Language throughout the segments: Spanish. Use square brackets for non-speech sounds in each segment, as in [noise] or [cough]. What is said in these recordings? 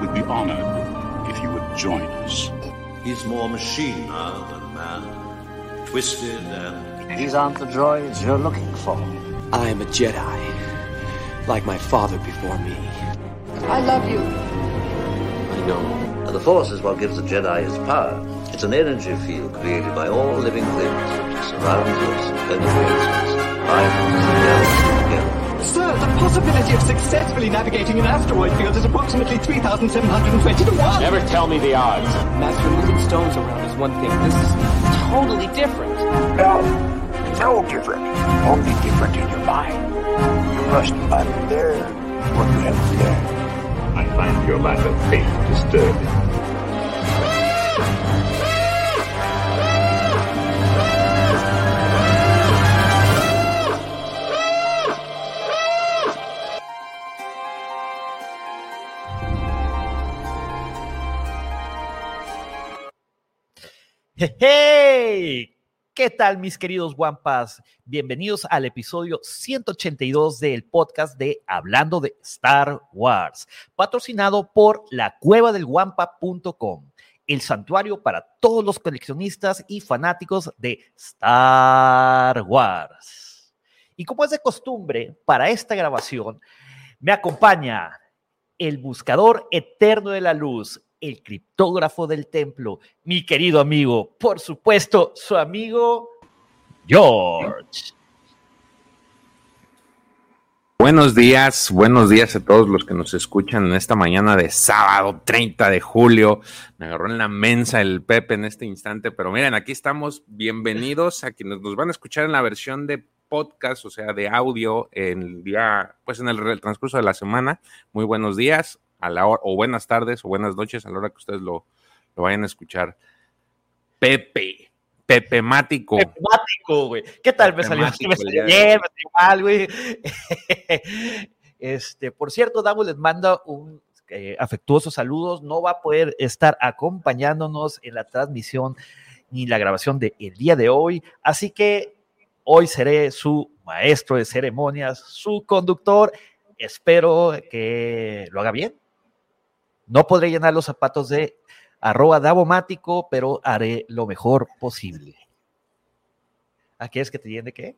would be honored if you would join us. He's more machine now than man. Twisted and. These aren't the droids you're looking for. I'm a Jedi, like my father before me. I love you. I know. The Force is what gives the Jedi his power. It's an energy field created by all living things which surrounds us and penetrates us, binds the galaxy together. Sir, the possibility of successfully navigating an asteroid field is approximately 3,720 to 1. Never tell me the odds. Master, moving stones around is one thing. This is totally different. No, no different. Only different in your mind. You must unlearn what you have learned. I find your lack of faith disturbing. ¡Hey! ¿Qué tal mis queridos guampas? Bienvenidos al episodio 182 del podcast de Hablando de Star Wars, patrocinado por la cueva del guampa.com, el santuario para todos los coleccionistas y fanáticos de Star Wars. Y como es de costumbre, para esta grabación me acompaña el buscador eterno de la luz, el criptógrafo del templo, mi querido amigo, por supuesto, su amigo George. Buenos días, buenos días a todos los que nos escuchan en esta mañana de sábado 30 de julio. Me agarró en la mensa el Pepe en este instante, pero miren, aquí estamos. Bienvenidos a quienes nos van a escuchar en la versión de podcast, o sea, de audio, en el día, pues en el, el transcurso de la semana. Muy buenos días a la hora, o buenas tardes o buenas noches a la hora que ustedes lo, lo vayan a escuchar. Pepe, Pepe Mático. Pepe Mático, güey. ¿Qué tal? Me salió, [laughs] me salió bien, me salió mal, güey. [laughs] Este, por cierto, Davo les manda un eh, afectuosos saludos. No va a poder estar acompañándonos en la transmisión ni la grabación del el día de hoy. Así que hoy seré su maestro de ceremonias, su conductor. Espero que lo haga bien. No podré llenar los zapatos de arroba davomático, pero haré lo mejor posible. ¿A qué es que te llene qué?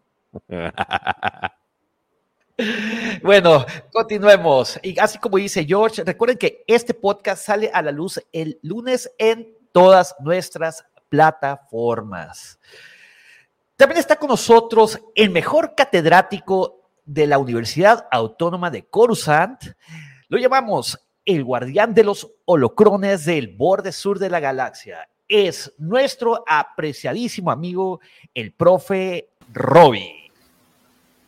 [laughs] bueno, continuemos. Y así como dice George, recuerden que este podcast sale a la luz el lunes en todas nuestras plataformas. También está con nosotros el mejor catedrático de la Universidad Autónoma de Coruscant. Lo llamamos el guardián de los holocrones del borde sur de la galaxia. Es nuestro apreciadísimo amigo, el profe Robbie.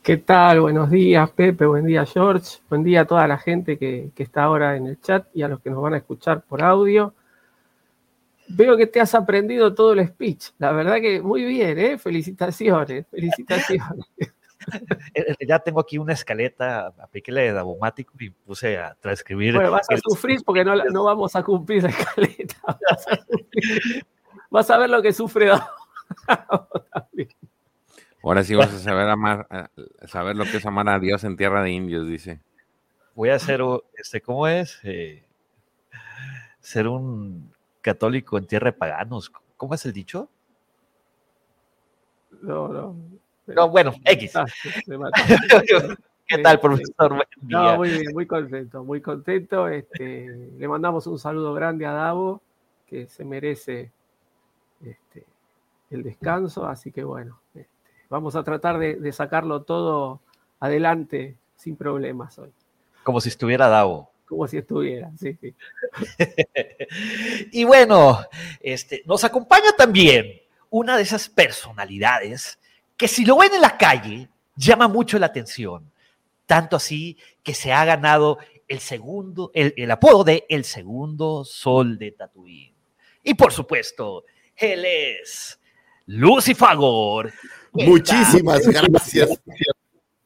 ¿Qué tal? Buenos días, Pepe. Buen día, George. Buen día a toda la gente que, que, está ahora en el chat y a los que nos van a escuchar por audio. Veo que te has aprendido todo el speech. La verdad que muy bien, ¿eh? Felicitaciones, felicitaciones. [laughs] [laughs] ya tengo aquí una escaleta, apliqué la de Davomático y puse a transcribir. Bueno, vas a sufrir porque no, no vamos a cumplir la escaleta. [laughs] Vas a, [laughs] vas a ver lo que sufre Ahora sí vas a saber amar, a saber lo que es amar a Dios en tierra de indios, dice. Voy a ser, este, ¿cómo es? Eh, ser un católico en tierra de paganos. ¿Cómo es el dicho? No, no. No, [laughs] bueno, X. [laughs] ¿Qué tal, profesor? No, muy bien, muy contento, muy contento. Este, le mandamos un saludo grande a Davo, que se merece este, el descanso, así que bueno, este, vamos a tratar de, de, sacarlo todo adelante sin problemas hoy. Como si estuviera Davo. Como si estuviera, sí, sí. [laughs] y bueno, este, nos acompaña también una de esas personalidades que si lo ven en la calle, llama mucho la atención. Tanto así que se ha ganado el segundo, el, el apodo de el segundo sol de Tatooine. Y por supuesto, él es Lucifagor. Muchísimas gracias.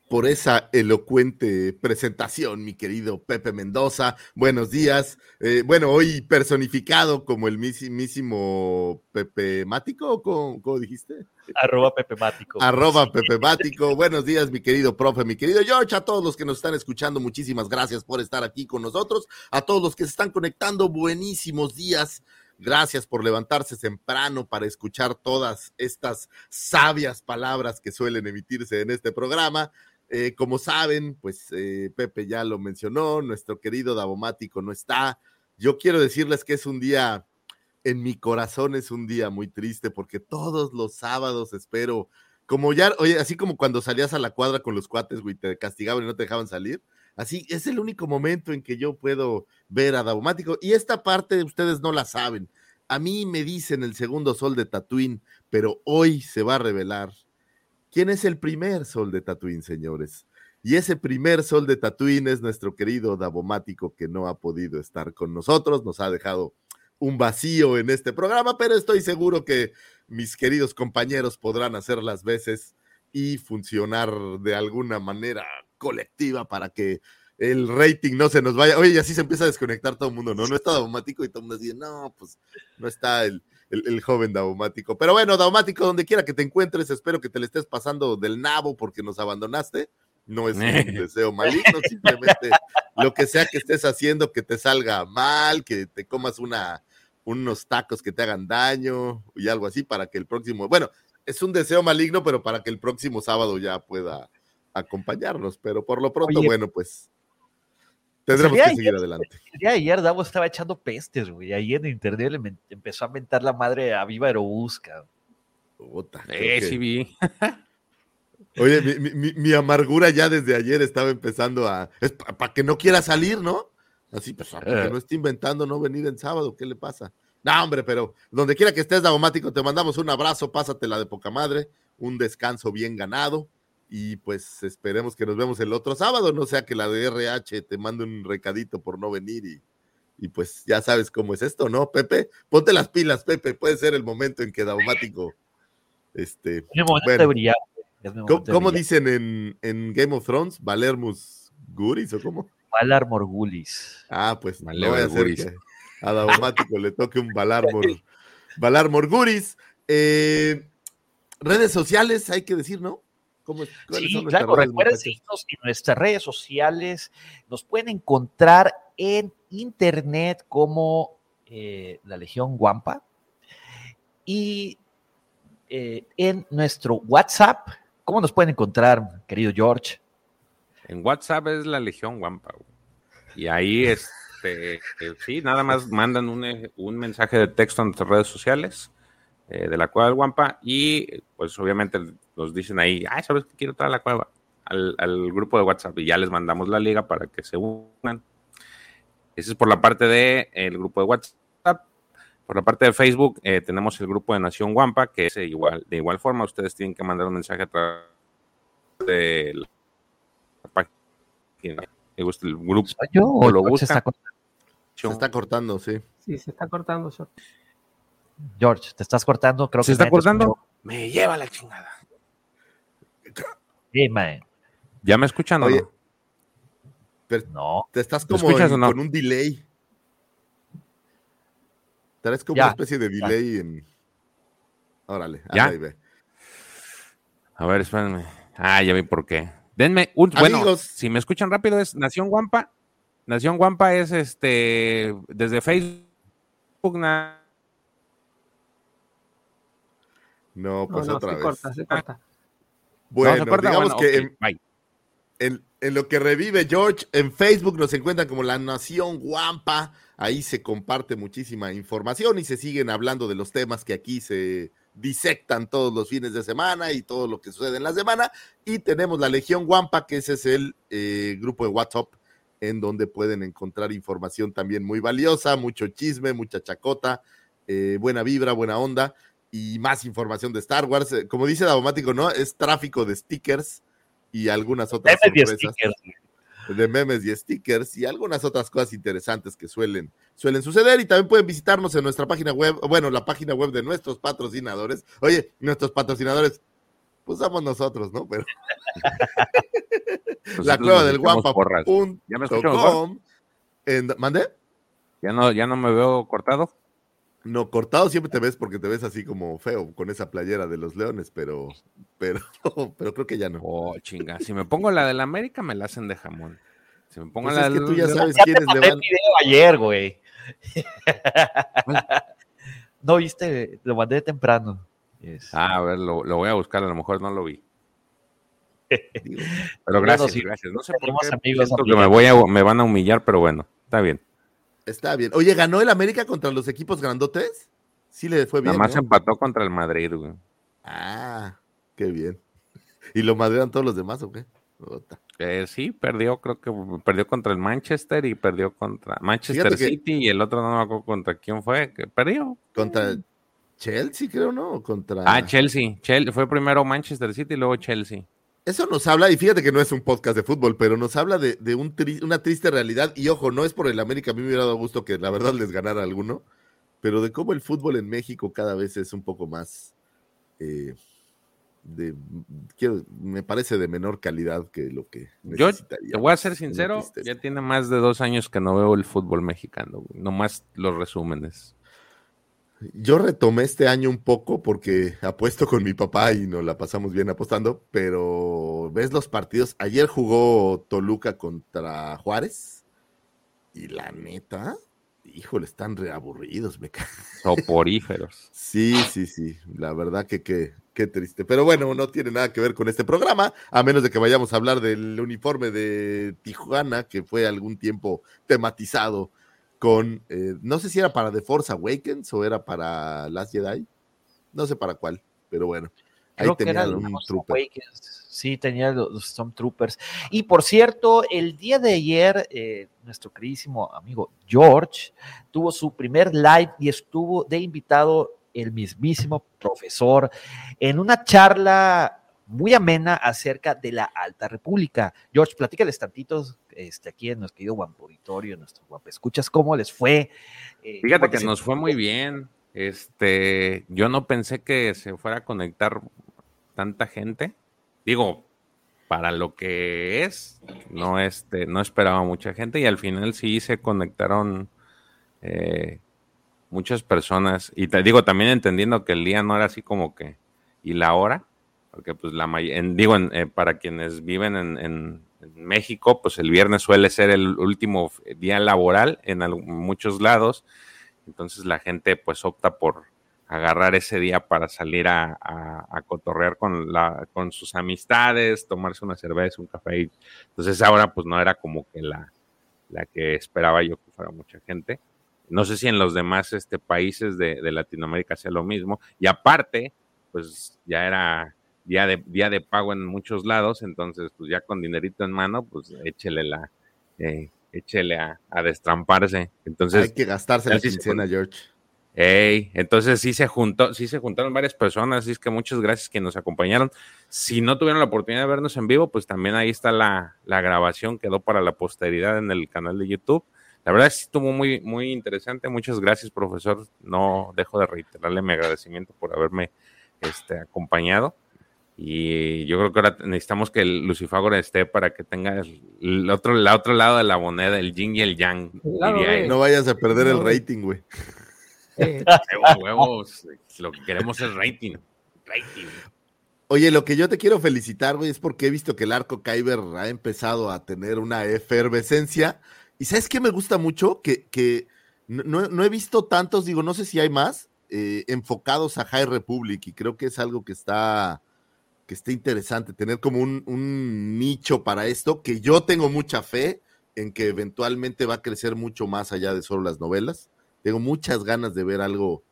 Por esa elocuente presentación, mi querido Pepe Mendoza. Buenos días. Eh, bueno, hoy personificado como el mismísimo Pepe Mático, ¿cómo, cómo dijiste? Arroba Pepe Mático. Arroba Pepe Mático. Buenos días, mi querido profe, mi querido George, a todos los que nos están escuchando, muchísimas gracias por estar aquí con nosotros. A todos los que se están conectando, buenísimos días. Gracias por levantarse temprano para escuchar todas estas sabias palabras que suelen emitirse en este programa. Eh, como saben, pues eh, Pepe ya lo mencionó, nuestro querido Davomático no está. Yo quiero decirles que es un día, en mi corazón es un día muy triste porque todos los sábados espero, como ya, oye, así como cuando salías a la cuadra con los cuates, güey, te castigaban y no te dejaban salir. Así es el único momento en que yo puedo ver a Davomático. Y esta parte ustedes no la saben. A mí me dicen el segundo sol de Tatooine, pero hoy se va a revelar ¿Quién es el primer sol de Tatooine, señores? Y ese primer sol de Tatooine es nuestro querido Davomático que no ha podido estar con nosotros, nos ha dejado un vacío en este programa, pero estoy seguro que mis queridos compañeros podrán hacer las veces y funcionar de alguna manera colectiva para que el rating no se nos vaya. Oye, y así se empieza a desconectar todo el mundo, ¿no? No está Davomático y todo el mundo dice, no, pues no está el, el, joven Daumático. Pero bueno, Daumático, donde quiera que te encuentres, espero que te le estés pasando del nabo porque nos abandonaste. No es un [laughs] deseo maligno, simplemente lo que sea que estés haciendo, que te salga mal, que te comas una, unos tacos que te hagan daño y algo así para que el próximo, bueno, es un deseo maligno, pero para que el próximo sábado ya pueda acompañarnos. Pero por lo pronto, bueno, pues Tendremos que seguir adelante. El día de ayer Davo estaba echando pestes, güey. Ahí en internet le empezó a mentar la madre a Viva Aerobusca. Puta, eh, sí vi. [laughs] Oye, mi, amargura ya desde ayer estaba empezando a. Es para que no quiera salir, ¿no? Así, pues, para que eh. no esté inventando no venir en sábado, ¿qué le pasa? No, hombre, pero donde quiera que estés, Davomático, te mandamos un abrazo, pásatela de poca madre, un descanso bien ganado y pues esperemos que nos vemos el otro sábado, no sea que la de RH te mande un recadito por no venir y, y pues ya sabes cómo es esto, ¿no, Pepe? Ponte las pilas, Pepe, puede ser el momento en que Daumático, este, bueno, ¿cómo, dicen en, en, Game of Thrones? ¿Valermus Guris o cómo? Valar Morgulis. Ah, pues no voy a hacer que a Daumático le toque un Valar, Valar Morguris. Eh, redes sociales, hay que decir, ¿no? Sí, claro, recuerden seguirnos en nuestras redes sociales. Nos pueden encontrar en internet como eh, la Legión Guampa y eh, en nuestro WhatsApp. ¿Cómo nos pueden encontrar, querido George? En WhatsApp es la Legión Guampa. Y ahí, este, eh, sí, nada más mandan un, un mensaje de texto en nuestras redes sociales eh, de la cueva del Guampa y pues obviamente nos dicen ahí, ay, ¿sabes que quiero a la cueva? Al, grupo de WhatsApp y ya les mandamos la liga para que se unan. Ese es por la parte del el grupo de WhatsApp. Por la parte de Facebook eh, tenemos el grupo de Nación Guampa, que es igual, de igual forma, ustedes tienen que mandar un mensaje a través de la página. ¿Le gusta el grupo? ¿Yo o lo gusta? Se está, cortando, sí. Sí, se está cortando. George, te estás cortando, creo ¿Se está cortando? Me lleva la chingada. Sí, man. ¿Ya me escuchan o no? no. Te estás como con un delay. Traes como una especie de delay en. Órale, ¿Ya? ve. A ver, espérenme. Ah, ya vi por qué. Denme un. Bueno, si me escuchan rápido, es Nación Guampa. Nación Guampa es este. Desde Facebook. No, pues otra vez. Corta, se corta. Bueno, digamos que en, lo que revive George, en Facebook nos encuentran como la Nación Guampa. Ahí se comparte muchísima información y se siguen hablando de los temas que aquí se disectan todos los fines de semana y todo lo que sucede en la semana. Y tenemos la Legión Guampa, que ese es el eh, grupo de WhatsApp en donde pueden encontrar información también muy valiosa, mucho chisme, mucha chacota, eh, buena vibra, buena onda y más información de Star Wars. Eh, como dice Davomático, ¿no? Es tráfico de stickers y algunas otras memes sorpresas. De memes y stickers y algunas otras cosas interesantes que suelen, suelen suceder. Y también pueden visitarnos en nuestra página web, bueno, la página web de nuestros patrocinadores. Oye, nuestros patrocinadores, Pues somos nosotros, ¿no? Pero. Nosotros la cueva del echamos guampa. porras. ¿Ya me. ¿Ya no, ¿Ya no me veo cortado? No, cortado siempre te ves porque te ves así como feo con esa playera de los leones, pero, pero, [laughs] pero creo que ya no. Oh, chinga. Si me pongo la del América, me la hacen de jamón. Si me pongo Pues la es que tú ya sabes Ya te quiénes le van. video ayer, güey. [laughs] no viste, lo mandé temprano. Ah, a ver, lo, lo voy a buscar, a lo mejor no lo vi. Digo, [laughs] Pero gracias, sí, gracias. No sé por qué amigos, que me, voy a, me van a humillar, pero bueno, está bien. Está bien. Oye, ¿ganó el América contra los equipos grandotes? Sí le fue bien. Nada más ¿no? empató contra el Madrid, güey. Ah, qué bien. [laughs] ¿Y lo madrean todos los demás o qué? Eh, sí, perdió, creo que perdió contra el Manchester y perdió contra Manchester Fíjate que- City y el otro no me acuerdo contra quién fue, que perdió. Contra Chelsea, creo, ¿no? Contra... Ah, Chelsea. Chel- fue primero Manchester City y luego Chelsea. Eso nos habla, y fíjate que no es un podcast de fútbol, pero nos habla de, de un tri- una triste realidad. Y ojo, no es por el América, a mí me hubiera dado gusto que la verdad les ganara alguno, pero de cómo el fútbol en México cada vez es un poco más, eh, de, quiero- me parece de menor calidad que lo que Yo te voy a ser Una sincero, ya tiene más de dos años que no veo el fútbol mexicano, nomás los resúmenes. Yo retomé este año un poco porque apuesto con mi papá y nos la pasamos bien apostando, pero ves los partidos. Ayer jugó Toluca contra Juárez y la neta, híjole, están reaburridos, me Soporíferos. [laughs] Sí, sí, sí, la verdad que qué, qué triste. Pero bueno, no tiene nada que ver con este programa, a menos de que vayamos a hablar del uniforme de Tijuana, que fue algún tiempo tematizado con, eh, no sé si era para The Force Awakens o era para Last Jedi, no sé para cuál, pero bueno, ahí que el un. Awakens. Sí, tenía los, los Stormtroopers. Y por cierto, el día de ayer, eh, nuestro queridísimo amigo George tuvo su primer live y estuvo de invitado el mismísimo profesor en una charla muy amena acerca de la Alta República. George, platícales tantitos este, aquí en nuestro querido Guampo Auditorio, en nuestro Guampo Escuchas, cómo les fue. Eh, Fíjate ¿cómo que nos fue muy bien. Este, yo no pensé que se fuera a conectar tanta gente. Digo, para lo que es, no este, no esperaba mucha gente y al final sí se conectaron eh, muchas personas. Y te digo, también entendiendo que el día no era así como que y la hora, porque pues la en- digo, en, eh, para quienes viven en, México, pues el viernes suele ser el último día laboral en muchos lados, entonces la gente pues opta por agarrar ese día para salir a, cotorrear con, la, con sus amistades, tomarse una cerveza, un café. Entonces ahora pues no era como que la, la que esperaba yo que fuera mucha gente. No sé si en los demás este, países de Latinoamérica sea lo mismo. Y aparte, pues ya era día de, día de pago en muchos lados, entonces pues ya con dinerito en mano, pues échele la, eh, échele a, a destramparse. Entonces, Hay que gastarse la se quincena, George. Ey, entonces sí se juntó, sí se juntaron varias personas, así es que muchas gracias que nos acompañaron. Si no tuvieron la oportunidad de vernos en vivo, pues también ahí está la, la grabación, quedó para la posteridad en el canal de YouTube. La verdad sí estuvo muy, muy interesante. Muchas gracias, profesor. No dejo de reiterarle mi agradecimiento por haberme este, acompañado. Y yo creo que ahora necesitamos que el Lucifagor esté para que tenga el, otro, el otro lado de la moneda, el yin y el yang. Claro. No vayas a perder el rating, güey. Eh, [laughs] Huevos, huevos, lo que queremos es rating. Rating. Oye, lo que yo te quiero felicitar, güey, es porque he visto que el arco Kyber ha empezado a tener una efervescencia. Y ¿sabes qué me gusta mucho? Que, que no, no- no he visto tantos, digo, no sé si hay más, eh, enfocados a High Republic. Y creo que es algo que está, que está interesante, tener como un, un nicho para esto, que yo tengo mucha fe en que eventualmente va a crecer mucho más allá de solo las novelas. Tengo muchas ganas de ver algo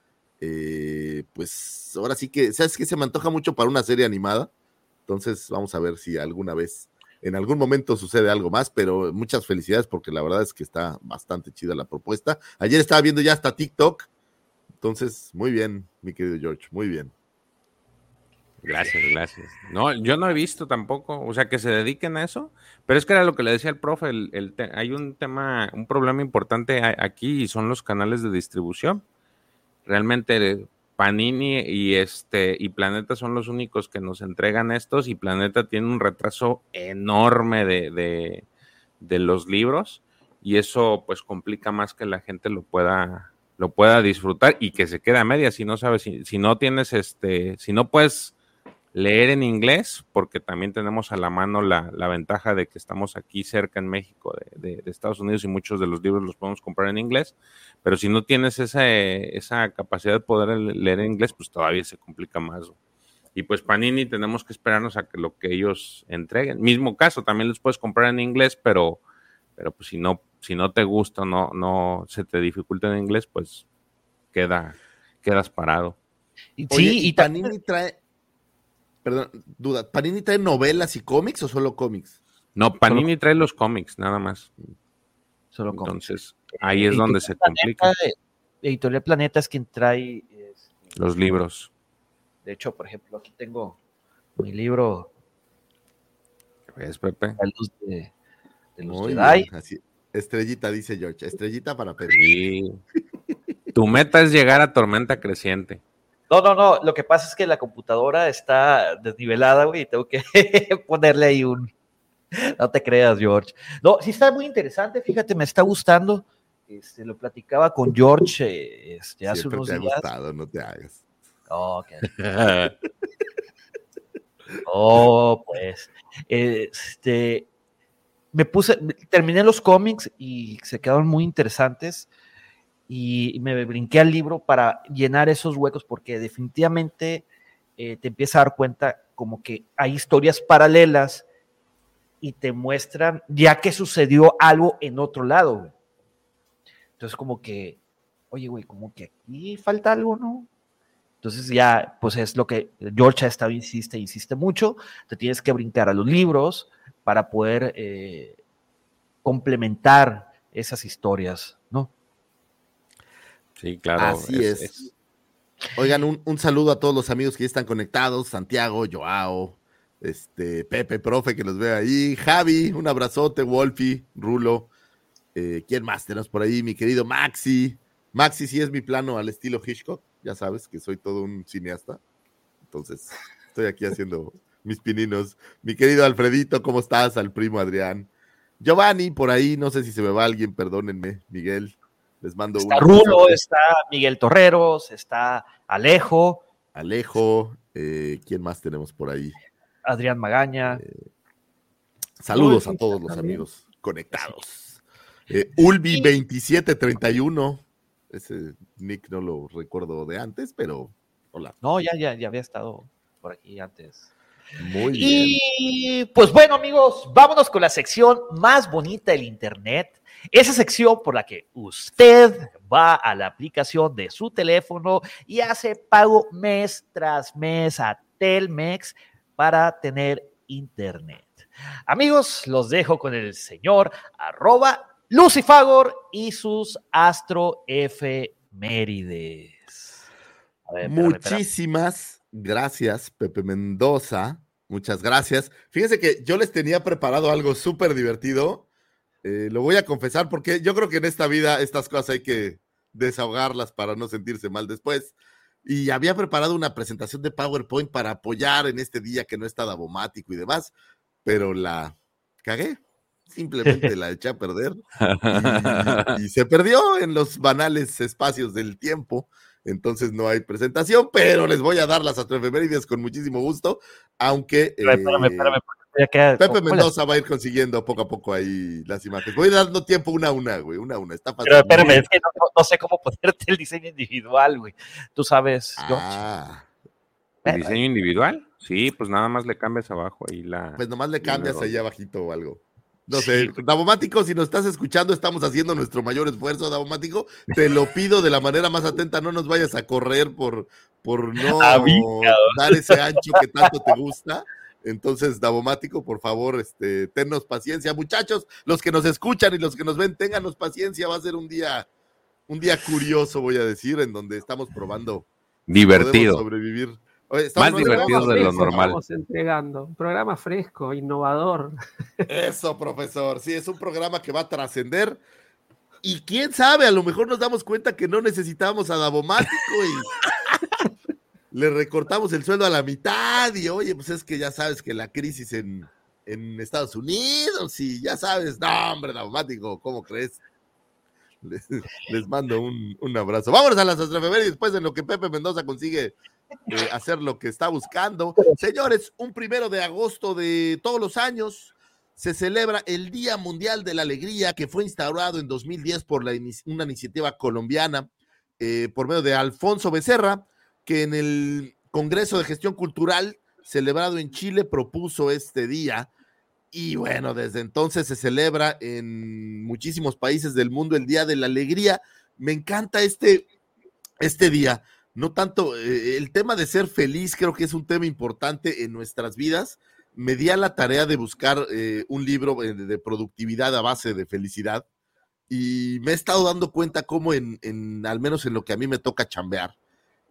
eh, pues ahora sí que, ¿sabes qué? Se me antoja mucho para una serie animada. Entonces vamos a ver si alguna vez, en algún momento sucede algo más, pero muchas felicidades porque la verdad es que está bastante chida la propuesta. Ayer estaba viendo ya hasta TikTok. Entonces, muy bien, mi querido George, muy bien. Gracias, gracias. No, yo no he visto tampoco, o sea, que se dediquen a eso, pero es que era lo que le decía el profe, el, el te- hay un tema, un problema importante aquí y son los canales de distribución. Realmente, Panini y este y Planeta son los únicos que nos entregan estos y Planeta tiene un retraso enorme de, de, de los libros y eso pues complica más que la gente lo pueda lo pueda disfrutar y que se quede a media si no sabes si, si no tienes este si no puedes leer en inglés, porque también tenemos a la mano la, la ventaja de que estamos aquí cerca en México de, de, de, Estados Unidos y muchos de los libros los podemos comprar en inglés, pero si no tienes esa, esa capacidad de poder leer en inglés, pues todavía se complica más. Y pues Panini tenemos que esperarnos a que lo que ellos entreguen. Mismo caso, también los puedes comprar en inglés, pero, pero pues si no, si no te gusta, no, no se te dificulta en inglés, pues queda, quedas parado. Sí, Oye, y, y Panini trae, perdón, duda, ¿Panini trae novelas y cómics o solo cómics? No, Panini solo... trae los cómics, nada más. Solo cómics. Entonces, ahí es donde se complica. Planeta, Editorial Planeta es quien trae es, los libros. De hecho, por ejemplo, aquí tengo mi libro. ¿Ves, Pepe? La luz de, de los Muy Jedi. bien, así. Estrellita, dice George. Estrellita para Pepe. Sí. tu meta es llegar a tormenta creciente. No, no, no. Lo que pasa es que la computadora está desnivelada, güey, y tengo que [laughs] ponerle ahí un. No te creas, George. No, sí está muy interesante. Fíjate, me está gustando. Este, lo platicaba con George este, hace Siempre unos te ha días. gustado, no te hagas. Oh, okay. [laughs] oh, pues. Este. Me puse. Terminé los cómics y se quedaron muy interesantes y me brinqué al libro para llenar esos huecos porque definitivamente eh, te empiezas a dar cuenta como que hay historias paralelas y te muestran ya que sucedió algo en otro lado. Entonces como que, oye, güey, como que aquí falta algo, ¿no? Entonces ya, pues es lo que George ha estado, insiste, insiste mucho, te tienes que brincar a los libros para poder eh, complementar esas historias. Sí, claro. Así es. es. es. Oigan, un, un, saludo a todos los amigos que ya están conectados, Santiago, Joao, este, Pepe, profe, que los veo ahí, Javi, un abrazote, Wolfie, Rulo, eh, ¿quién más tenemos por ahí? Mi querido Maxi. Maxi sí es mi plano al estilo Hitchcock, ya sabes que soy todo un cineasta, entonces estoy aquí haciendo mis pininos. Mi querido Alfredito, ¿cómo estás? Al primo Adrián. Giovanni, por ahí, no sé si se me va alguien, perdónenme, Miguel. Les mando está Rulo, está Miguel Torreros, está Alejo. Alejo, eh, ¿quién más tenemos por ahí? Adrián Magaña. Eh, saludos a todos los amigos conectados. Eh, Ulvi 2731. Ese nick no lo recuerdo de antes, pero hola. No, ya, ya, ya había estado por aquí antes. Muy bien. Y pues bueno, amigos, vámonos con la sección más bonita del Internet. Esa sección por la que usted va a la aplicación de su teléfono y hace pago mes tras mes a Telmex para tener Internet. Amigos, los dejo con el señor arroba Lucifagor y sus astroefemérides. Ver, Muchísimas gracias, Pepe Mendoza. Muchas gracias. Fíjense que yo les tenía preparado algo súper divertido. Eh, lo voy a confesar porque yo creo que en esta vida estas cosas hay que desahogarlas para no sentirse mal después. Y había preparado una presentación de PowerPoint para apoyar en este día que no está Davomático y demás, pero la cagué. Simplemente la eché a perder y, y, se perdió en los banales espacios del tiempo. Entonces no hay presentación, pero les voy a dar las astrofemérides con muchísimo gusto, aunque espérame, eh, espérame, espérame, queda, Pepe Mendoza va a ir consiguiendo poco a poco ahí las imágenes. Voy dando tiempo una a una, güey, una a una. Está fácil. Pero espérame, es que no, sé cómo [laughs] ponerte el diseño individual, güey. Tú sabes, George. Ah. ¿El diseño individual? Sí, pues nada más le cambias abajo ahí la. Pues nomás le cambias ahí abajito o algo. No sé, sí. Davomático, si nos estás escuchando, estamos haciendo nuestro mayor esfuerzo, Davomático. Te lo pido de la manera más atenta, no nos vayas a correr por, por no [laughs] dar ese ancho que tanto te gusta. Entonces, Davomático, por favor, este, tennos paciencia. Muchachos, los que nos escuchan y los que nos ven, ténganos paciencia. Va a ser un día, un día curioso, voy a decir, en donde estamos probando. Divertido. Sobrevivir. Más divertido de lo normal. Estamos entregando un programa fresco, innovador. Eso, profesor. Sí, es un programa que va a trascender. Y quién sabe, a lo mejor nos damos cuenta que no necesitamos a Davomático y [laughs] le recortamos el sueldo a la mitad y oye, pues es que ya sabes que la crisis en, en Estados Unidos y ya sabes, no, hombre, daumático, ¿cómo crees? [laughs] Les, les mando un, un, abrazo. Vámonos a las y después en lo que Pepe Mendoza consigue eh, hacer lo que está buscando. Señores, un primero de agosto de todos los años se celebra el Día Mundial de la Alegría que fue instaurado en 2010 por la, una iniciativa colombiana eh, por medio de Alfonso Becerra, que en el Congreso de Gestión Cultural celebrado en Chile propuso este día. Y bueno, desde entonces se celebra en muchísimos países del mundo el Día de la Alegría. Me encanta este, este día. No tanto eh, el tema de ser feliz, creo que es un tema importante en nuestras vidas. Me di a la tarea de buscar eh, un libro eh, de productividad a base de felicidad y me he estado dando cuenta cómo en, al menos en lo que a mí me toca chambear,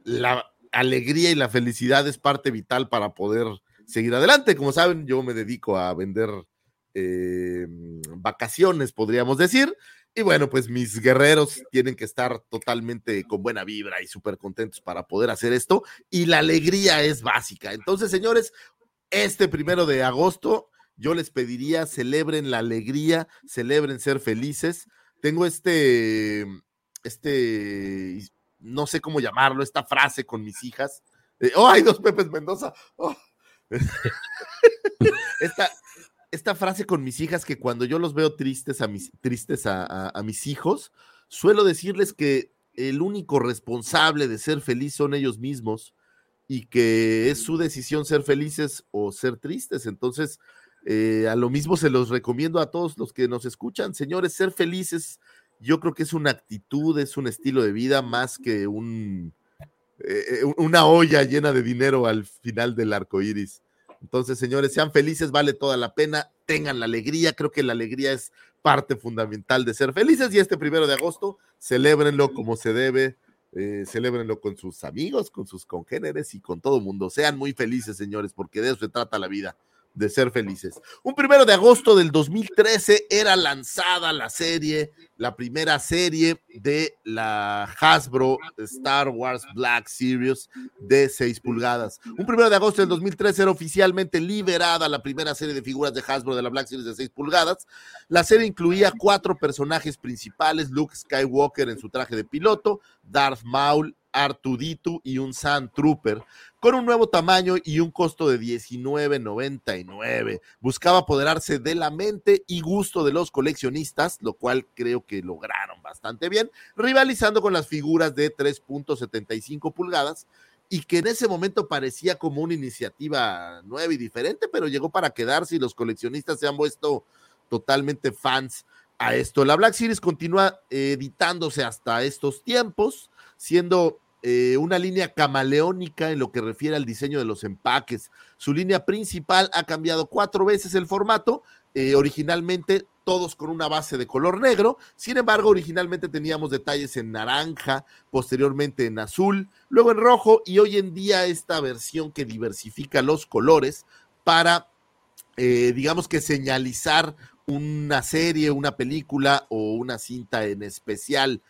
la alegría y la felicidad es parte vital para poder seguir adelante. Como saben, yo me dedico a vender vacaciones, podríamos decir. Y bueno, pues mis guerreros tienen que estar totalmente con buena vibra y súper contentos para poder hacer esto. Y la alegría es básica. Entonces, señores, este primero de agosto, yo les pediría, celebren la alegría, celebren ser felices tengo este, este, no sé cómo llamarlo, esta frase con mis hijas. oh, hay dos Pepes Mendoza. Oh. [laughs] esta, esta frase con mis hijas que cuando yo los veo tristes a mis, tristes a, mis hijos, suelo decirles que el único responsable de ser feliz son ellos mismos y que es su decisión ser felices o ser tristes. Entonces, eh, a lo mismo se los recomiendo a todos los que nos escuchan, señores, ser felices, yo creo que es una actitud, es un estilo de vida más que un, eh, una olla llena de dinero al final del arco iris. Entonces, señores, sean felices, vale toda la pena, tengan la alegría, creo que la alegría es parte fundamental de ser felices y este primero de agosto, celébrenlo como se debe, eh, celébrenlo con sus amigos, con sus congéneres y con todo el mundo. Sean muy felices, señores, porque de eso se trata la vida de ser felices. Un primero de agosto del 2013 era lanzada la serie, la primera serie de la Hasbro Star Wars Black Series de 6 pulgadas. Un primero de agosto del 2013 era oficialmente liberada la primera serie de figuras de Hasbro de la Black Series de 6 pulgadas. La serie incluía cuatro personajes principales, Luke Skywalker en su traje de piloto, Darth Maul, Artuditu y un Sand Trooper, con un nuevo tamaño y un costo de $19.99. Buscaba apoderarse de la mente y gusto de los coleccionistas, lo cual creo que lograron bastante bien, rivalizando con las figuras de 3.75 pulgadas y que en ese momento parecía como una iniciativa nueva y diferente, pero llegó para quedarse y los coleccionistas se han vuelto totalmente fans a esto. La Black Series continúa editándose hasta estos tiempos, siendo eh, una línea camaleónica en lo que refiere al diseño de los empaques. Su línea principal ha cambiado cuatro veces el formato, eh, originalmente todos con una base de color negro, sin embargo originalmente teníamos detalles en naranja, posteriormente en azul, luego en rojo y hoy en día esta versión que diversifica los colores para, eh, digamos que señalizar una serie, una película o una cinta en especial.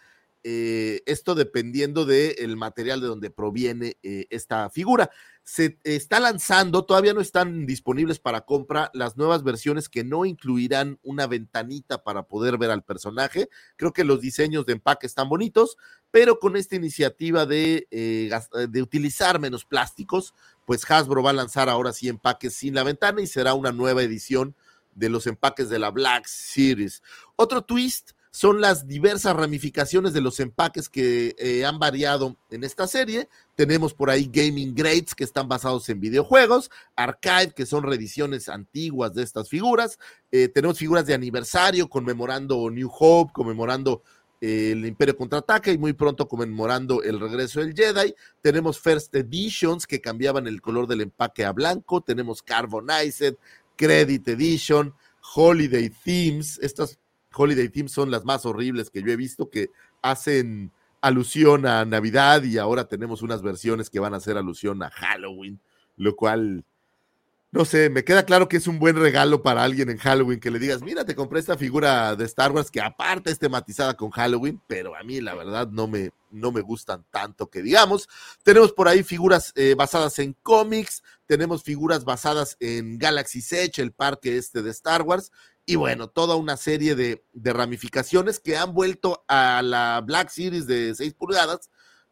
Eh, esto dependiendo del material de donde proviene eh, esta figura. Se está lanzando, todavía no están disponibles para compra las nuevas versiones que no incluirán una ventanita para poder ver al personaje. Creo que los diseños de empaque están bonitos, pero con esta iniciativa de, eh, de utilizar menos plásticos, pues Hasbro va a lanzar ahora sí empaques sin la ventana y será una nueva edición de los empaques de la Black Series. Otro twist son las diversas ramificaciones de los empaques que eh, han variado en esta serie. Tenemos por ahí Gaming Grades, que están basados en videojuegos, Archive, que son reediciones antiguas de estas figuras. Eh, tenemos figuras de aniversario conmemorando New Hope, conmemorando eh, el Imperio Contraataca y muy pronto conmemorando el regreso del Jedi. Tenemos First Editions que cambiaban el color del empaque a blanco. Tenemos Carbonized, Credit Edition, Holiday Themes. Estas Holiday Team son las más horribles que yo he visto, que hacen alusión a Navidad y ahora tenemos unas versiones que van a hacer alusión a Halloween, lo cual no sé, me queda claro que es un buen regalo para alguien en Halloween que le digas, mira, te compré esta figura de Star Wars que aparte es tematizada con Halloween, pero a mí la verdad no me, no me gustan tanto que digamos. Tenemos por ahí figuras eh, basadas en cómics, tenemos figuras basadas en Galaxy Edge, el parque este de Star Wars, y bueno, toda una serie de, ramificaciones que han vuelto a la Black Series de 6 pulgadas,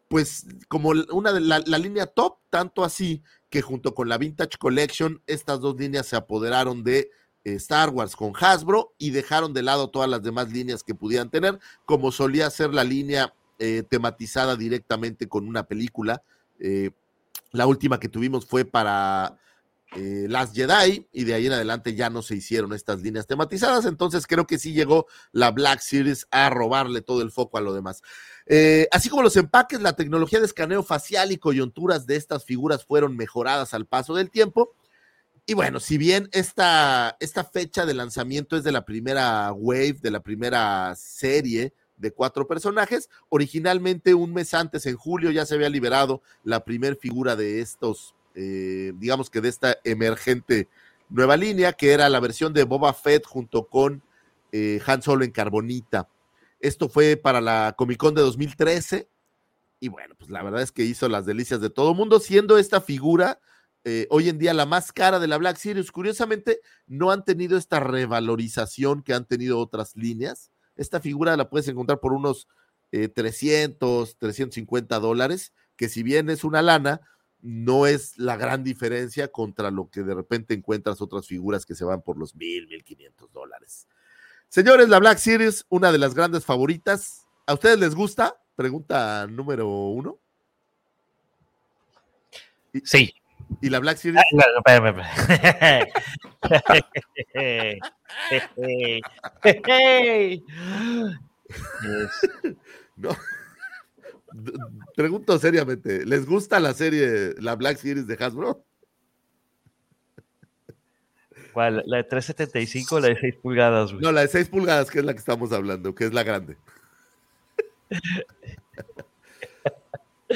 pues como una de la, la línea top, tanto así que junto con la Vintage Collection, estas dos líneas se apoderaron de eh, Star Wars con Hasbro y dejaron de lado todas las demás líneas que pudieran tener, como solía ser la línea eh, tematizada directamente con una película. Eh, la última que tuvimos fue para Last Jedi y de ahí en adelante ya no se hicieron estas líneas tematizadas, entonces creo que sí llegó la Black Series a robarle todo el foco a lo demás. Eh, así como los empaques, la tecnología de escaneo facial y coyunturas de estas figuras fueron mejoradas al paso del tiempo. Y bueno, si bien esta, esta fecha de lanzamiento es de la primera wave, de la primera serie de cuatro personajes, originalmente un mes antes, en julio, ya se había liberado la primera figura de estos, eh, digamos que de esta emergente nueva línea, que era la versión de Boba Fett junto con eh, Han Solo en Carbonita. Esto fue para la Comic Con de 2013. Y bueno, pues la verdad es que hizo las delicias de todo mundo, siendo esta figura eh, hoy en día la más cara de la Black Series. Curiosamente, no han tenido esta revalorización que han tenido otras líneas. Esta figura la puedes encontrar por unos 300, eh, 350 dólares, que si bien es una lana, no es la gran diferencia contra lo que de repente encuentras otras figuras que se van por los mil, mil quinientos dólares. Señores, la Black Series, una de las grandes favoritas. ¿A ustedes les gusta? Pregunta número uno. Sí. ¿Y la Black Series? no. Pregunto seriamente, ¿les gusta la serie, la Black Series de Hasbro? ¿Cuál? ¿La de 375 o la de 6 pulgadas? No, la de 6 pulgadas, que es la que estamos hablando, que es la grande.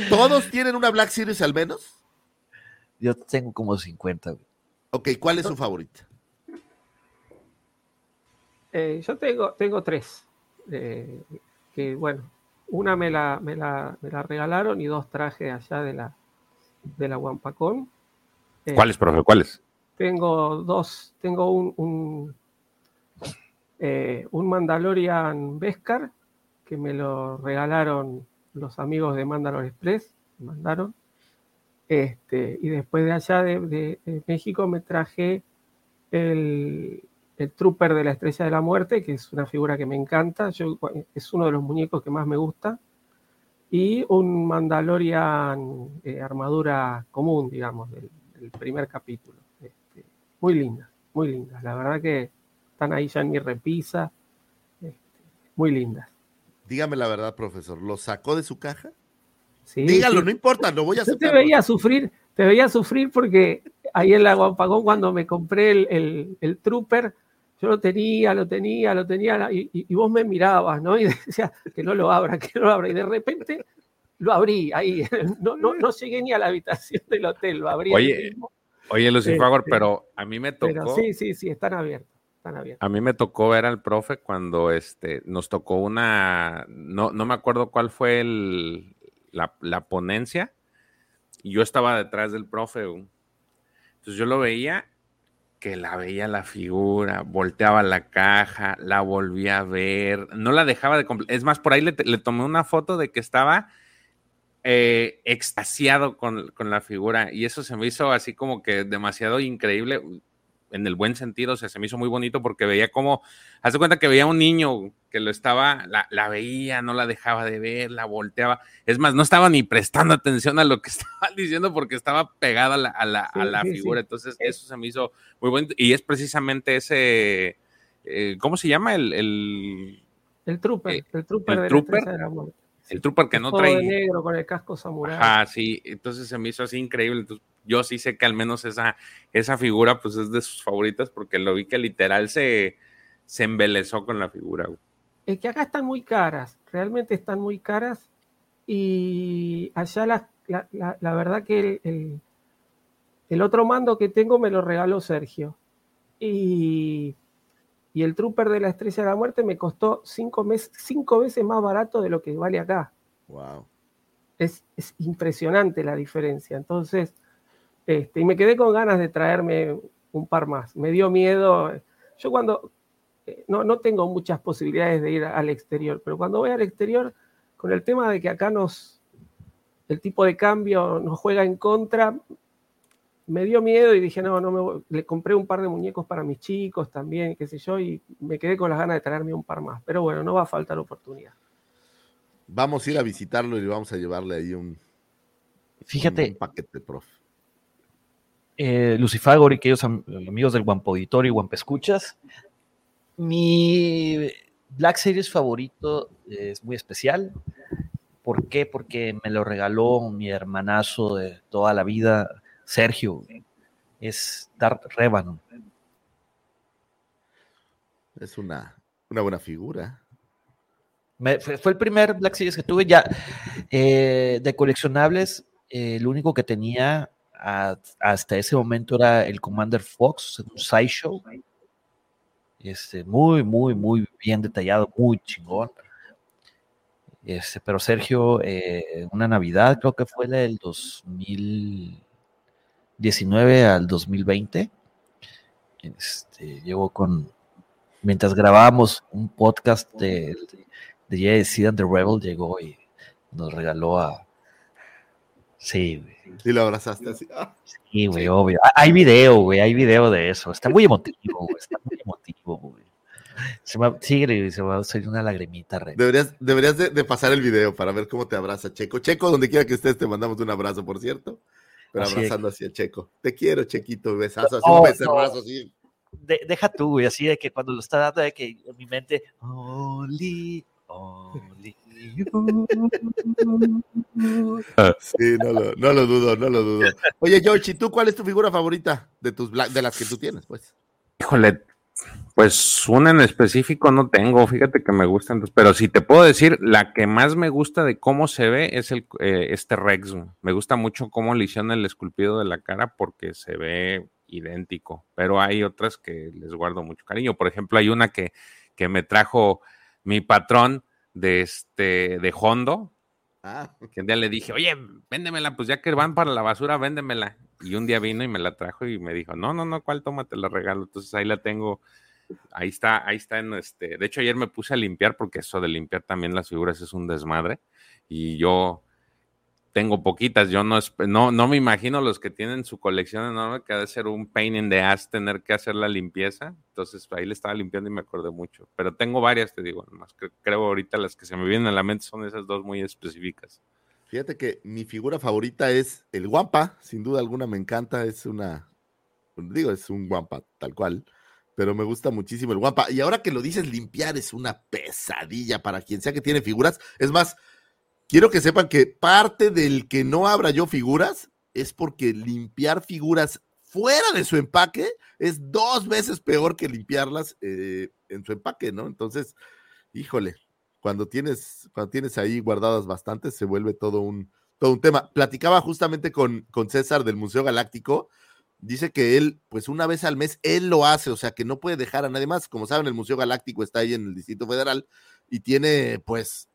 ¿Todos tienen una Black Series al menos? Yo tengo como 50. Ok, ¿cuál es su favorita? Eh, yo tengo, tengo tres. Eh, que bueno, una me la, me, la, me la, regalaron y dos traje allá de la, de la Wampacón. Eh, ¿Cuáles, profe? ¿Cuáles? Tengo dos, tengo un, un, eh, un Mandalorian Beskar que me lo regalaron los amigos de Mandalor Express, me mandaron. Este, y después de allá de, de, de México me traje el, el, Trooper de la Estrella de la Muerte, que es una figura que me encanta, Yo, es uno de los muñecos que más me gusta, y un Mandalorian eh, armadura común, digamos, del, del primer capítulo muy lindas, muy lindas. La verdad que están ahí ya en mi repisa, este, muy lindas. Dígame la verdad, profesor, ¿lo sacó de su caja? Sí, Dígalo, sí. no importa, lo voy a Yo aceptar. te veía sufrir, te veía sufrir porque ahí en la Guampagón cuando me compré el, el, el Trooper, yo lo tenía, lo tenía, lo tenía, y, y, vos me mirabas, ¿no? [laughs] Y decía que no lo abra, que no lo abra. Y de repente lo abrí ahí. [laughs] No, no, no llegué ni a la habitación del hotel, lo abrí. Oye, Oye, Lucifagor, Este, pero a mí me tocó. Pero sí, sí, sí, están abiertos. Están abiertos. A mí me tocó ver al profe cuando este, nos tocó una. No, no me acuerdo cuál fue el, la, la, ponencia. Y yo estaba detrás del profe. Entonces yo lo veía, que la veía la figura, volteaba la caja, la volvía a ver, no la dejaba de. Es más, por ahí le, tomé una foto de que estaba eh, extasiado con, con, la figura y eso se me hizo así como que demasiado increíble en el buen sentido, o sea, se me hizo muy bonito porque veía como, hace cuenta que veía un niño que lo estaba, la, la, veía, no la dejaba de ver, la volteaba, es más, no estaba ni prestando atención a lo que [laughs] estaba diciendo porque estaba pegada a la, a la, sí, a la sí, figura, sí. entonces eso se me hizo muy bonito y es precisamente ese, eh, ¿cómo se llama? El... El, el trooper, eh, el trooper, el de trooper la el trooper que no trae. Negro con el casco samurai. Ah, sí, entonces se me hizo así increíble. Entonces, yo sí sé que al menos esa, esa figura pues es de sus favoritas porque lo vi que literal se, se embelezó con la figura. Es que acá están muy caras, realmente están muy caras y allá la, la, la, la verdad que el, el, el otro mando que tengo me lo regaló Sergio. Y, y el Trooper de la Estrella de la Muerte me costó cinco, mes, cinco veces más barato de lo que vale acá. Wow. Es, es impresionante la diferencia. Entonces, este, y me quedé con ganas de traerme un par más. Me dio miedo. Yo cuando, eh, no, no tengo muchas posibilidades de ir al exterior, pero cuando voy al exterior, con el tema de que acá nos, el tipo de cambio nos juega en contra, me dio miedo y dije, no, no me voy. le compré un par de muñecos para mis chicos también, qué sé yo, y me quedé con las ganas de traerme un par más. Pero bueno, no va a faltar oportunidad. Vamos a ir a visitarlo y vamos a llevarle ahí un, Fíjate, un paquete, prof. eh, Lucifagor y aquellos am- amigos del Guampo Auditorio y Guampa Escuchas, mi Black Series favorito es muy especial. ¿Por qué? Porque me lo regaló mi hermanazo de toda la vida, Sergio. Es Darth Revan. Es una, una buena figura. Me- fue, fue el primer Black Series que tuve ya eh, de coleccionables. eh, el único que tenía a- hasta ese momento era el Commander Fox, un sideshow. Este, muy, muy, muy bien detallado, muy chingón. Este, pero Sergio, eh, una Navidad, creo que fue la del 2019 al 2020. Este, llegó con, mientras grabábamos un podcast de, de Seed and the Rebel, llegó y nos regaló a. Sí, güey. Y lo abrazaste así. ¡ah! Sí, güey, obvio. Ah, Hay video, güey, hay video de eso. Está muy emotivo, güey. Está muy emotivo, güey. Se me, sí, güey, se me va a salir una lagrimita, re. Deberías, deberías de, de pasar el video para ver cómo te abraza Checo. Checo, donde quiera que estés, te mandamos un abrazo, por cierto. Pero Así abrazando así a Checo. Te quiero, Chequito, besazo, así No, un becerrazo no. así. De- deja tú, güey, así de que cuando lo está dando, de que en mi mente, only you. [laughs] Sí, no lo, dudo, no lo dudo. Oye, George, ¿y tú cuál es tu figura favorita de tus de las que tú tienes, pues? Híjole, pues una en específico no tengo, fíjate que me gustan, pero si te puedo decir, la que más me gusta de cómo se ve es el, eh, este Rex. Me gusta mucho cómo le hicieron el esculpido de la cara porque se ve idéntico, pero hay otras que les guardo mucho cariño. Por ejemplo, hay una que, que me trajo mi patrón de este de Hondo, Ah, que un día le dije, oye, véndemela, pues ya que van para la basura, véndemela. Y un día vino y me la trajo y me dijo, no, no, no, ¿cuál toma? Te la regalo. Entonces ahí la tengo, ahí está, ahí está en este. De hecho, ayer me puse a limpiar porque eso de limpiar también las figuras es un desmadre. Y yo tengo poquitas, yo no, no, no me imagino los que tienen su colección enorme que ha de ser un pain in the ass tener que hacer la limpieza. Entonces ahí le estaba limpiando y me acordé mucho. Pero tengo varias, te digo, más que creo ahorita las que se me vienen a la mente son esas dos muy específicas. Fíjate que mi figura favorita es el guampa, sin duda alguna me encanta, es una, digo, es un guampa tal cual, pero me gusta muchísimo el guampa. Y ahora que lo dices, limpiar es una pesadilla para quien sea que tiene figuras. Es más, quiero que sepan que parte del que no abra yo figuras es porque limpiar figuras fuera de su empaque es dos veces peor que limpiarlas eh, en su empaque, ¿no? Entonces, híjole, cuando tienes, cuando tienes ahí guardadas bastantes, se vuelve todo un, todo un tema. Platicaba justamente con, con César del Museo Galáctico. Dice que él, pues una vez al mes, él lo hace, o sea que no puede dejar a nadie más. Como saben, el Museo Galáctico está ahí en el Distrito Federal y tiene, pues,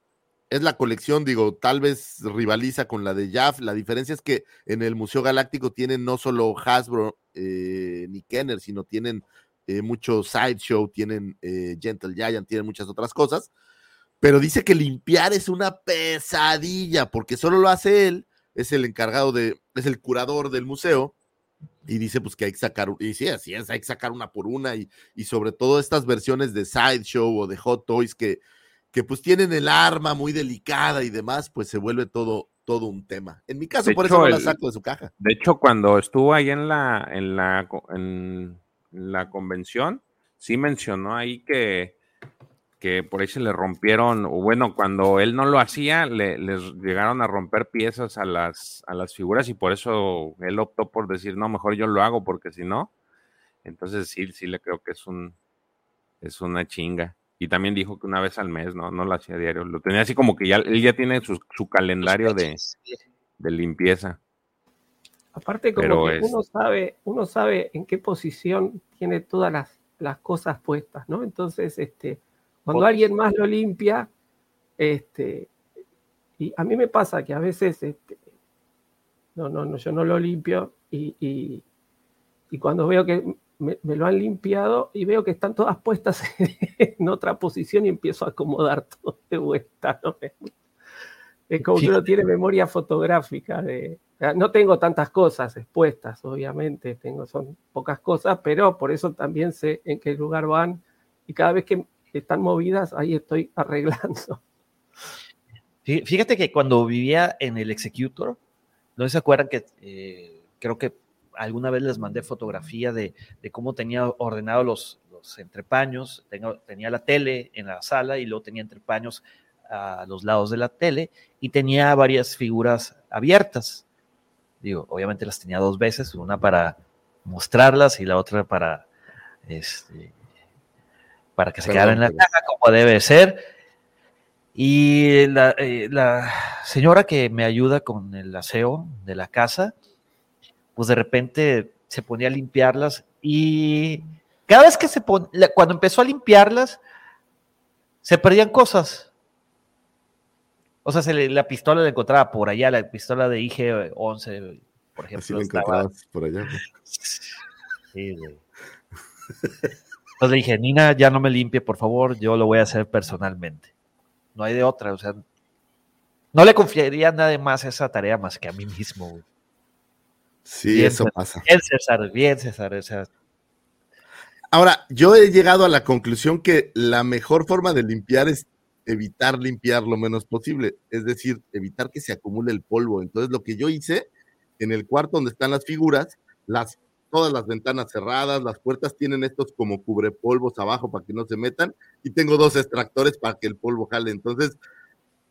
es la colección, digo, tal vez rivaliza con la de Jaff. La diferencia es que en el Museo Galáctico tienen no solo Hasbro eh, ni Kenner, sino tienen eh, mucho Sideshow, tienen eh, Gentle Giant, tienen muchas otras cosas pero dice que limpiar es una pesadilla, porque solo lo hace él, es el encargado de, es el curador del museo, y dice pues que hay que sacar, y sí, así es, hay que sacar una por una, y, y sobre todo estas versiones de Sideshow o de Hot Toys que, que pues tienen el arma muy delicada y demás, pues se vuelve todo, todo un tema. En mi caso, De por hecho, eso no la saco de su caja. De hecho, cuando estuvo ahí en la, en la, en la convención, sí mencionó ahí que, que por ahí se le rompieron, o bueno, cuando él no lo hacía, le, les llegaron a romper piezas a las, a las figuras y por eso él optó por decir, no, mejor yo lo hago porque si no, entonces sí, sí le creo que es un, es una chinga. Y también dijo que una vez al mes, ¿no? No lo hacía diario. Lo tenía así como que ya, él ya tiene su, su calendario de, de limpieza. Aparte, como que uno, sabe, uno sabe en qué posición tiene todas las, las cosas puestas, ¿no? Entonces, este, cuando alguien más lo limpia, este, y a mí me pasa que a veces, este, no, no, no, yo no lo limpio y, y, y cuando veo que me, lo han limpiado y veo que están todas puestas [laughs] en otra posición y empiezo a acomodar todo de vuelta. ¿no? Es como que uno tiene memoria fotográfica de... No tengo tantas cosas expuestas, obviamente, tengo, son pocas cosas, pero por eso también sé en qué lugar van y cada vez que están movidas, ahí estoy [laughs] arreglando. Fíjate que cuando vivía en el Executor, no se acuerdan que eh, creo que alguna vez les mandé fotografía de, cómo tenía ordenado los, los entrepaños. tenía la tele en la sala y luego tenía entrepaños a los lados de la tele y tenía varias figuras abiertas. Digo, obviamente las tenía dos veces, una para mostrarlas y la otra para, este, para que se quedaran en la caja como debe ser. Y la, eh, la, señora que me ayuda con el aseo de la casa, pues de repente se ponía a limpiarlas y cada vez que se ponía, cuando empezó a limpiarlas, se perdían cosas. O sea, se la pistola la encontraba por allá, la pistola de IG-11, por ejemplo. Así la encontrabas por allá. [laughs] Sí, güey. Entonces le dije, Nina, ya no me limpie, por favor, yo lo voy a hacer personalmente. No hay de otra, o sea, no le confiaría nada más esa tarea más que a mí mismo, güey. Sí, eso pasa. Bien, César, bien, César. Ahora, yo he llegado a la conclusión que la mejor forma de limpiar es evitar limpiar lo menos posible, es decir, evitar que se acumule el polvo. Entonces, lo que yo hice en el cuarto donde están las figuras, las todas las ventanas cerradas, las puertas tienen estos como cubrepolvos abajo para que no se metan y tengo dos extractores para que el polvo jale. Entonces,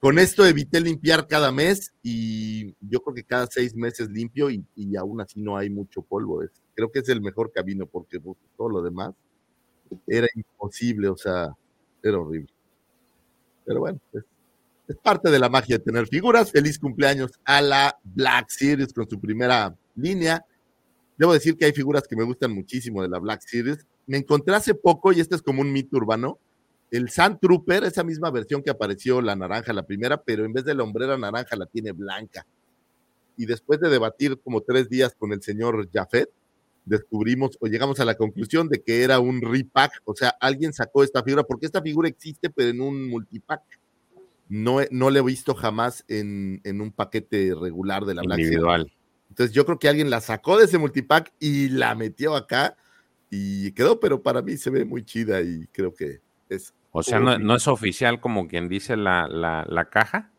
con esto evité limpiar cada mes y yo creo que cada seis meses limpio y, aún así no hay mucho polvo. creo que es el mejor camino porque pues, todo lo demás era imposible, o sea, era horrible. Pero bueno, es, es parte de la magia tener figuras. Feliz cumpleaños a la Black Series con su primera línea. Debo decir que hay figuras que me gustan muchísimo de la Black Series. Me encontré hace poco, y este es como un mito urbano, el Sand Trooper, esa misma versión que apareció la naranja, la primera, pero en vez de la hombrera naranja la tiene blanca. Y después de debatir como tres días con el señor Jafet, descubrimos o llegamos a la conclusión de que era un repack, o sea, alguien sacó esta figura, porque esta figura existe, pero en un multipack. No, no le he visto jamás en, un paquete regular de la Black Individual. Entonces yo creo que alguien la sacó de ese multipack y la metió acá y quedó, pero para mí se ve muy chida y creo que es o sea, no, es oficial como quien dice la, la, caja.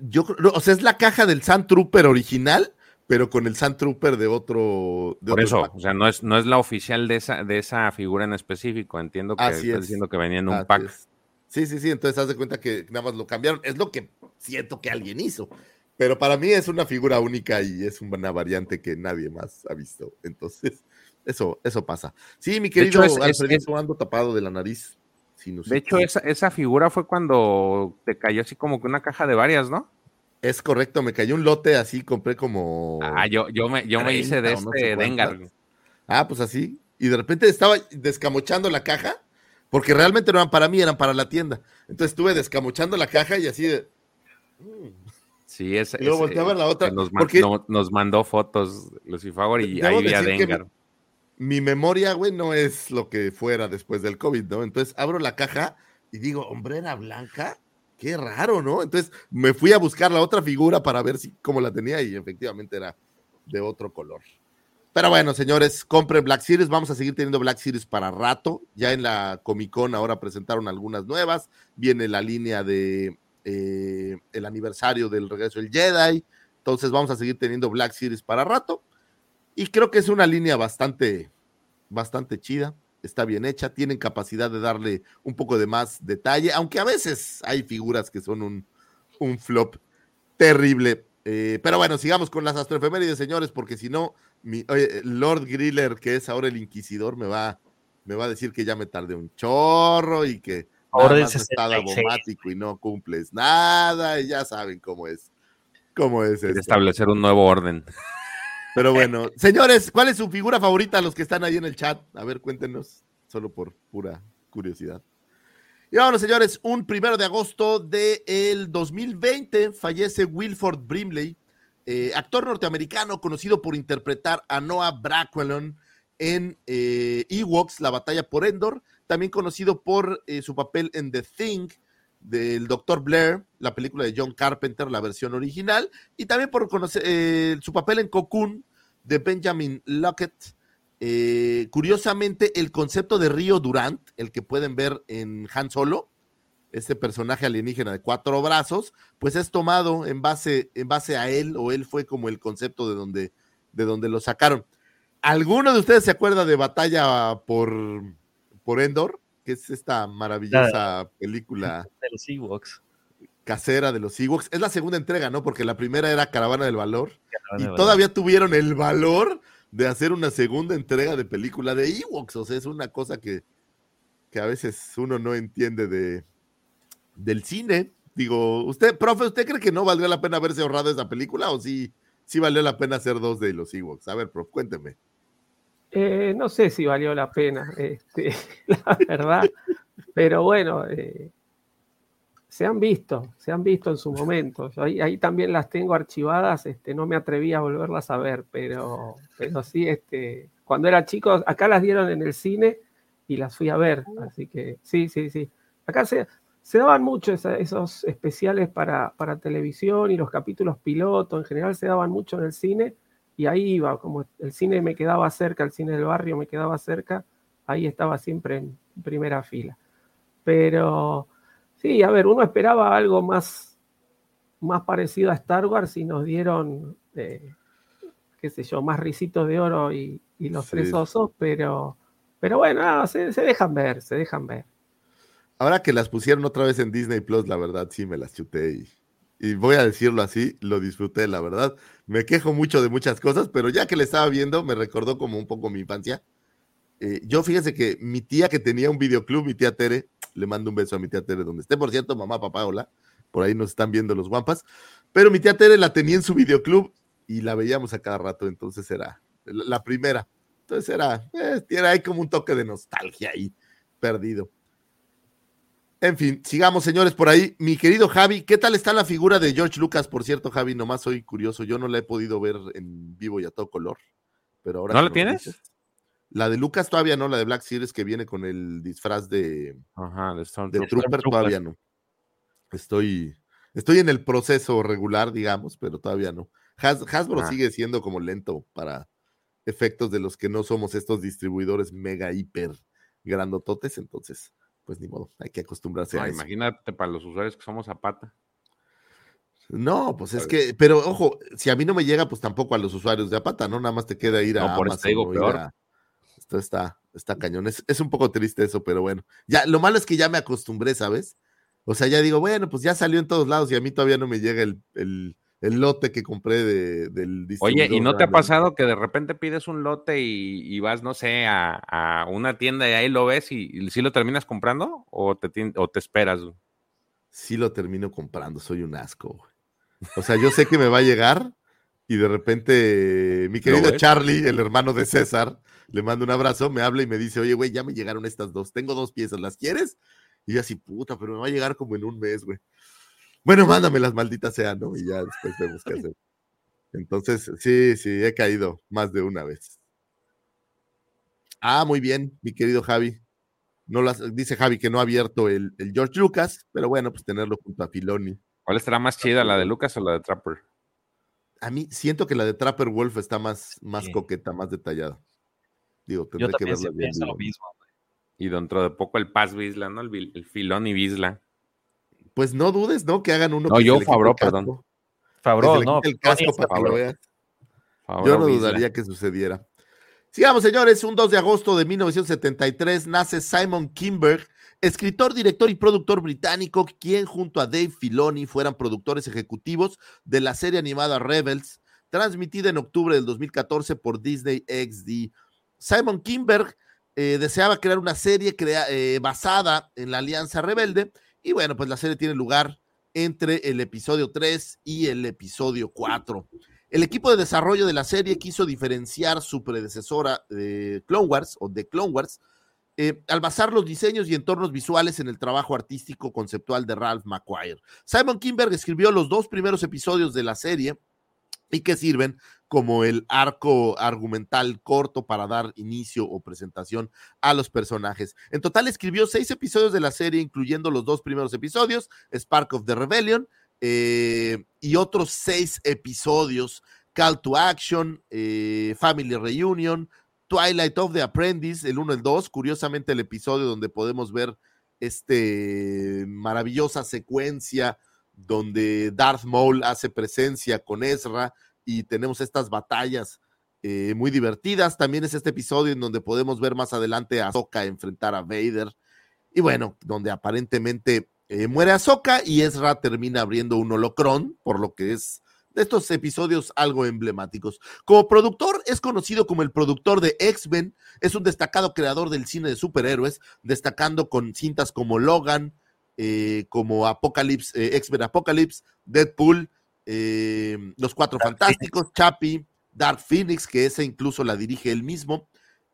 Yo, o sea, es la caja del Sand Trooper original, pero con el Sand Trooper de otro. Por eso, o sea, no es, no es la oficial de esa, de esa figura en específico. Entiendo que estás diciendo que venía en un pack. Sí, sí, sí. Entonces haz de cuenta que nada más lo cambiaron. Es lo que siento que alguien hizo. Pero para mí es una figura única y es una variante que nadie más ha visto. Entonces, eso, eso pasa. Sí, mi querido Alfredito, ando tapado de la nariz. De hecho, esa, esa figura fue cuando te cayó así como que una caja de varias, ¿no? Es correcto, me cayó un lote así, compré como. Ah, yo, yo me, yo me hice de este Dengar. Ah, pues así. Y de repente estaba descamochando la caja, porque realmente no eran para mí, eran para la tienda. Entonces estuve descamochando la caja y así de. Sí, es. Y luego volteaba la otra. Nos, nos mandó fotos Lucifer y ahí había Dengar mi memoria, güey, no es lo que fuera después del COVID, ¿no? Entonces abro la caja y digo, hombrera blanca, qué raro, ¿no? Entonces me fui a buscar la otra figura para ver si cómo la tenía y efectivamente era de otro color. Pero bueno, señores, compren Black Series. Vamos a seguir teniendo Black Series para rato. Ya en la Comic Con ahora presentaron algunas nuevas. Viene la línea de eh, el aniversario del regreso del Jedi. Entonces vamos a seguir teniendo Black Series para rato. Y creo que es una línea bastante, bastante chida, está bien hecha, tienen capacidad de darle un poco de más detalle, aunque a veces hay figuras que son un, un flop terrible. Eh, pero bueno, sigamos con las astroefemérides, señores, porque si no, mi Lord Griller, que es ahora el inquisidor, me va, me va a decir que ya me tardé un chorro y que ahora estado abomático y no cumples nada, y ya saben cómo es. Cómo es Establecer un nuevo orden. Pero bueno, señores, ¿cuál es su figura favorita? Los que están ahí en el chat. A ver, cuéntenos, solo por pura curiosidad. Y bueno, señores, un primero de agosto del el 2020 fallece Wilford Brimley, eh, actor norteamericano conocido por interpretar a Noah Braquelon en eh, Ewoks, la batalla por Endor, también conocido por eh, su papel en The Thing del Dr. Blair, la película de John Carpenter, la versión original, y también por conocer, eh, su papel en Cocoon de Benjamin Lockett. Eh, curiosamente, el concepto de Río Durant, el que pueden ver en Han Solo, este personaje alienígena de cuatro brazos, pues es tomado en base, en base a él, o él fue como el concepto de donde, de donde lo sacaron. ¿Alguno de ustedes se acuerda de Batalla por, por Endor? Que es esta maravillosa película. [laughs] De los Ewoks. Casera de los Ewoks. Es la segunda entrega, ¿no? Porque la primera era Caravana del Valor. Caravana y del todavía tuvieron el valor de hacer una segunda entrega de película de Ewoks. O sea, es una cosa que, que a veces uno no entiende de, del cine. Digo, usted, profe, ¿usted cree que no valdría la pena haberse ahorrado esa película o sí, sí valió la pena hacer dos de los Ewoks? A ver, profe, cuénteme. Eh, no sé si valió la pena, [laughs] este, la verdad, pero bueno, eh, se han visto, se han visto en su momento. Ahí, también las tengo archivadas, este, no me atreví a volverlas a ver, pero, pero sí, este, cuando era chico, acá las dieron en el cine y las fui a ver, así que sí, sí, sí. Acá se, daban mucho esos especiales para, para televisión y los capítulos piloto, en general se daban mucho en el cine y ahí iba, como el cine me quedaba cerca, el cine del barrio me quedaba cerca, ahí estaba siempre en primera fila. Pero sí, a ver, uno esperaba algo más, más parecido a Star Wars y nos dieron, eh, qué sé yo, más risitos de oro y, y los Sí. tres osos, pero, pero bueno, no, se, se dejan ver, se dejan ver. Ahora que las pusieron otra vez en Disney Plus, la verdad sí me las chuté y, y voy a decirlo así, lo disfruté, la verdad. Me quejo mucho de muchas cosas, pero ya que le estaba viendo, me recordó como un poco mi infancia. Eh, yo fíjense que mi tía que tenía un videoclub, mi tía Tere, le mando un beso a mi tía Tere, donde esté, por cierto, mamá, papá, hola, por ahí nos están viendo los guampas, pero mi tía Tere la tenía en su videoclub y la veíamos a cada rato, entonces era la, primera. Entonces era, eh, tiene ahí como un toque de nostalgia ahí, perdido. En fin, sigamos, señores, por ahí. Mi querido Javi, ¿qué tal está la figura de George Lucas? Por cierto, Javi, nomás soy curioso. Yo no la he podido ver en vivo y a todo color. Pero ahora ¿No la tienes? dices- La de Lucas todavía no, la de Black Series que viene con el disfraz de, Ajá, de de Stormtrooper. Trooper todavía no. Estoy, estoy en el proceso regular, digamos, pero todavía no. Has- Hasbro Ah. sigue siendo como lento para efectos de los que no somos estos distribuidores mega hiper grandototes, entonces, pues ni modo, hay que acostumbrarse No, a eso. imagínate para los usuarios que somos Zapata. No, pues es que, pero ojo, si a mí no me llega, pues tampoco a los usuarios de Apata, ¿no? Nada más te queda ir a No, por eso Amazon te digo peor. a- Esto está, está cañón. Es, es un poco triste eso, pero bueno. Ya, lo malo es que ya me acostumbré, ¿sabes? O sea, ya digo, bueno, pues ya salió en todos lados y a mí todavía no me llega el, el, el lote que compré de, del Oye, ¿y no te ha pasado que de repente pides un lote y, y vas, no sé, a, a una tienda y ahí lo ves y, y sí lo terminas comprando o te, o te esperas? Sí lo termino comprando, soy un asco. güey. O sea, yo sé que me va a llegar y de repente mi querido? Charlie, el hermano de [laughs] César, le mando un abrazo, me habla y me dice, oye, güey, ya me llegaron estas dos, tengo dos piezas, ¿las quieres? Y yo así, puta, pero me va a llegar como en un mes, güey. Bueno, mándame las malditas sean, ¿no? Y ya después vemos qué hacer. Entonces, sí, sí, he caído más de una vez. Ah, muy bien, mi querido Javi. No las, dice Javi que no ha abierto el, el George Lucas, pero bueno, pues tenerlo junto a Filoni. ¿Cuál estará más chida, la de Lucas o la de Trapper? A mí siento que la de Trapper Wolf está más, más Sí. coqueta, más detallada. Digo, Yo tendré que verla sí bien. lo mismo. Y dentro de poco el Paz Bisla, ¿no? El, el Filoni Bisla. Pues no dudes, ¿no? Que hagan uno. No, que se yo casco, perdón. le no. el casco para que lo Favreau. Yo no dudaría que sucediera. Sigamos, señores. Un 2 de agosto de 1973 nace Simon Kimberg, escritor, director y productor británico, quien junto a Dave Filoni fueran productores ejecutivos de la serie animada Rebels, transmitida en octubre del 2014 por Disney XD. Simon Kimberg eh, deseaba crear una serie crea- eh, basada en la Alianza Rebelde y bueno, pues la serie tiene lugar entre el episodio 3 y el episodio 4. El equipo de desarrollo de la serie quiso diferenciar su predecesora de Clone Wars o de Clone Wars eh, al basar los diseños y entornos visuales en el trabajo artístico conceptual de Ralph McQuire. Simon Kinberg escribió los dos primeros episodios de la serie y que sirven como el arco argumental corto para dar inicio o presentación a los personajes. En total escribió seis episodios de la serie, incluyendo los dos primeros episodios, Spark of the Rebellion, eh, y otros seis episodios, Call to Action, eh, Family Reunion, Twilight of the Apprentice, el 1 y el 2, curiosamente el episodio donde podemos ver este maravillosa secuencia donde Darth Maul hace presencia con Ezra y tenemos estas batallas eh, muy divertidas. También es este episodio en donde podemos ver más adelante a Ahsoka enfrentar a Vader. Y bueno, donde aparentemente eh, muere Ahsoka y Ezra termina abriendo un holocrón, por lo que es de estos episodios algo emblemáticos. Como productor, es conocido como el productor de X-Men, es un destacado creador del cine de superhéroes, destacando con cintas como Logan, eh, como Apocalypse, X-Men Apocalypse, Deadpool, Los Cuatro Fantásticos, Chappie, Dark Phoenix, que esa incluso la dirige él mismo,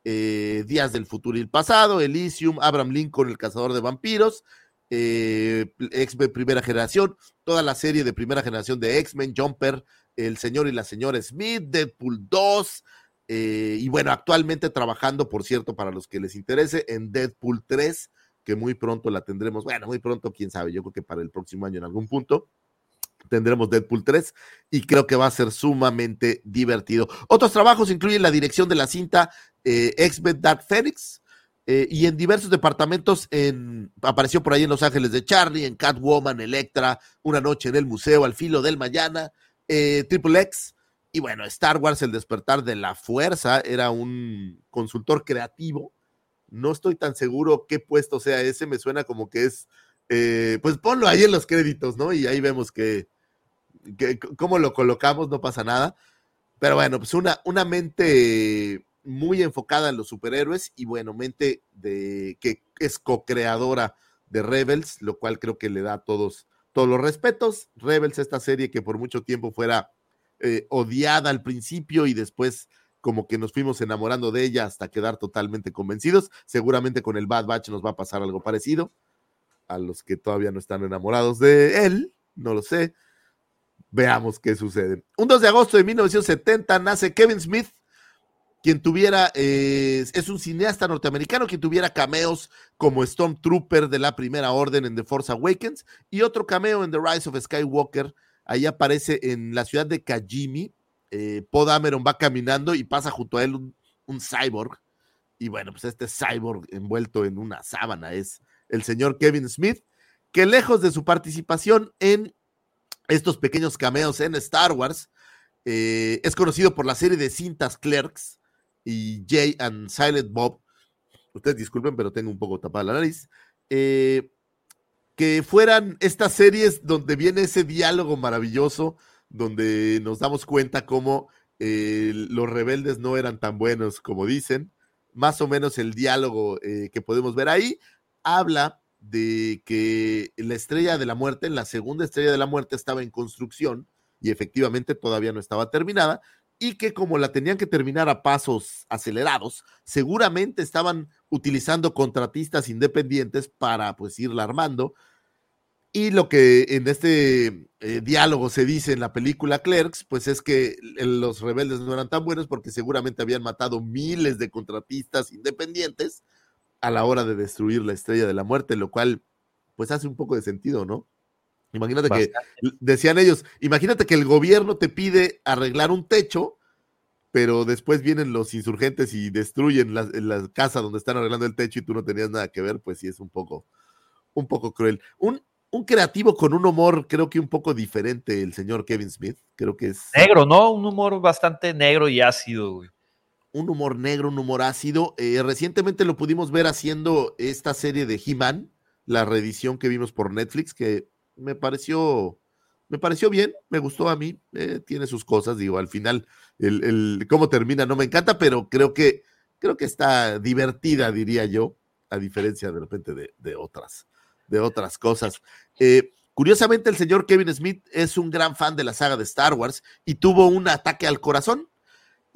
Días del Futuro y el Pasado, Elysium, Abraham Lincoln, el Cazador de Vampiros, eh, X-Men Primera Generación, toda la serie de primera generación de X-Men, Jumper, El Señor y la Señora Smith, Deadpool 2, eh, y bueno, actualmente trabajando, por cierto, para los que les interese, en Deadpool 3, que muy pronto la tendremos, bueno, muy pronto, quién sabe, yo creo que para el próximo año en algún punto tendremos Deadpool 3 y creo que va a ser sumamente divertido. Otros trabajos incluyen la dirección de la cinta eh, X-Men Dark Phoenix, eh, y en diversos departamentos en, apareció por ahí en Los Ángeles de Charlie, en Catwoman, Electra, Una noche en el museo, Al filo del mañana, eh, Triple X, y bueno, Star Wars, El despertar de la fuerza, era un consultor creativo. No estoy tan seguro qué puesto sea ese, me suena como que es, eh, pues ponlo ahí en los créditos, ¿no? Y ahí vemos que, que cómo lo colocamos, no pasa nada. Pero bueno, pues una, una mente muy enfocada en los superhéroes y bueno, mente de que es co-creadora de Rebels, lo cual creo que le da todos, todos los respetos. Rebels, esta serie que por mucho tiempo fuera eh, odiada al principio y después como que nos fuimos enamorando de ella hasta quedar totalmente convencidos. Seguramente con el Bad Batch nos va a pasar algo parecido. A los que todavía no están enamorados de él, no lo sé. Veamos qué sucede. Un 2 de agosto de 1970 nace Kevin Smith, quien tuviera, eh, es un cineasta norteamericano quien tuviera cameos como Stormtrooper de la Primera Orden en The Force Awakens y otro cameo en The Rise of Skywalker. Ahí aparece en la ciudad de Kajimi. Eh, Poe Dameron va caminando y pasa junto a él un, cyborg. Y bueno, pues este cyborg envuelto en una sábana es el señor Kevin Smith, que lejos de su participación en estos pequeños cameos en Star Wars, eh, es conocido por la serie de cintas Clerks, y Jay and Silent Bob, ustedes disculpen, pero tengo un poco tapada la nariz, eh, que fueran estas series donde viene ese diálogo maravilloso, donde nos damos cuenta cómo eh, los rebeldes no eran tan buenos como dicen, más o menos el diálogo que podemos ver ahí, habla de que la estrella de la muerte, la segunda estrella de la muerte estaba en construcción y efectivamente todavía no estaba terminada, y que como la tenían que terminar a pasos acelerados, seguramente estaban utilizando contratistas independientes para pues irla armando. Y lo que en este eh, diálogo se dice en la película Clerks, pues es que los rebeldes no eran tan buenos porque seguramente habían matado miles de contratistas independientes a la hora de destruir la estrella de la muerte, lo cual pues hace un poco de sentido, ¿no? Imagínate que, decían ellos, imagínate que el gobierno te pide arreglar un techo, pero después vienen los insurgentes y destruyen la, la, casa donde están arreglando el techo y tú no tenías nada que ver, pues sí es un poco, un poco cruel. Un, un creativo con un humor, creo que un poco diferente, el señor Kevin Smith, creo que es. Negro, ¿no? Un humor bastante negro y ácido, güey. Un humor negro, un humor ácido. Eh, recientemente lo pudimos ver haciendo esta serie de He-Man, la reedición que vimos por Netflix, que me pareció, me pareció bien, me gustó a mí, eh, tiene sus cosas, digo, al final, el, el, cómo termina no me encanta, pero creo que, creo que está divertida, diría yo, a diferencia de repente de, de otras, de otras cosas. Eh, Curiosamente, el señor Kevin Smith es un gran fan de la saga de Star Wars y tuvo un ataque al corazón.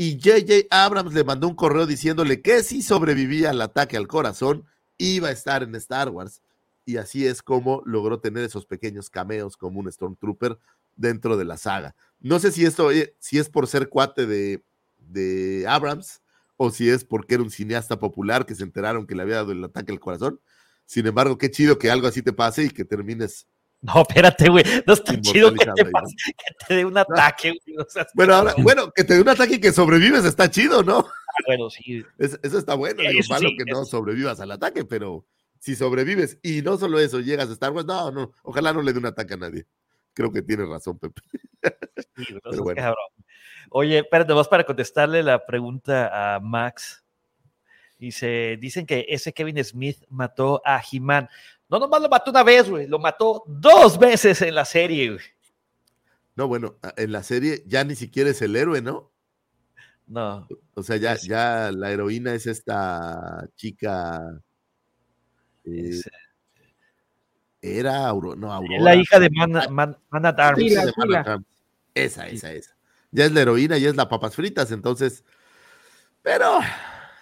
Y J.J. Abrams le mandó un correo diciéndole que si sobrevivía al ataque al corazón, iba a estar en Star Wars. Y así es como logró tener esos pequeños cameos como un Stormtrooper dentro de la saga. No sé si esto si es por ser cuate de, de Abrams o si es porque era un cineasta popular que se enteraron que le había dado el ataque al corazón. Sin embargo, qué chido que algo así te pase y que termines no, espérate, güey. No está chido que te, pase, que te dé un ataque, güey. O sea, [laughs] bueno, ahora, bueno, que te dé un ataque y que sobrevives está chido, ¿no? Ah, bueno, sí. Es, eso está bueno. Digo, malo sí, que no sobrevivas al ataque, pero si sobrevives y no solo eso, llegas a Star Wars, no, no, ojalá no le dé un ataque a nadie. Creo que tienes razón, Pepe. [laughs] Sí, pero bueno. Oye, espérate, vas para contestarle la pregunta a Max. Dice, dicen que ese Kevin Smith mató a He-Man. No nomás lo mató una vez, güey, lo mató dos veces en la serie, güey. No, bueno, en la serie ya ni siquiera es el héroe, ¿no? No. O sea, ya, ya la heroína es esta chica. Eh, era Aurora, no, Aurora. La hija de Mana, Man, Mana Darms. Sí, la, de Mana. Esa, esa, esa. Ya es la heroína y es la papas fritas, entonces. Pero.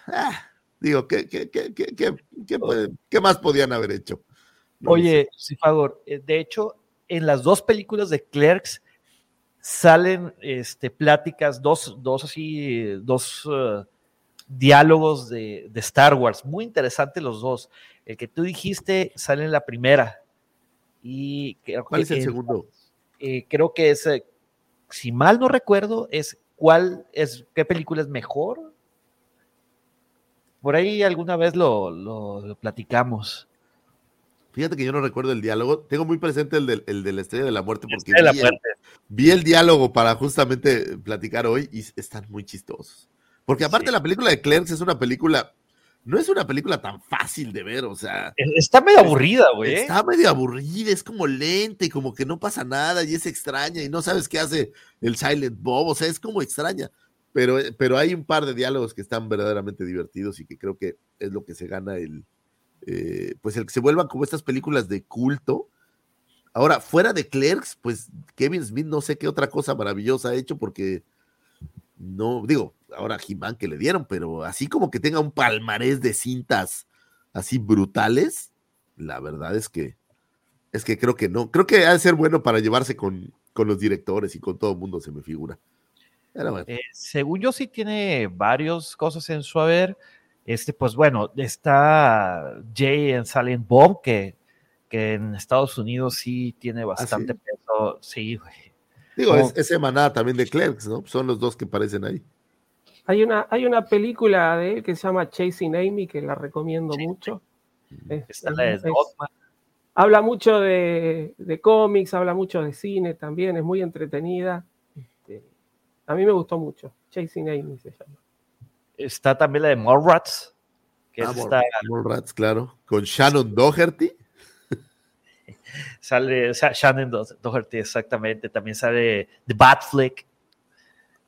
Ah, digo, ¿qué, qué, qué, qué, qué, qué, qué más podían haber hecho? Oye, sí, favor, de hecho, en las dos películas de Clerks salen este, pláticas, dos, dos así, dos uh, diálogos de, de, Star Wars, muy interesantes los dos. El que tú dijiste sale en la primera. Y creo ¿Cuál que es el, el segundo? Eh, creo que es, eh, si mal no recuerdo, es cuál es, qué película es mejor. Por ahí alguna vez lo, lo, lo platicamos. Fíjate que yo no recuerdo el diálogo. Tengo muy presente el de, el de la estrella de la muerte porque vi, la muerte. El, vi, El, diálogo para justamente platicar hoy y están muy chistosos. Porque aparte sí. la película de Clerks es una película, no es una película tan fácil de ver, o sea. Está medio aburrida, güey. ¿eh? Está medio aburrida, es como lenta y como que no pasa nada y es extraña y no sabes qué hace el Silent Bob, o sea, es como extraña. Pero, pero hay un par de diálogos que están verdaderamente divertidos y que creo que es lo que se gana el, eh, pues el que se vuelvan como estas películas de culto. Ahora, fuera de Clerks, pues Kevin Smith no sé qué otra cosa maravillosa ha hecho porque no, digo, ahora He-Man que le dieron, pero así como que tenga un palmarés de cintas así brutales, la verdad es que es que creo que no, creo que ha de ser bueno para llevarse con, con los directores y con todo el mundo, se me figura. Bueno. Eh, según yo sí tiene varias cosas en su haber, este, pues bueno, está Jay en Silent Bob, que, que en Estados Unidos sí tiene bastante ¿Ah, sí? peso. Sí, güey. Digo, es, es, emanada también de Clerks, ¿no? Son los dos que aparecen ahí. Hay una, hay una película de él que se llama Chasing Amy, que la recomiendo sí. mucho. Es, la de es, habla mucho de, de, cómics, habla mucho de cine también, es muy entretenida. Este, a mí me gustó mucho. Chasing Amy se llama está también la de Mallrats. Que ah, es esta... Mallrats, claro. Con Shannon Doherty. [laughs] sale o sea, Shannon Doherty, exactamente. También sale The Batflick.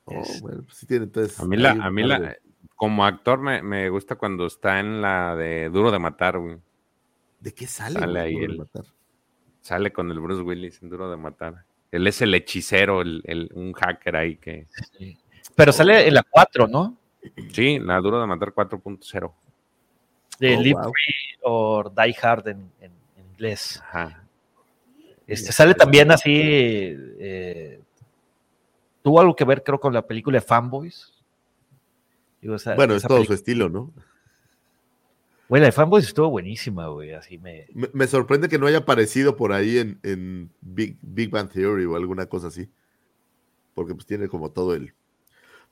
Oh, es... bueno, pues sí tiene entonces. A mí, la, a mí la, como actor me, me, gusta cuando está en la de Duro de Matar, güey. ¿De qué sale? Sale ahí Duro el, de Matar? Sale con el Bruce Willis en Duro de Matar. Él es el hechicero, el, el un hacker ahí que. Sí. Pero oh, sale en la 4, ¿no? Sí, la Duro de Matar 4.0. De oh, Live wow. Free o Die Hard en, en, en inglés. Ajá. Este, sale también así. Eh, tuvo algo que ver, creo, con la película de Fanboys. Digo, esa, bueno, esa es todo película. su estilo, ¿no? Bueno, la de Fanboys estuvo buenísima, güey. Así me... me... me. sorprende que no haya aparecido por ahí en, en Big, Big Bang Theory o alguna cosa así. Porque pues tiene como todo el,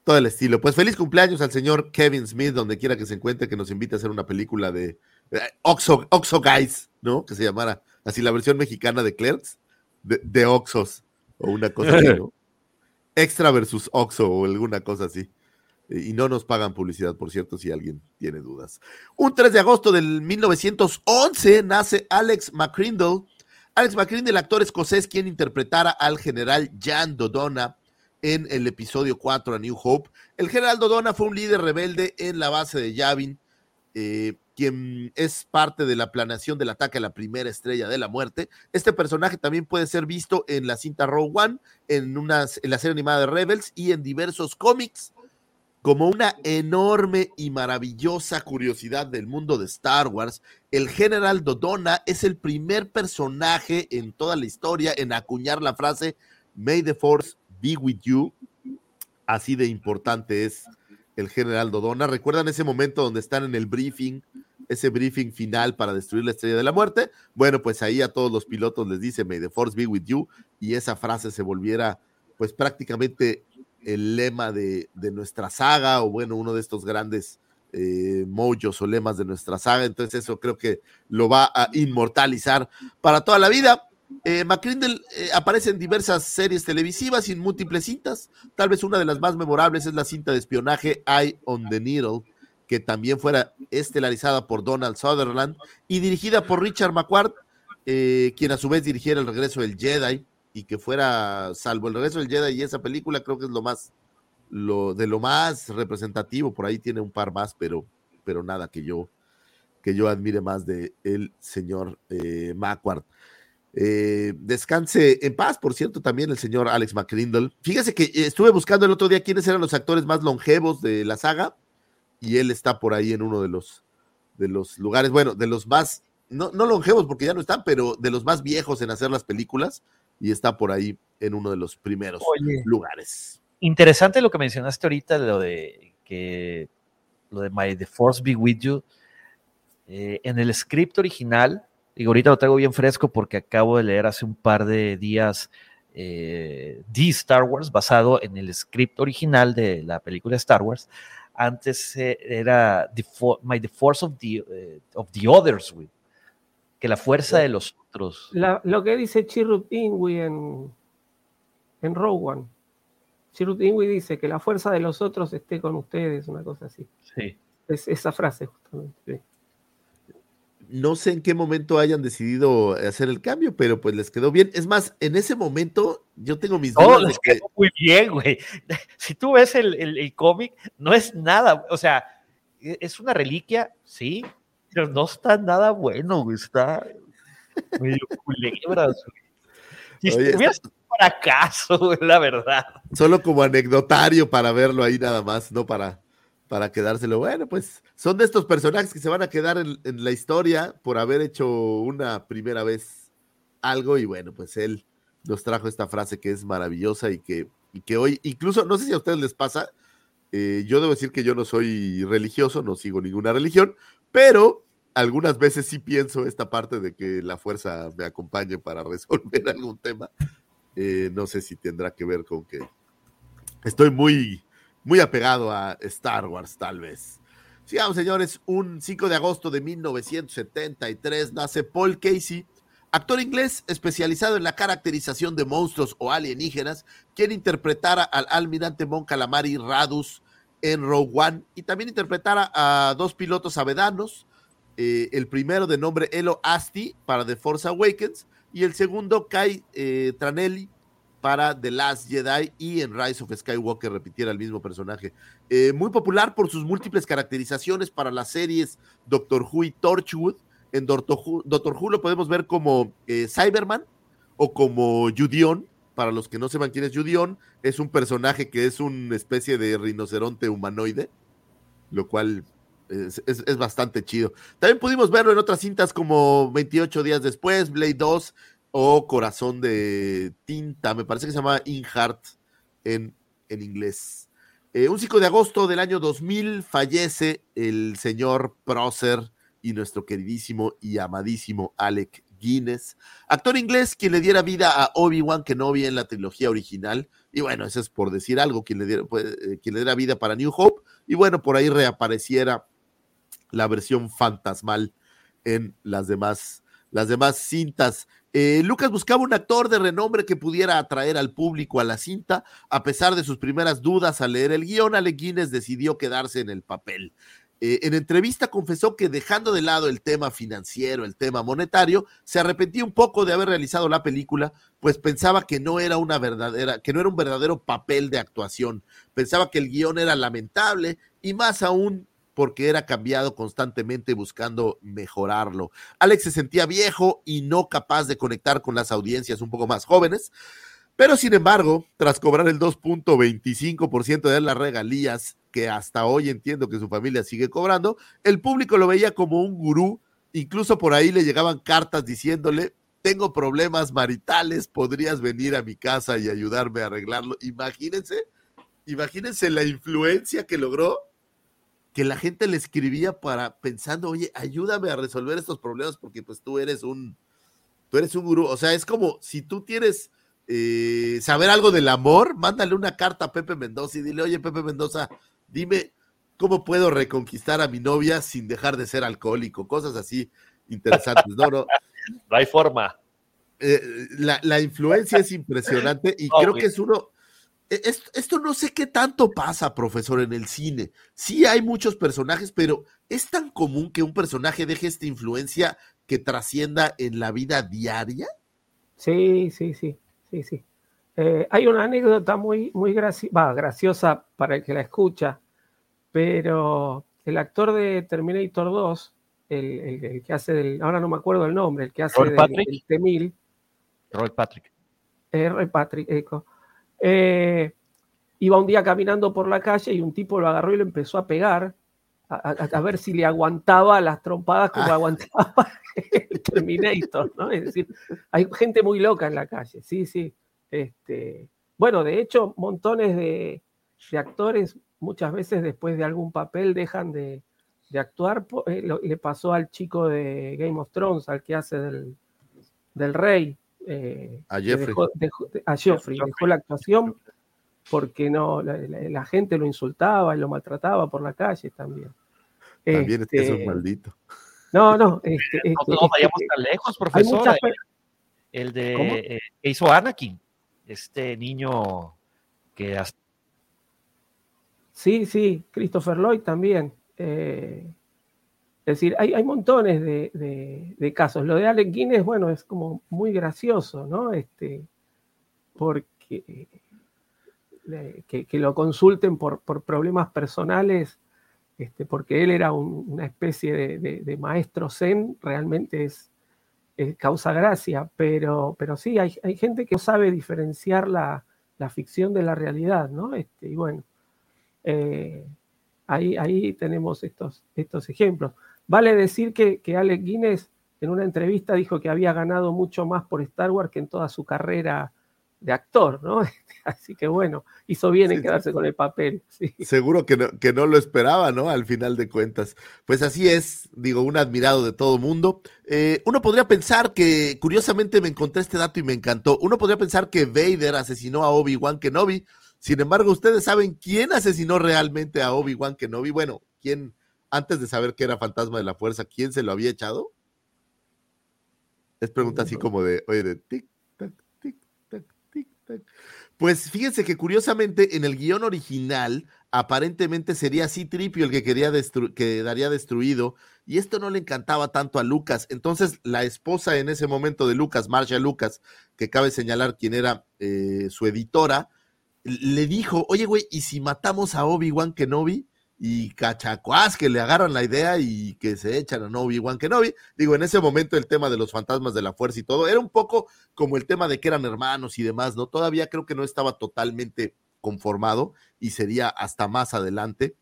todo el estilo. Pues feliz cumpleaños al señor Kevin Smith, donde quiera que se encuentre, que nos invite a hacer una película de eh, Oxo, Oxo Guys, ¿no? Que se llamara así la versión mexicana de Clerks, de, de Oxos, o una cosa así, ¿no? [laughs] Extra versus Oxo, o alguna cosa así. Y no nos pagan publicidad, por cierto, si alguien tiene dudas. Un 3 de agosto del 1911 nace Alex McCrindle. Alex McCrindle, el actor escocés, quien interpretara al general Jan Dodona en el episodio 4 a New Hope. El general Dodona fue un líder rebelde en la base de Yavin, eh, quien es parte de la planeación del ataque a la primera estrella de la muerte. Este personaje también puede ser visto en la cinta Rogue One, en, unas, en la serie animada de Rebels y en diversos cómics. Como una enorme y maravillosa curiosidad del mundo de Star Wars, el general Dodona es el primer personaje en toda la historia en acuñar la frase May the Force be with you. Así de importante es el general Dodona. ¿Recuerdan ese momento donde están en el briefing ese briefing final para destruir la estrella de la muerte. Bueno, pues ahí a todos los pilotos les dice, May the Force be with you, y esa frase se volviera pues prácticamente el lema de, nuestra saga, o bueno, uno de estos grandes eh, o lemas de nuestra saga. Entonces eso creo que lo va a inmortalizar para toda la vida. Eh, McCrindle eh, aparece en diversas series televisivas y en múltiples cintas. Tal vez una de las más memorables es la cinta de espionaje Eye on the Needle, que también fuera estelarizada por Donald Sutherland y dirigida por Richard McQuarrie, eh, quien a su vez dirigiera El regreso del Jedi y que fuera, salvo El regreso del Jedi y esa película, creo que es lo más, lo, de lo más representativo, por ahí tiene un par más, pero, pero nada que yo, que yo admire más de el señor eh, eh, descanse en paz, por cierto, también el señor Alex McCrindle. Fíjese que estuve buscando el otro día quiénes eran los actores más longevos de la saga y él está por ahí en uno de los, de los lugares, bueno, de los más, no, no longevos porque ya no están, pero de los más viejos en hacer las películas y está por ahí en uno de los primeros lugares. Interesante lo que mencionaste ahorita, lo de que lo de My The Force Be With You. Eh, en el script original, y ahorita lo traigo bien fresco porque acabo de leer hace un par de días eh, The Star Wars, basado en el script original de la película Star Wars antes eh, era the my, the Force of the, eh, of the Others, que la fuerza de los otros. lo que dice Chirrut Ingui en, en Rogue One. Chirrut Ingui dice que la fuerza de los otros esté con ustedes, una cosa así. Sí. Es esa frase, justamente no sé en qué momento hayan decidido hacer el cambio, pero pues les quedó bien. Es más, en ese momento yo tengo mis dudas. les quedó muy bien, güey. [laughs] Si tú ves el, cómic, no es nada, o sea, e, es una reliquia, sí, pero no está nada bueno, güey. Está medio [laughs] culebras, güey. Si Oye, un fracaso, [laughs] la verdad. Solo como anecdotario para verlo ahí nada más, no para para quedárselo. Bueno, pues son de estos personajes que se van a quedar en, la historia por haber hecho una primera vez algo y bueno, pues él nos trajo esta frase que es maravillosa y que, que hoy, incluso, no sé si a ustedes les pasa, eh, yo debo decir que yo no soy religioso, no sigo ninguna religión, pero algunas veces sí pienso esta parte de que la fuerza me acompañe para [laughs] resolver algún tema. Eh, no sé si tendrá que ver con que estoy muy muy apegado a Star Wars, tal vez. Sigamos, señores, un 5 de agosto de 1973 nace Paul Casey, actor inglés especializado en la caracterización de monstruos o alienígenas, quien interpretara al almirante Mon Calamari Radus en Rogue One y también interpretara a dos pilotos avedanos, eh, el primero de nombre Elo Asti para The Force Awakens y el segundo Kai eh, Tranelli para The Last Jedi y en Rise of Skywalker repitiera el mismo personaje. Eh, muy popular por sus múltiples caracterizaciones para las series Doctor Who y Torchwood. En Doctor Who, lo podemos ver como eh, Cyberman o como Judion. Para los que no sepan quién es Judion, es un personaje que es una especie de rinoceronte humanoide, lo cual es, es, bastante chido. También pudimos verlo en otras cintas como 28 días después, Blade 2 o Corazón de Tinta, me parece que se llama In Heart en, en inglés. Eh, un 5 de agosto del año 2000 fallece el señor Prosser y nuestro queridísimo y amadísimo Alec Guinness, actor inglés quien le diera vida a Obi-Wan Kenobi en la trilogía original. Y bueno, eso es por decir algo, quien le, diera, pues, eh, quien le diera vida para New Hope. Y bueno, por ahí reapareciera la versión fantasmal en las demás, las demás cintas. Eh, Lucas buscaba un actor de renombre que pudiera atraer al público a la cinta. A pesar de sus primeras dudas al leer el guion, Ale Guinness decidió quedarse en el papel. Eh, en entrevista confesó que dejando de lado el tema financiero, el tema monetario, se arrepentía un poco de haber realizado la película, pues pensaba que no era una verdadera, que no era un verdadero papel de actuación. Pensaba que el guion era lamentable y más aún porque era cambiado constantemente buscando mejorarlo. Alex se sentía viejo y no capaz de conectar con las audiencias un poco más jóvenes, pero sin embargo, tras cobrar el 2.25% de las regalías que hasta hoy entiendo que su familia sigue cobrando, el público lo veía como un gurú, incluso por ahí le llegaban cartas diciéndole, tengo problemas maritales, podrías venir a mi casa y ayudarme a arreglarlo. Imagínense, imagínense la influencia que logró que la gente le escribía para pensando, oye, ayúdame a resolver estos problemas porque pues tú eres un, tú eres un gurú. O sea, es como si tú tienes eh, saber algo del amor, mándale una carta a Pepe Mendoza y dile, oye, Pepe Mendoza, dime cómo puedo reconquistar a mi novia sin dejar de ser alcohólico, cosas así interesantes. No, no. No hay forma. Eh, la, la, influencia es impresionante y creo que es uno, esto, esto, no sé qué tanto pasa, profesor, en el cine. Sí hay muchos personajes, pero ¿es tan común que un personaje deje esta influencia que trascienda en la vida diaria? Sí, sí, sí, sí, sí. Eh, hay una anécdota muy, muy graci graciosa para el que la escucha, pero el actor de Terminator 2, el, el, el que hace del, ahora no me acuerdo el nombre, el que hace del, del T-1000. Roy Patrick. Eh, Roy Patrick, eco. Eh, iba un día caminando por la calle y un tipo lo agarró y lo empezó a pegar a, a, a ver si le aguantaba las trompadas como ah. aguantaba el Terminator, ¿no? Es decir, hay gente muy loca en la calle, sí, sí. Este, bueno, de hecho, montones de, de actores muchas veces después de algún papel dejan de, de actuar. Eh, lo, le pasó al chico de Game of Thrones, al que hace del, del rey, eh, a Jeffrey. Dejó, dejó, a Geoffrey, dejó la actuación porque no la, la, la, gente lo insultaba y lo maltrataba por la calle también. También este, es que es un maldito. No, no. Este, este, no, no vayamos tan lejos, profesor. El de eh, que hizo Anakin, este niño que hasta... Sí, sí, Christopher Lloyd también. Eh, es decir, hay, hay montones de, de, casos. Lo de Alec Guinness, bueno, es como muy gracioso, ¿no? Este, porque que, lo consulten por, por, problemas personales, este, porque él era un, una especie de, de, maestro zen, realmente es, es, causa gracia, pero, pero sí, hay, hay gente que no sabe diferenciar la, la ficción de la realidad, ¿no? Este, y bueno, eh, ahí, ahí tenemos estos, estos ejemplos. Vale decir que, que Alec Guinness en una entrevista dijo que había ganado mucho más por Star Wars que en toda su carrera de actor, ¿no? [laughs] Así que bueno, hizo bien sí, en quedarse sí. con el papel. Sí. Seguro que no, que no, lo esperaba, ¿no? Al final de cuentas. Pues así es, digo, un admirado de todo mundo. Eh, uno podría pensar que, curiosamente me encontré este dato y me encantó, uno podría pensar que Vader asesinó a Obi-Wan Kenobi, sin embargo, ustedes saben quién asesinó realmente a Obi-Wan Kenobi, bueno, quién antes de saber que era fantasma de la fuerza, ¿quién se lo había echado? Es pregunta así como de, oye, de tic, tac, tic, tac, tic, tac. Pues fíjense que curiosamente en el guion original aparentemente sería así Tripio el que quería quedaría destruido y esto no le encantaba tanto a Lucas. Entonces la esposa en ese momento de Lucas, Marcia Lucas, que cabe señalar quién era eh, su editora, le dijo, oye güey, ¿y si matamos a Obi-Wan Kenobi? Y cachacuás que le agarran la idea y que se echan a Obi-Wan Kenobi. Digo, en ese momento el tema de los fantasmas de la fuerza y todo era un poco como el tema de que eran hermanos y demás, ¿no? Todavía creo que no estaba totalmente conformado y sería hasta más adelante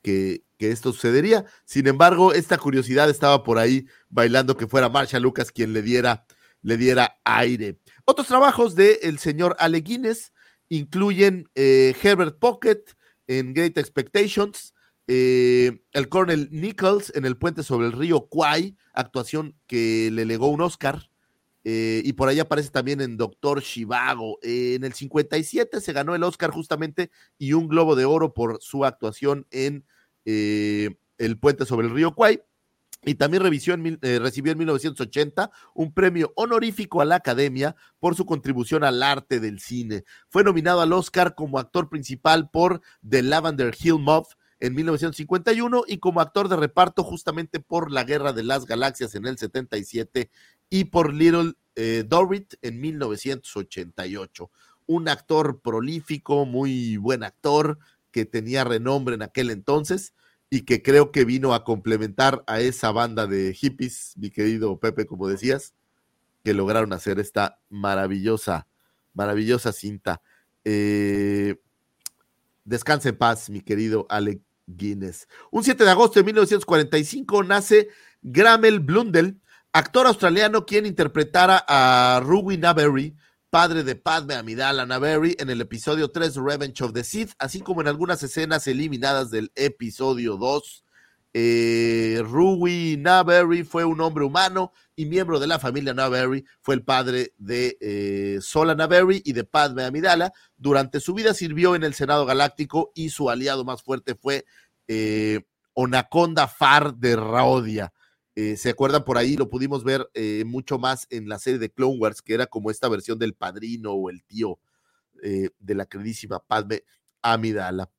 que, que esto sucedería. Sin embargo, esta curiosidad estaba por ahí bailando que fuera Marsha Lucas quien le diera, le diera aire. Otros trabajos del el señor Ale Guinness incluyen eh, Herbert Pocket en Great Expectations, eh, el Colonel Nichols en El Puente sobre el Río Kwai, actuación que le legó un Oscar. Eh, y por ahí aparece también en Doctor Shivago. Eh, en el 57 se ganó el Oscar justamente y un Globo de Oro por su actuación en eh, El Puente sobre el Río Kwai. Y también en, recibió en 1980 un premio honorífico a la Academia por su contribución al arte del cine. Fue nominado al Oscar como actor principal por The Lavender Hill Mob, en 1951 y como actor de reparto justamente por La Guerra de las Galaxias en el 77 y por Little eh, Dorrit en 1988. Un actor prolífico, muy buen actor que tenía renombre en aquel entonces y que creo que vino a complementar a esa banda de hippies, mi querido Pepe, como decías, que lograron hacer esta maravillosa, maravillosa cinta. Eh, descanse en paz, mi querido Alec Guinness. Un 7 de agosto de 1945 nace Gramel Blundell, actor australiano quien interpretara a Ruby Naberry, padre de Padme Amidala Naberry, en el episodio 3 Revenge of the Sith, así como en algunas escenas eliminadas del episodio 2. Eh, Ruby Naberry fue un hombre humano y miembro de la familia Naberry, fue el padre de eh, Sola Naberry y de Padme Amidala. Durante su vida sirvió en el Senado Galáctico y su aliado más fuerte fue eh, Onaconda Far de Raodia. Eh, ¿Se acuerdan por ahí? Lo pudimos ver eh, mucho más en la serie de Clone Wars, que era como esta versión del padrino o el tío eh, de la queridísima Padme Amidala.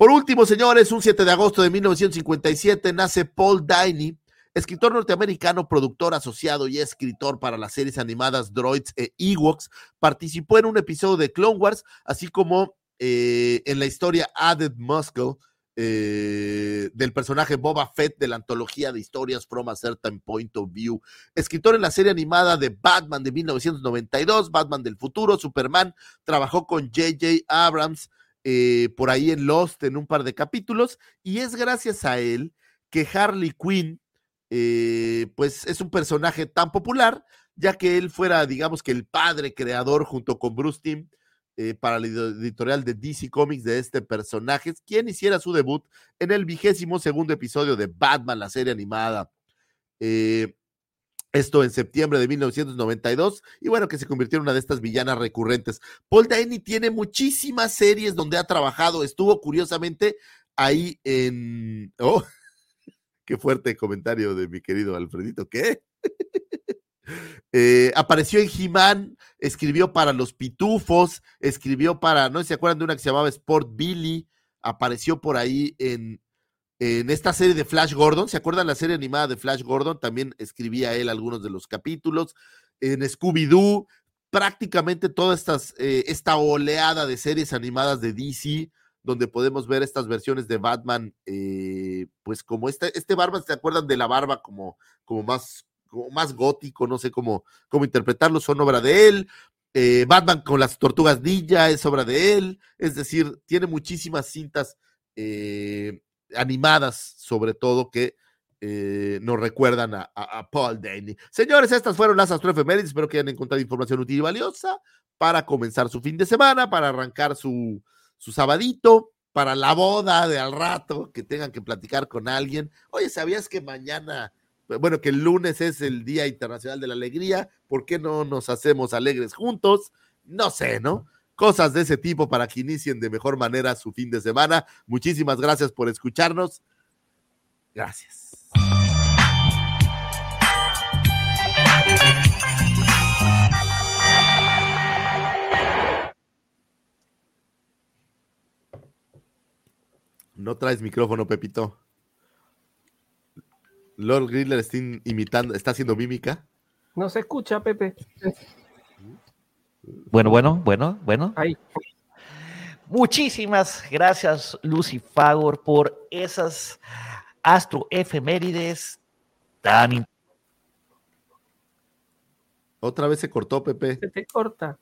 Por último, señores, un 7 de agosto de 1957 nace Paul Dini, escritor norteamericano, productor asociado y escritor para las series animadas Droids e Ewoks. Participó en un episodio de Clone Wars, así como eh, en la historia Added Muscle eh, del personaje Boba Fett de la antología de historias From a Certain Point of View. Escritor en la serie animada de Batman de 1992, Batman del futuro, Superman. Trabajó con J.J. Abrams eh, por ahí en Lost en un par de capítulos y es gracias a él que Harley Quinn eh, pues es un personaje tan popular ya que él fuera digamos que el padre creador junto con Bruce Timm eh, para la editorial de DC Comics de este personaje, quien hiciera su debut en el vigésimo segundo episodio de Batman, la serie animada. Eh, esto en septiembre de 1992, y bueno, que se convirtió en una de estas villanas recurrentes. Paul Dini tiene muchísimas series donde ha trabajado, estuvo curiosamente ahí en... Oh, [laughs] qué fuerte comentario de mi querido Alfredito, ¿qué? [laughs] Eh, apareció en He-Man, escribió para Los Pitufos, escribió para, no sé si se acuerdan de una que se llamaba Sport Billy, apareció por ahí en, en esta serie de Flash Gordon, ¿se acuerdan la serie animada de Flash Gordon? También escribía él algunos de los capítulos, en Scooby-Doo, prácticamente toda estas, eh, esta oleada de series animadas de DC, donde podemos ver estas versiones de Batman, eh, pues como este, este barba, ¿se acuerdan de la barba como, como más como más gótico, no sé cómo, cómo interpretarlo, son obra de él. Eh, Batman con las tortugas ninja es obra de él, es decir, tiene muchísimas cintas animadas, sobre todo, que eh, nos recuerdan a, Paul Dany. Señores, estas fueron las astroefemérides, espero que hayan encontrado información útil y valiosa para comenzar su fin de semana, para arrancar su, su sabadito, para la boda de al rato, que tengan que platicar con alguien. Oye, ¿sabías que mañana bueno, que el lunes es el Día Internacional de la Alegría, ¿por qué no nos hacemos alegres juntos? No sé, ¿no? Cosas de ese tipo para que inicien de mejor manera su fin de semana. Muchísimas gracias por escucharnos. Gracias. No traes micrófono, Pepito. Lord Griller está imitando, está haciendo mímica. No se escucha, Pepe. Bueno, bueno, bueno, bueno. Ahí. Muchísimas gracias, Lucy Fagor, por esas astroefemérides tan Otra vez se cortó, Pepe. Se te corta.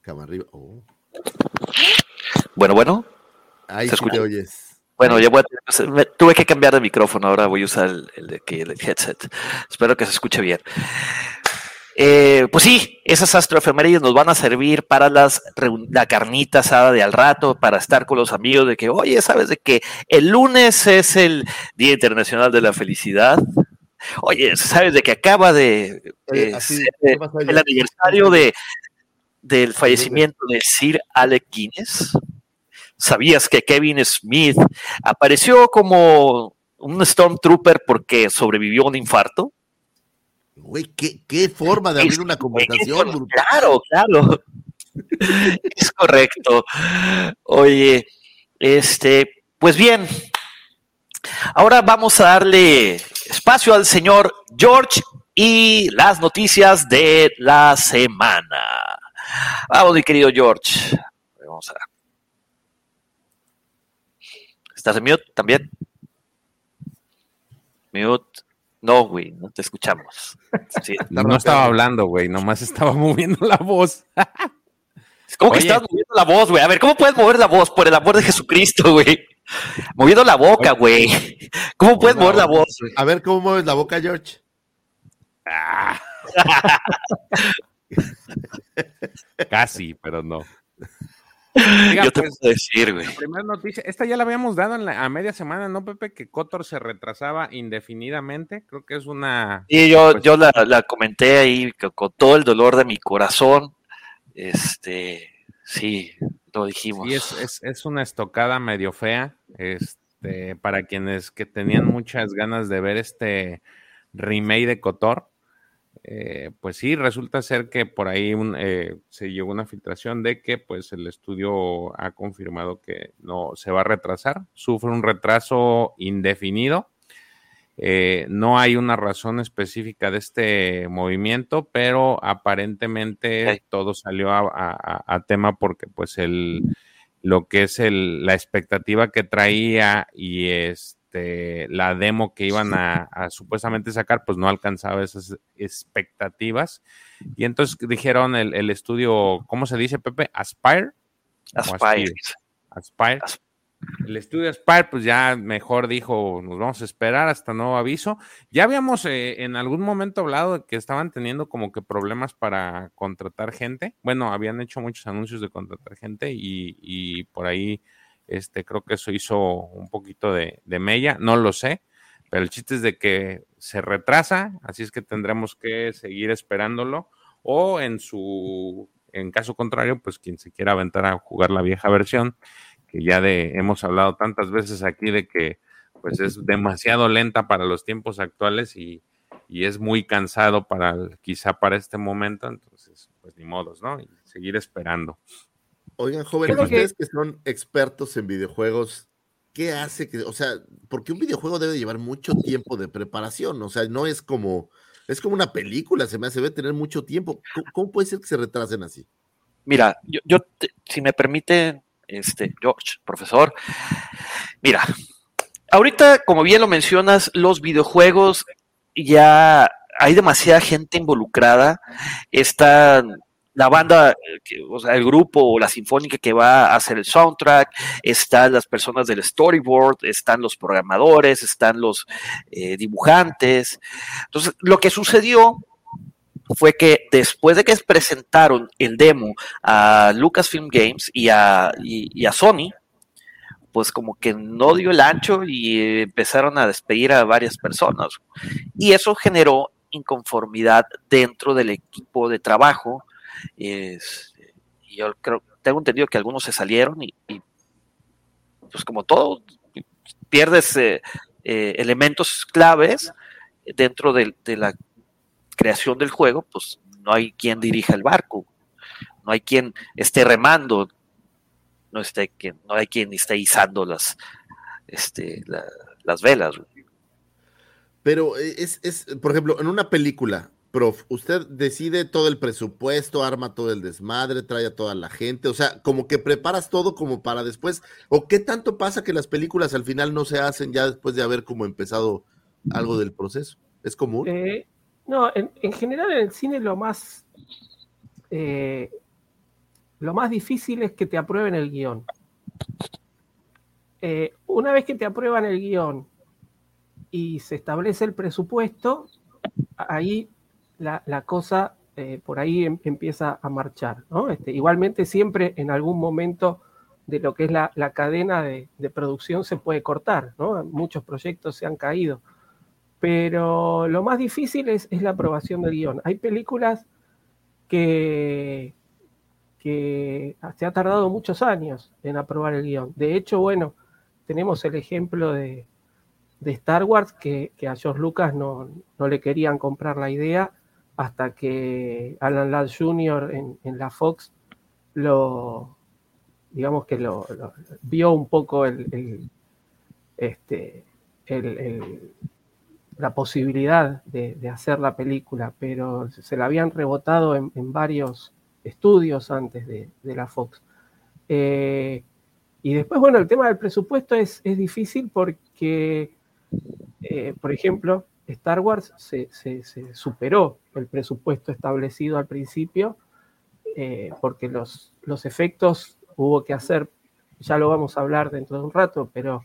Cama arriba. Oh. Bueno, bueno. Ahí sí te oyes. Bueno, ya voy a tuve que cambiar de micrófono, ahora voy a usar el, el, el headset. Espero que se escuche bien. Eh, pues sí, esas astroefemérides nos van a servir para las, la carnita asada de al rato, para estar con los amigos de que, oye, ¿sabes de que el lunes es el Día Internacional de la Felicidad? Oye, ¿sabes de que acaba de eh, Así, ser el aniversario de, del fallecimiento de Sir Alec Guinness? ¿Sabías que Kevin Smith apareció como un Stormtrooper porque sobrevivió a un infarto? Güey, ¿qué, ¿qué, forma de abrir es, una conversación. Claro, claro. es correcto. Oye, este, pues bien, ahora vamos a darle espacio al señor George y las noticias de la semana. Vamos, mi querido George. Vamos a ¿Estás en mute también? Mute. No, güey, no te escuchamos. Sí, [laughs] no estaba hablando, güey, nomás estaba [laughs] moviendo la voz. ¿Cómo que estás moviendo la voz, güey? A ver, ¿cómo puedes mover la voz? Por el amor de Jesucristo, güey. Moviendo la boca, güey. ¿Cómo puedes mover la voz? A ver, ¿cómo mueves la boca, George? Ah. [laughs] Casi, pero no. Diga, Yo te pues, puedo decir, güey. La primera noticia, esta ya la habíamos dado en la, a media semana, ¿no, Pepe? Que Cotor se retrasaba indefinidamente. Creo que es una. Sí, yo, pues, yo la, la, comenté ahí con todo el dolor de mi corazón. Este, sí, lo dijimos. Sí, es, es, es una estocada medio fea. Este, para quienes que tenían muchas ganas de ver este remake de Cotor eh, pues sí, resulta ser que por ahí eh, se llegó una filtración de que pues el estudio ha confirmado que no se va a retrasar, sufre un retraso indefinido. Eh, no hay una razón específica de este movimiento, pero aparentemente todo salió a, tema porque pues el, lo que es el, la expectativa que traía y es este, la demo que iban a, supuestamente sacar, pues no alcanzaba esas expectativas. Y entonces dijeron el, estudio, ¿cómo se dice, Pepe? Aspire. Aspire. Aspire. El estudio Aspire, pues ya mejor dijo, nos vamos a esperar hasta nuevo aviso. Ya habíamos eh, en algún momento hablado de que estaban teniendo como que problemas para contratar gente. Bueno, habían hecho muchos anuncios de contratar gente y, y por ahí este, creo que eso hizo un poquito de, mella, no lo sé, pero el chiste es de que se retrasa, así es que tendremos que seguir esperándolo, o en su, en caso contrario, pues quien se quiera aventar a jugar la vieja versión, que ya de, hemos hablado tantas veces aquí de que pues es demasiado lenta para los tiempos actuales y, y es muy cansado para quizá para este momento, entonces pues ni modos, ¿no? Y seguir esperando. Oigan, jóvenes, ustedes que... son expertos en videojuegos, ¿qué hace que, o sea, porque un videojuego debe llevar mucho tiempo de preparación, o sea, no es como, es como una película, se me hace, debe tener mucho tiempo. ¿Cómo, puede ser que se retrasen así? Mira, yo, yo si me permite, este, George, profesor, mira, ahorita, como bien lo mencionas, los videojuegos ya hay demasiada gente involucrada, están la banda, eh, o sea, el grupo o la sinfónica que va a hacer el soundtrack, están las personas del storyboard, están los programadores, están los eh, dibujantes. Entonces, lo que sucedió fue que después de que presentaron el demo a Lucasfilm Games y a, y a Sony, pues como que no dio el ancho y empezaron a despedir a varias personas. Y eso generó inconformidad dentro del equipo de trabajo es, yo creo, tengo entendido que algunos se salieron y, pues como todo, pierdes eh, eh, elementos claves dentro de, la creación del juego, pues no hay quien dirija el barco, no hay quien esté remando, no, esté, no hay quien esté izando las, este, las velas. Pero es, es, por ejemplo, en una película, Prof, usted decide todo el presupuesto, arma todo el desmadre, trae a toda la gente, o sea, como que preparas todo como para después, o qué tanto pasa que las películas al final no se hacen ya después de haber como empezado algo del proceso, ¿es común? Eh, no, en, general en el cine lo más, eh, lo más difícil es que te aprueben el guion. Eh, una vez que te aprueban el guion y se establece el presupuesto, ahí la, cosa eh, por ahí em, empieza a marchar. Este, igualmente siempre en algún momento de lo que es la, cadena de, producción se puede cortar, muchos proyectos se han caído, pero lo más difícil es, la aprobación del guion. Hay películas que, se ha tardado muchos años en aprobar el guion. De hecho, bueno, tenemos el ejemplo de, Star Wars, que, a George Lucas no, le querían comprar la idea hasta que Alan Ladd Jr. en, la Fox lo, digamos que lo, vio un poco el, este, la posibilidad de, hacer la película, pero se la habían rebotado en, varios estudios antes de, la Fox. Eh, y después, bueno, el tema del presupuesto es, es difícil porque, eh, por ejemplo, Star Wars se, superó el presupuesto establecido al principio eh, porque los, efectos hubo que hacer, ya lo vamos a hablar dentro de un rato, pero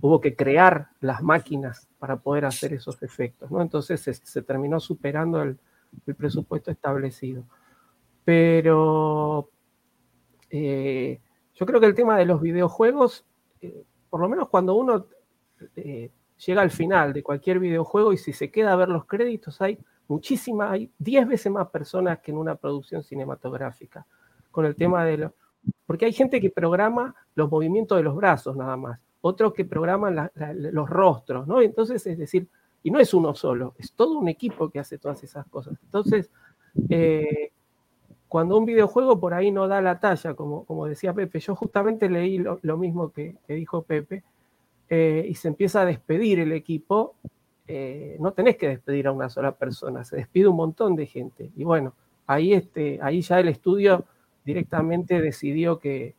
hubo que crear las máquinas para poder hacer esos efectos, ¿no? Entonces se, terminó superando el, presupuesto establecido. Pero eh, yo creo que el tema de los videojuegos, eh, por lo menos cuando uno llega al final de cualquier videojuego y si se queda a ver los créditos, hay muchísimas, hay 10 veces más personas que en una producción cinematográfica, con el tema de los... Porque hay gente que programa los movimientos de los brazos nada más, otros que programan los rostros, ¿no? Entonces, es decir, y no es uno solo, es todo un equipo que hace todas esas cosas. Entonces, eh, cuando un videojuego por ahí no da la talla, como, como decía Pepe, yo justamente leí lo, mismo que, dijo Pepe, eh, y se empieza a despedir el equipo, eh, no tenés que despedir a una sola persona, se despide un montón de gente. Y bueno, ahí, este, ahí ya el estudio directamente decidió que,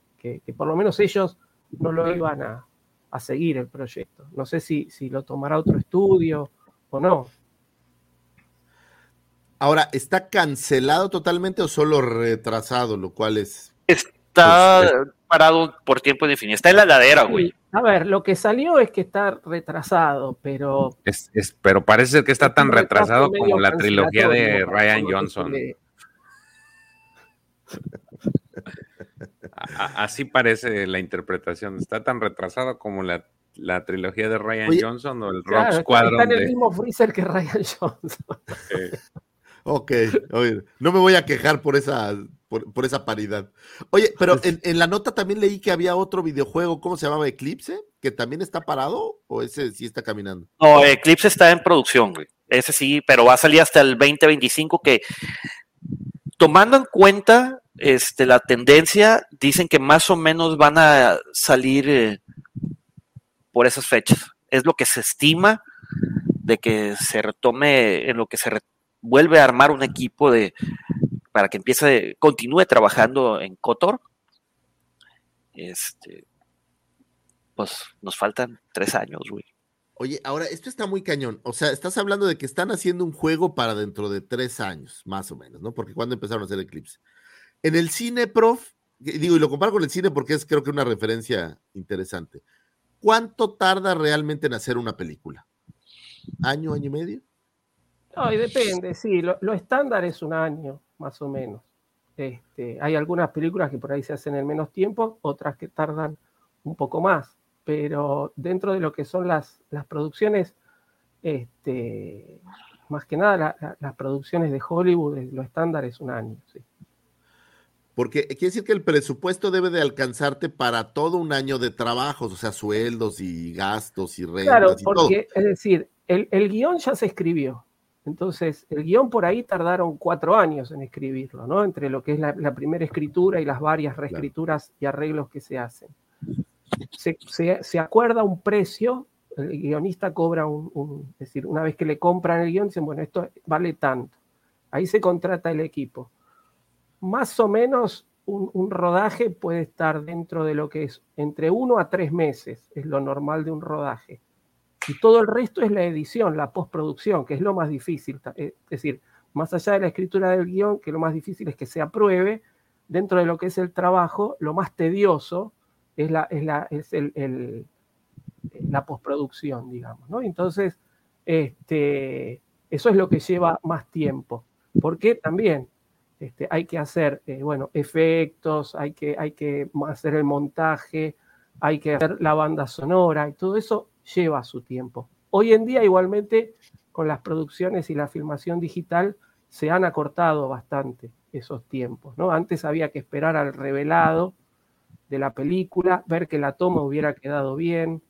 por lo menos ellos no lo iban a, seguir el proyecto. No sé si, si lo tomará otro estudio o no. Ahora, ¿está cancelado totalmente o solo retrasado? Lo cual es. Está pues, parado por tiempo indefinido. Está en la ladera, güey. A ver, lo que salió es que está retrasado, pero. Es, pero parece que está tan retrasado como la trilogía de Ryan Johnson. Así parece la interpretación. Está tan retrasado como la, trilogía de Ryan Johnson o el Rock Squadron. Está en el mismo freezer que Ryan [laughs] Johnson. Ok, oye, no me voy a quejar por esa, por, esa paridad. Oye, pero en, en, la nota también leí que había otro videojuego, ¿cómo se llamaba? Eclipse, que también está parado o ese sí está caminando. No, Eclipse está en producción, güey. Ese sí, pero va a salir hasta el 2025 que tomando en cuenta este, la tendencia, dicen que más o menos van a salir eh, por esas fechas. Es lo que se estima de que se retome, en lo que se vuelve a armar un equipo de para que empiece, continúe trabajando en Cotor. Este, pues nos faltan tres años, güey. Oye, ahora, esto está muy cañón. O sea, estás hablando de que están haciendo un juego para dentro de tres años, más o menos, ¿no? Porque cuando empezaron a hacer Eclipse. En el cine, prof, digo, y lo comparo con el cine porque es creo que una referencia interesante. ¿Cuánto tarda realmente en hacer una película? ¿Año, año y medio? No, y depende, sí, lo, estándar es un año, más o menos. Este, hay algunas películas que por ahí se hacen en menos tiempo, otras que tardan un poco más, pero dentro de lo que son las, las producciones, este, más que nada las producciones de Hollywood, lo estándar es un año, sí. Porque quiere decir que el presupuesto debe de alcanzarte para todo un año de trabajos, o sea, sueldos y gastos y rentas. Claro, porque es decir, el, el guion ya se escribió, entonces, el guion por ahí tardaron cuatro años en escribirlo, ¿no? Entre lo que es la, primera escritura y las varias reescrituras y arreglos que se hacen. Se, acuerda un precio, el guionista cobra un, es decir, una vez que le compran el guion, dicen, bueno, esto vale tanto. Ahí se contrata el equipo. Más o menos un, un rodaje puede estar dentro de lo que es entre uno a tres meses, es lo normal de un rodaje y todo el resto es la edición, la postproducción, que es lo más difícil. Eh, es decir, más allá de la escritura del guion, que lo más difícil es que se apruebe, dentro de lo que es el trabajo, lo más tedioso es la, es la, es el, la postproducción, digamos. ¿no? Entonces, este, eso es lo que lleva más tiempo, porque también este, hay que hacer, eh, bueno, efectos, hay que, hay que hacer el montaje, hay que hacer la banda sonora y todo eso lleva su tiempo. Hoy en día igualmente con las producciones y la filmación digital se han acortado bastante esos tiempos. ¿no? Antes había que esperar al revelado de la película, ver que la toma hubiera quedado bien,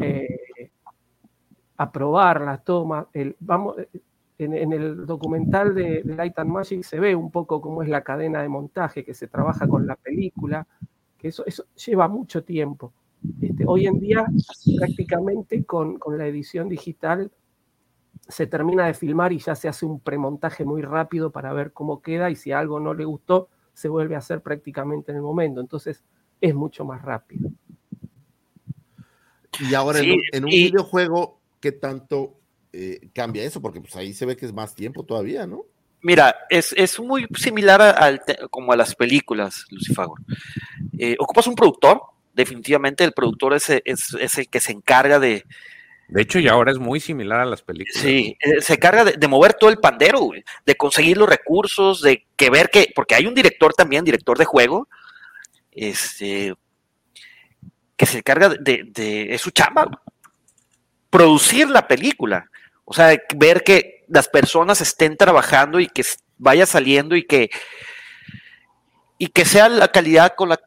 eh, aprobar la toma. El, vamos, en, el documental de, Light Magic se ve un poco cómo es la cadena de montaje que se trabaja con la película, que eso, eso lleva mucho tiempo. Este, hoy en día, prácticamente con, la edición digital, se termina de filmar y ya se hace un premontaje muy rápido para ver cómo queda y si algo no le gustó, se vuelve a hacer prácticamente en el momento. Entonces, es mucho más rápido. Y ahora Sí, en, un- en un y- videojuego, ¿qué tanto eh, cambia eso? Porque pues ahí se ve que es más tiempo todavía, ¿no? Mira, es, es muy similar a- como a las películas, Lucifagor. Eh, ocupas un productor, definitivamente el productor es, es, es el que se encarga de, De hecho, y ahora es muy similar a las películas. sí, eh, se encarga de, de mover todo el pandero, güey, de conseguir los recursos, de que ver que, porque hay un director también, director de juego, este, que se encarga de, de- es su chamba, producir la película, o sea, ver que las personas estén trabajando y que vaya saliendo y que y que sea la calidad con la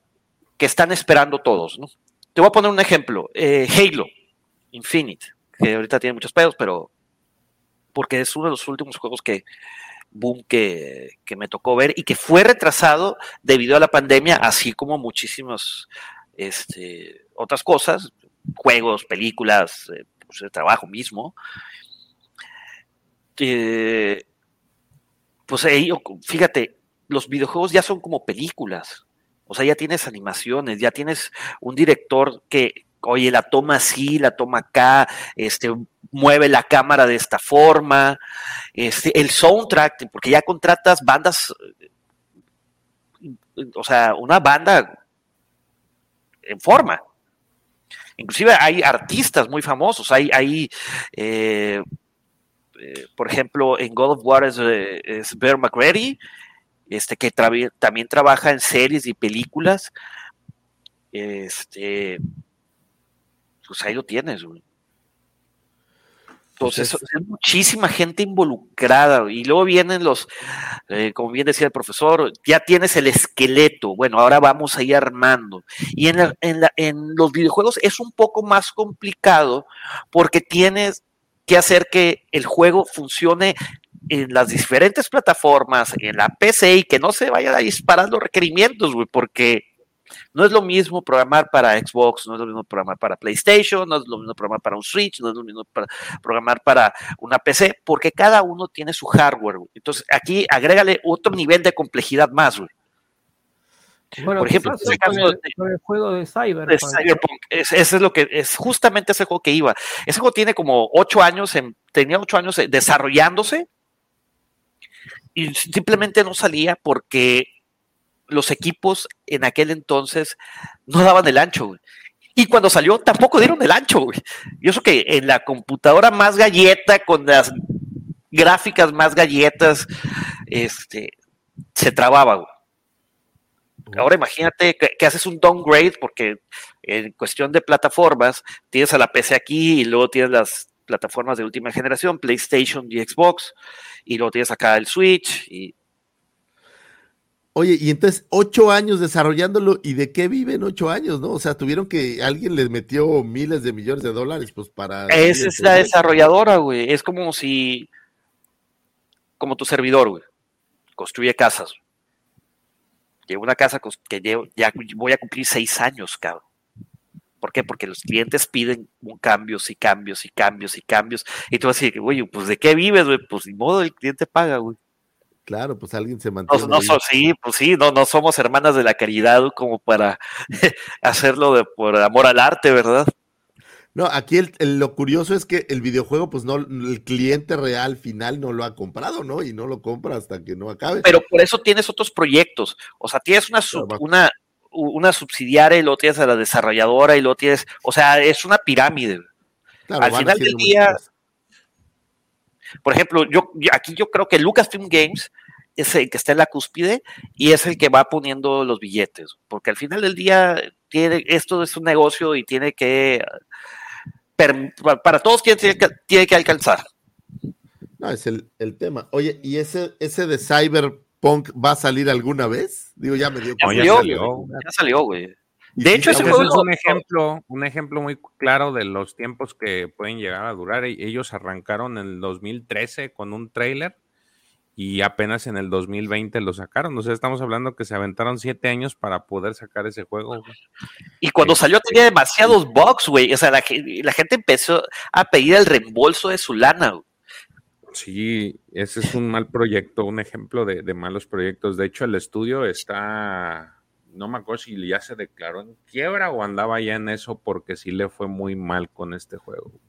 que están esperando todos, ¿no? Te voy a poner un ejemplo, eh, Halo Infinite, que ahorita tiene muchos pedos, pero porque es uno de los últimos juegos que boom que, que me tocó ver y que fue retrasado debido a la pandemia, así como muchísimas este, otras cosas, juegos, películas, eh, pues, el trabajo mismo. Eh, pues fíjate, los videojuegos ya son como películas. O sea, ya tienes animaciones, ya tienes un director que, oye, la toma así, la toma acá, este, mueve la cámara de esta forma, este, el soundtrack, porque ya contratas bandas, o sea, una banda en forma. Inclusive hay artistas muy famosos, hay, hay eh, eh, por ejemplo, en God of War es, eh, es Bear McCready, este, que tra- también trabaja en series y películas. Este, pues ahí lo tienes, güey. Entonces, Pues es muchísima gente involucrada, güey. y luego vienen los, eh, como bien decía el profesor, ya tienes el esqueleto, bueno, ahora vamos a ir armando. Y en, la- en la- en los videojuegos es un poco más complicado porque tienes que hacer que el juego funcione en las diferentes plataformas, en la PC y que no se vayan a disparar los requerimientos, güey, porque no es lo mismo programar para Xbox, no es lo mismo programar para PlayStation, no es lo mismo programar para un Switch, no es lo mismo para programar para una PC, porque cada uno tiene su hardware. güey. Entonces, aquí agrégale otro nivel de complejidad más, güey. Bueno, Por ejemplo, en el con, caso el, con el juego de Cyberpunk. de Cyberpunk. Es, ese es lo que es justamente ese juego que iba. Ese juego tiene como ocho años, en, tenía ocho años eh, desarrollándose y simplemente no salía porque los equipos en aquel entonces no daban el ancho. güey. Y cuando salió tampoco dieron el ancho. güey. Y eso que en la computadora más galleta, con las gráficas más galletas, este, se trababa. güey. Ahora imagínate que, que haces un downgrade porque en cuestión de plataformas tienes a la PC aquí y luego tienes las plataformas de última generación, PlayStation y Xbox, y luego tienes acá el Switch y Oye, y entonces ocho años desarrollándolo, ¿y de qué viven ocho años, no? O sea, tuvieron que, alguien les metió miles de millones de dólares, pues para... esa es la desarrolladora, güey. Es como si, como tu servidor, güey, construye casas. Llevo una casa que llevo, ya voy a cumplir seis años, cabrón. ¿Por qué? Porque los clientes piden un cambios y cambios y cambios y cambios. Y tú vas a decir, güey, pues ¿de qué vives, güey? Pues ni modo, el cliente paga, güey. Claro, pues alguien se mantiene. No, no so- sí, pues sí, no, no somos hermanas de la caridad como para [laughs] hacerlo de, por amor al arte, ¿verdad? No, aquí el- el- lo curioso es que el videojuego, pues no, el cliente real final no lo ha comprado, ¿no? Y no lo compra hasta que no acabe. Pero por eso tienes otros proyectos. O sea, tienes una, sub- una, una subsidiaria y luego tienes a la desarrolladora y luego tienes, o sea, es una pirámide. Claro, Al final del día, por ejemplo, yo aquí yo creo que Lucasfilm Games es el que está en la cúspide y es el que va poniendo los billetes, porque al final del día tiene, esto es un negocio y tiene que, para todos tiene, tiene que, tiene que alcanzar. No, es el, el tema. Oye, ¿y ese, ese de Cyberpunk va a salir alguna vez? Digo, ya me dio Ya No, ya salió, ya salió, güey. De hecho, ese juego es un lo- ejemplo, un ejemplo muy claro de los tiempos que pueden llegar a durar. E- Ellos arrancaron en el 2013 con un tráiler y apenas en el 2020 lo sacaron. O sea, estamos hablando que se aventaron siete años para poder sacar ese juego. Y cuando Este, salió tenía demasiados bugs, güey. O sea, la, la gente empezó a pedir el reembolso de su lana, güey. Sí, ese es un mal proyecto, un ejemplo de, de malos proyectos. De hecho, el estudio está no me acuerdo si ya se declaró en quiebra o andaba ya en eso porque sí le fue muy mal con este juego.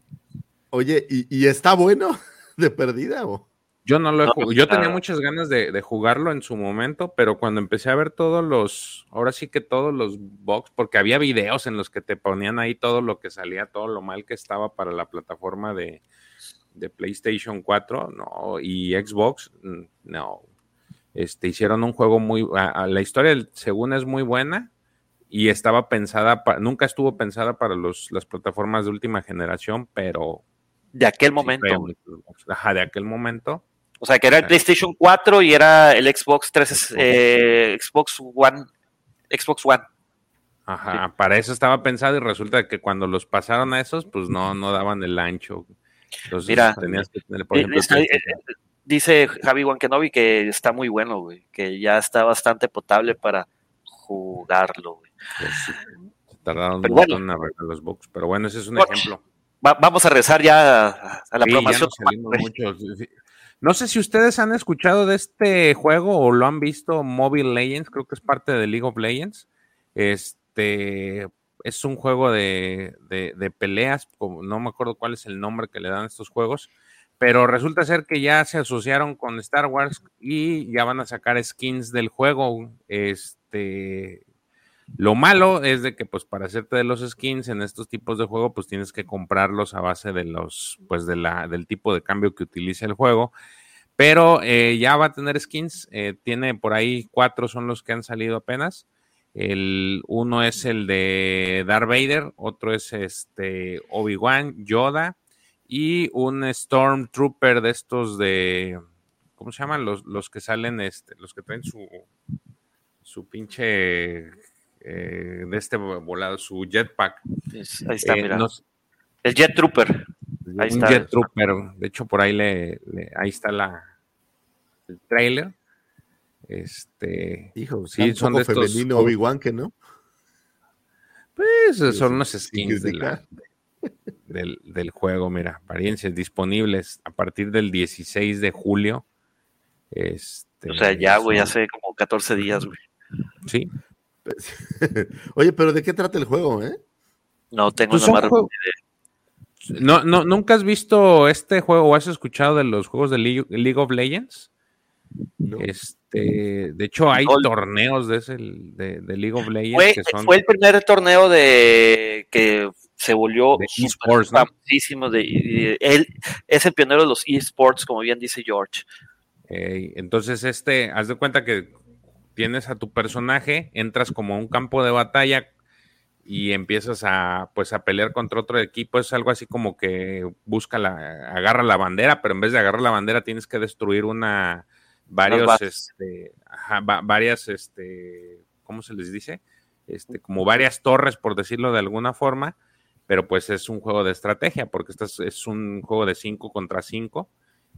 Oye, ¿y, está bueno [laughs] de perdida o? Yo no lo he jugado. Yo tenía muchas ganas de, jugarlo en su momento, pero cuando empecé a ver todos los, ahora sí que todos los box, porque había videos en los que te ponían ahí todo lo que salía, todo lo mal que estaba para la plataforma de, de PlayStation 4, no, y Xbox, mm, no. Este, hicieron un juego muy, la historia según es muy buena y estaba pensada, nunca estuvo pensada para los, las plataformas de última generación, pero... De aquel momento. Ajá, de aquel momento o sea, que era el PlayStation 4 y era el Xbox 3, eh, Xbox One, Xbox One. Ajá, para eso estaba pensado y resulta que cuando los pasaron a esos, pues no, no daban el ancho. Entonces Mira, tenías que tener, por ejemplo, eh, dice Javi Wankenobi que está muy bueno, güey, que ya está bastante potable para jugarlo, güey. Pues tardaron un montón en arreglar los box, pero bueno, ese es un ejemplo. vamos a rezar ya a, la promoción. No sé si ustedes han escuchado de este juego o lo han visto, Mobile Legends, creo que es parte de League of Legends. Este es un juego de, peleas, no me acuerdo cuál es el nombre que le dan a estos juegos, pero resulta ser que ya se asociaron con Star Wars y ya van a sacar skins del juego. Este, lo malo es de que, pues, para hacerte de los skins en estos tipos de juego, pues tienes que comprarlos a base de los, pues, de la, del tipo de cambio que utiliza el juego. Pero eh, ya va a tener skins. Eh, tiene por ahí cuatro son los que han salido apenas. El uno es el de Darth Vader, otro es este Obi-Wan, Yoda y un Stormtrooper de estos de ¿cómo se llaman? Los, los que salen, este, los que traen su, su pinche eh, de este volado, su jetpack. ahí está, eh, mira. el Jet Trooper. Ahí un Jet Trooper. De hecho, por ahí le, ahí está la el trailer. Este, hijo, sí, son de estos femenino Obi-Wan que no. Pues son unos skins del, del, juego, mira, apariencias disponibles a partir del 16 de julio. Este, o sea, ya, güey, hace como 14 días, güey. Sí, [laughs] Oye, pero ¿de qué trata el juego, eh? No tengo pues nada más no, no, ¿Nunca has visto este juego o has escuchado de los juegos de League, of Legends? Este, de hecho, hay torneos de, ese, de, League of Legends. Fue, que son... fue el primer torneo de que se volvió esports, de, él es el pionero de los esports, como bien dice George. entonces, este, haz de cuenta que tienes a tu personaje, entras como a un campo de batalla y empiezas a pues a pelear contra otro equipo, es algo así como que busca la, agarra la bandera, pero en vez de agarrar la bandera tienes que destruir una varios este, varias este, ¿cómo se les dice? Este, como varias torres, por decirlo de alguna forma, pero pues es un juego de estrategia, porque estás, es un juego de 5 contra 5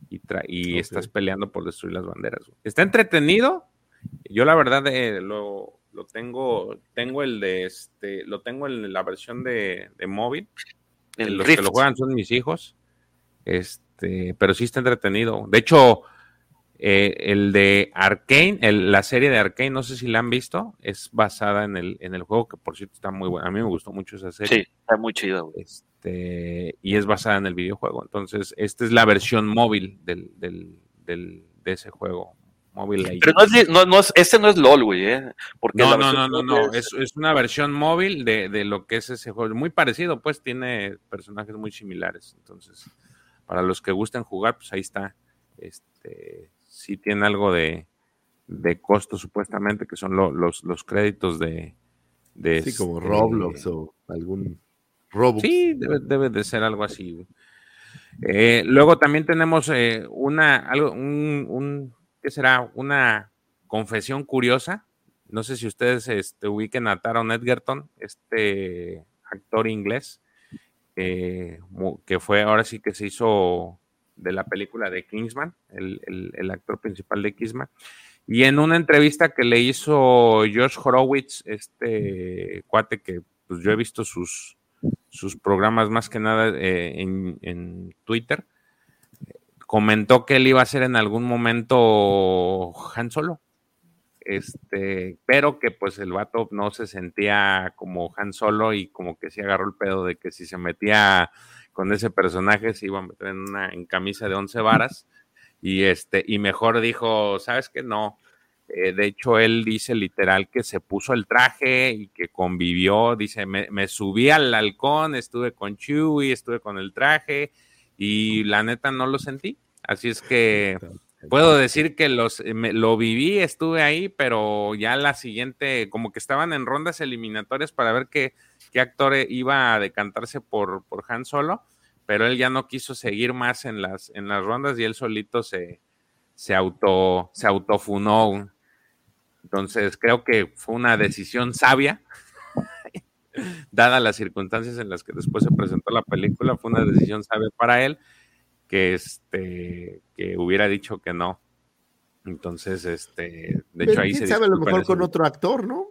y, y estás peleando por destruir las banderas. Está entretenido, yo la verdad eh, lo, tengo, tengo el de este, lo tengo en la versión de, móvil. los que lo juegan son mis hijos. Este, pero sí está entretenido. De hecho, eh, el de Arkane, la serie de Arkane, no sé si la han visto, es basada en el, en el juego, que por cierto está muy bueno. A mí me gustó mucho esa serie. Sí, está muy chido. Este, y es basada en el videojuego. Entonces, esta es la versión móvil del, del, del, de ese juego. Pero no es, no, este no es LOL, güey, ¿eh? Porque no, no, no, no, no, es, es, una versión móvil de, de, lo que es ese juego. Muy parecido, pues tiene personajes muy similares. Entonces, para los que gusten jugar, pues ahí está. Este, sí tiene algo de, de costo, supuestamente, que son los, los créditos de. de sí, como este Roblox o algún Robux. Sí, debe, debe de ser algo así. Eh, luego también tenemos eh, una, algo, un, un que será una confesión curiosa. No sé si ustedes este, ubiquen a Taron Edgerton, este actor inglés, que fue ahora sí que se hizo de la película de Kingsman, el, actor principal de Kingsman. Y en una entrevista que le hizo Josh Horowitz, este cuate que pues, yo he visto sus, sus programas más que nada eh, en, en Twitter, comentó que él iba a ser en algún momento Han Solo. este, pero que pues el vato no se sentía como Han Solo y como que sí agarró el pedo de que si se metía con ese personaje se iba a meter en una camisa de once varas y este y mejor dijo, ¿sabes qué? No. Eh, de hecho, él dice literal que se puso el traje y que convivió, dice, me, subí al halcón, estuve con Chewie, estuve con el traje y la neta no lo sentí. Así es que puedo decir que los, me- lo viví, estuve ahí, pero ya la siguiente, como que estaban en rondas eliminatorias para ver qué, qué actor iba a decantarse por, por Han Solo, pero él ya no quiso seguir más en las, en las rondas y él solito se, se, auto, se autofunó. Entonces creo que fue una decisión sabia, [laughs] dadas las circunstancias en las que después se presentó la película, fue una decisión sabia para él que este que hubiera dicho que no. Entonces, este, de hecho ahí quién se sabe, a lo mejor con otro actor, ¿no?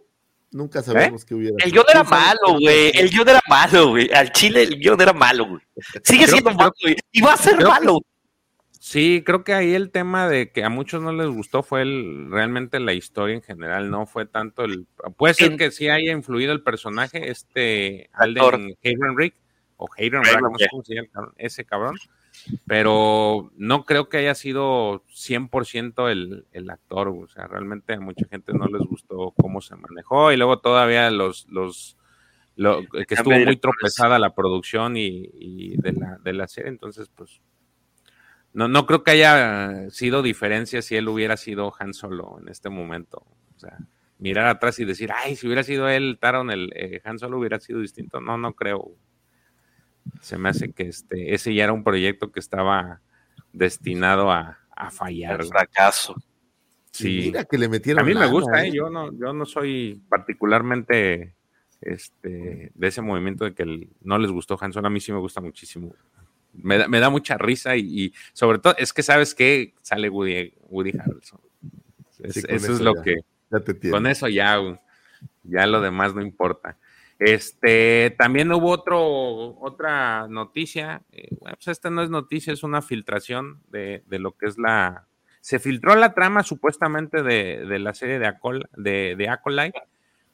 Nunca sabemos que hubiera. El guion era ¿Quién sabe malo, güey. El guion era malo, güey. Al chile el guion era malo, güey. Sigue Creo- siendo malo, güey. Y va a ser que- malo. Sí, creo que ahí el tema de que a muchos no les gustó fue el, realmente la historia en general, no fue tanto el... Puede ser En- que sí haya influido el personaje, este. Alden Heidenreich, o Heidenreich. no sé cómo se llama ese cabrón, pero no creo que haya sido 100% el, el actor, o sea, realmente a mucha gente no les gustó cómo se manejó y luego todavía los... los lo, que estuvo muy tropezada la producción y, y de, la, de la serie, entonces pues no, no creo que haya sido diferencia si él hubiera sido Han Solo en este momento. O sea, mirar atrás y decir, ay, si hubiera sido él, Taron, el eh, Han Solo hubiera sido distinto. No, no creo. Se me hace que este, ese ya era un proyecto que estaba destinado a, a fallar. El fracaso. Sí. Mira que le metieron A mí me lana, gusta, ¿eh? ¿eh? Yo no, yo no soy particularmente este, de ese movimiento de que el- no les gustó Han Solo. A mí sí me gusta muchísimo. Me da, me da mucha risa y, y sobre todo es que sabes que sale Woody, Woody Harrelson. Es- Sí, con eso, es lo ya- que ya te entiendo. con eso ya, ya lo demás no importa. Este, también hubo otro, otra noticia. eh, bueno, pues esta no es noticia, es una filtración de, de lo que es la. Se filtró la trama supuestamente de, de la serie de, Acol, de, de Acolyte,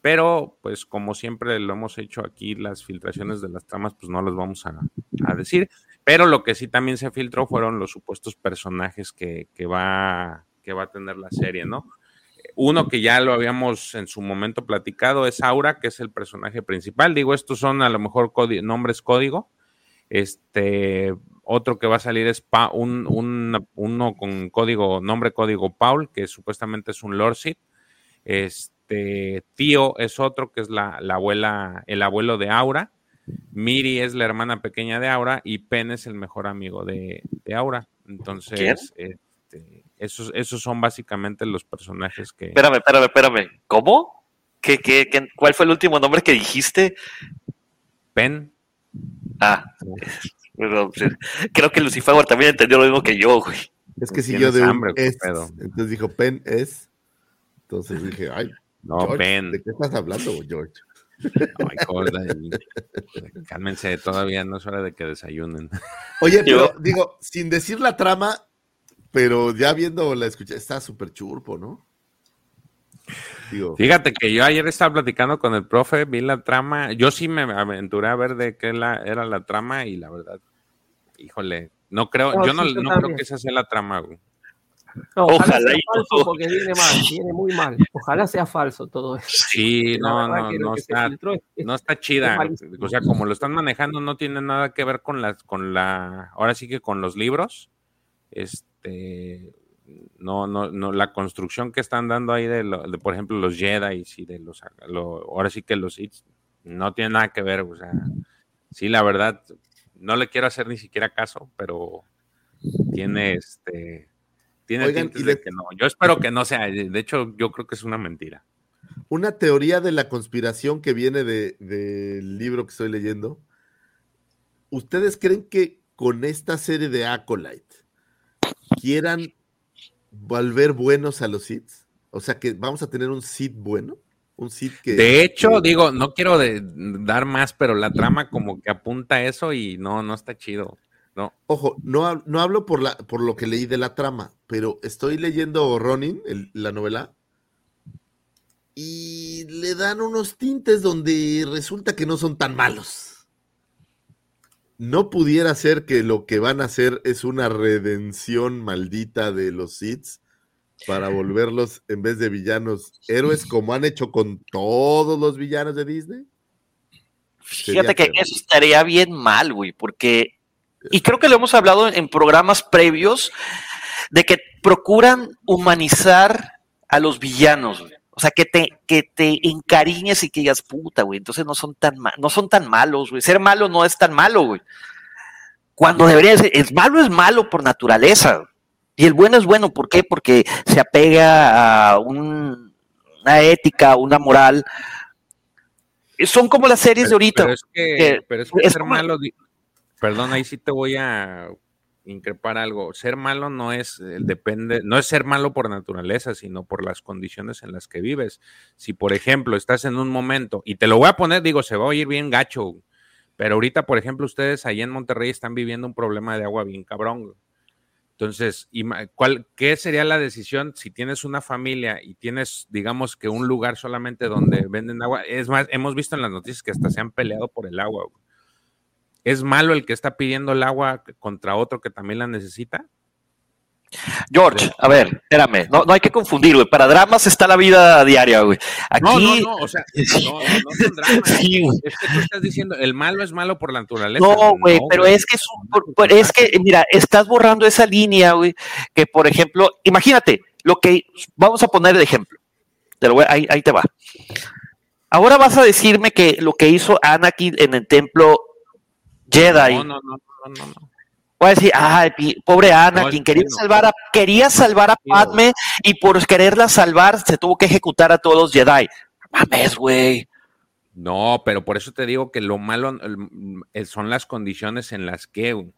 pero pues como siempre lo hemos hecho aquí, las filtraciones de las tramas, pues no las vamos a, a decir. Pero lo que sí también se filtró fueron los supuestos personajes que, que va, que va a tener la serie, ¿no? Uno que ya lo habíamos en su momento platicado es Aura, que es el personaje principal. Digo, estos son a lo mejor nombres código. Este, otro que va a salir es Pa- un, un- uno con código, nombre código Paul, que supuestamente es un Lord Sith. Este, Tío es otro que es la, la abuela, el abuelo de Aura. Miri es la hermana pequeña de Aura y Pen es el mejor amigo de, de Aura. Entonces, este, esos, esos son básicamente los personajes que. Espérame, espérame, espérame. ¿Cómo? ¿Qué, qué, qué- cuál fue el último nombre que dijiste? Pen. Ah, [laughs] creo que Lucifer también entendió lo mismo que yo, güey. Es que siguió de un hambre, ¿qué es. pedo? Entonces dijo Pen es. Entonces dije, ay, No, George, Pen. ¿de qué estás hablando, George? Ay, Cálmense, todavía no es hora de que desayunen. Oye, pero digo, sin decir la trama, pero ya viendo la escuché, está súper churpo, ¿no? Digo, Fíjate que yo ayer estaba platicando con el profe, vi la trama, yo sí me aventuré a ver de qué la, era la trama y la verdad, híjole, no creo, No, yo no, sí, yo no creo que esa sea la trama, güey. No, ojalá, Ojalá sea falso porque viene mal, viene muy mal. Ojalá sea falso todo eso. Sí, no, no, no está, filtró es- es- no está chida. O sea, como lo están manejando, no tiene nada que ver con las, con la, ahora sí que con los libros. Este, no, no, no, la construcción que están dando ahí de, lo- de, por ejemplo, los Jedi y de los, lo- ahora sí que los Sith, no tiene nada que ver. O sea, sí, la verdad, no le quiero hacer ni siquiera caso, pero tiene este, tiene Oigan, y de que no. Yo espero que no sea, de hecho, yo creo que es una mentira. una teoría de la conspiración que viene de- del libro que estoy leyendo. ¿Ustedes creen que con esta serie de Acolyte quieran volver buenos a los Sith? O sea, que vamos a tener un Sith bueno, un Sith que... De hecho, que- digo, no quiero de- dar más, pero la trama como que apunta a eso y no, no está chido. No. Ojo, no, no hablo por, la, por lo que leí de la trama, pero estoy leyendo Ronin, el- la novela, y le dan unos tintes donde resulta que no son tan malos. No pudiera ser que lo que van a hacer es una redención maldita de los Sith para [laughs] volverlos, en vez de villanos, héroes, como han hecho con todos los villanos de Disney. Fíjate que eso estaría bien mal, güey, porque, y creo que lo hemos hablado en programas previos, de que procuran humanizar a los villanos, güey. O sea, que te, que te encariñes y que digas, puta, güey, entonces no son tan, no son tan malos, güey. Ser malo no es tan malo, güey. Cuando debería ser, es malo es malo por naturaleza. Y el bueno es bueno, ¿por qué? Porque se apega a un, una ética, una moral. Son como las series de ahorita. Pero es que, pero es que ser malo, perdón, ahí sí te voy a increpar algo. Ser malo no es, eh, depende, no es ser malo por naturaleza, sino por las condiciones en las que vives. Si, por ejemplo, estás en un momento, y te lo voy a poner, digo, se va a oír bien gacho, pero ahorita, por ejemplo, ustedes ahí en Monterrey están viviendo un problema de agua bien cabrón. Entonces, ¿cuál, ¿qué sería la decisión si tienes una familia y tienes, digamos, que un lugar solamente donde venden agua? Es más, hemos visto en las noticias que hasta se han peleado por el agua. ¿Es malo el que está pidiendo el agua contra otro que también la necesita? George, a ver, espérame, no, no hay que confundir, güey. Para dramas está la vida diaria, güey. Aquí... No, no, no, o sea, no, no, son [laughs] dramas. Sí, es que tú estás diciendo, el malo es malo por la naturaleza. No, güey, pero es que, es, un, es que, mira, estás borrando esa línea, güey, que por ejemplo, imagínate, lo que, vamos a poner el ejemplo, te lo voy, ahí, ahí te va. Ahora vas a decirme que lo que hizo Anakin en el templo Jedi. No, no, no, no, no. Voy a decir, ay, pobre Ana, quien quería salvar a, quería salvar a Padme y por quererla salvar se tuvo que ejecutar a todos los Jedi. Mames, güey. No, pero por eso te digo que lo malo son las condiciones en las que.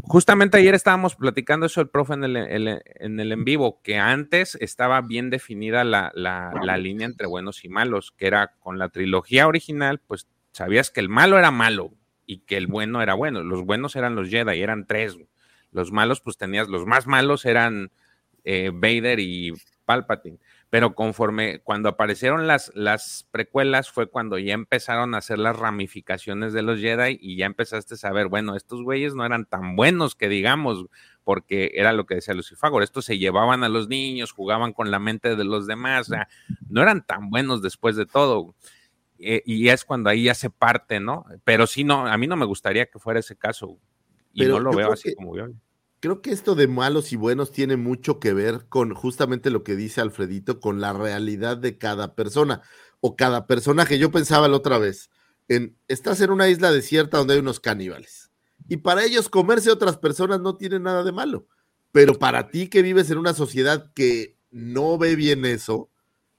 Justamente ayer estábamos platicando eso el profe en el, en el en vivo, que antes estaba bien definida la, la, la línea entre buenos y malos, que era con la trilogía original, pues sabías que el malo era malo, y que el bueno era bueno. Los buenos eran los Jedi, eran tres. Los malos, pues tenías, los más malos eran eh, Vader y Palpatine. Pero conforme, cuando aparecieron las, las precuelas, fue cuando ya empezaron a hacer las ramificaciones de los Jedi y ya empezaste a saber, bueno, estos güeyes no eran tan buenos que digamos, porque era lo que decía Lucifagor, estos se llevaban a los niños, jugaban con la mente de los demás, o sea, no eran tan buenos después de todo. Eh, y es cuando ahí ya se parte, ¿no? Pero sí, no, a mí no me gustaría que fuera ese caso y no lo veo así como yo. Creo que esto de malos y buenos tiene mucho que ver con justamente lo que dice Alfredito, con la realidad de cada persona o cada personaje. Yo pensaba la otra vez, en, estás en una isla desierta donde hay unos caníbales y para ellos comerse a otras personas no tiene nada de malo, pero para ti que vives en una sociedad que no ve bien eso,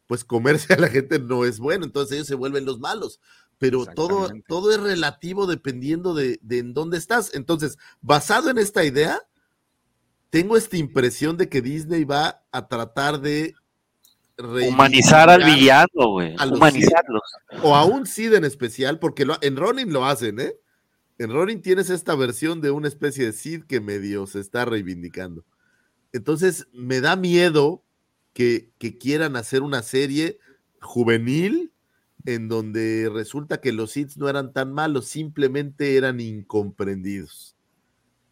pues comerse a la gente no es bueno, entonces ellos se vuelven los malos. Pero todo, todo es relativo dependiendo de, en dónde estás. Entonces, basado en esta idea, tengo esta impresión de que Disney va a tratar de humanizar al villano, güey. Humanizarlos. o a un Sid en especial, porque en Ronin lo hacen, ¿eh? En Ronin tienes esta versión de una especie de Sid que medio se está reivindicando. Entonces, me da miedo que, quieran hacer una serie juvenil en donde resulta que los hits no eran tan malos, simplemente eran incomprendidos.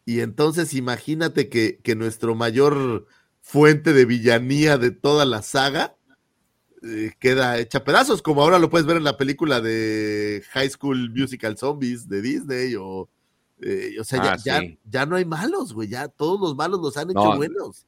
Y entonces imagínate que, nuestro mayor fuente de villanía de toda la saga eh, queda hecha pedazos, como ahora lo puedes ver en la película de High School Musical Zombies de Disney, o, eh, o sea, ya, ah, ya, no hay malos, güey, ya todos los malos los han hecho buenos.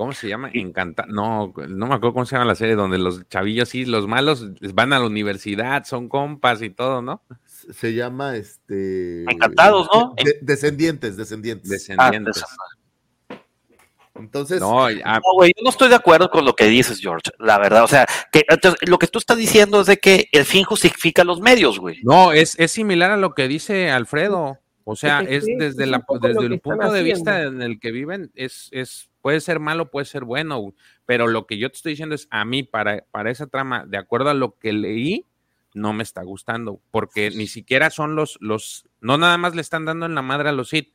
¿Cómo se llama? Encanta. No, no me acuerdo cómo se llama la serie donde los chavillos sí, los malos van a la universidad, son compas y todo, ¿no? Se llama este. Encantados, ¿no? descendientes, descendientes. Descendientes. Ah, entonces, no, güey, yo no estoy de acuerdo con lo que dices, George, la verdad. O sea, que lo que tú estás diciendo es de que el fin justifica los medios, güey. No, es, es similar a lo que dice Alfredo. O sea, es desde, la, desde el punto de vista en el que viven, es, es Puede ser malo, puede ser bueno, pero lo que yo te estoy diciendo es a mí, para, para esa trama, de acuerdo a lo que leí, no me está gustando, porque ni siquiera son los, los, no nada más le están dando en la madre a los Sith,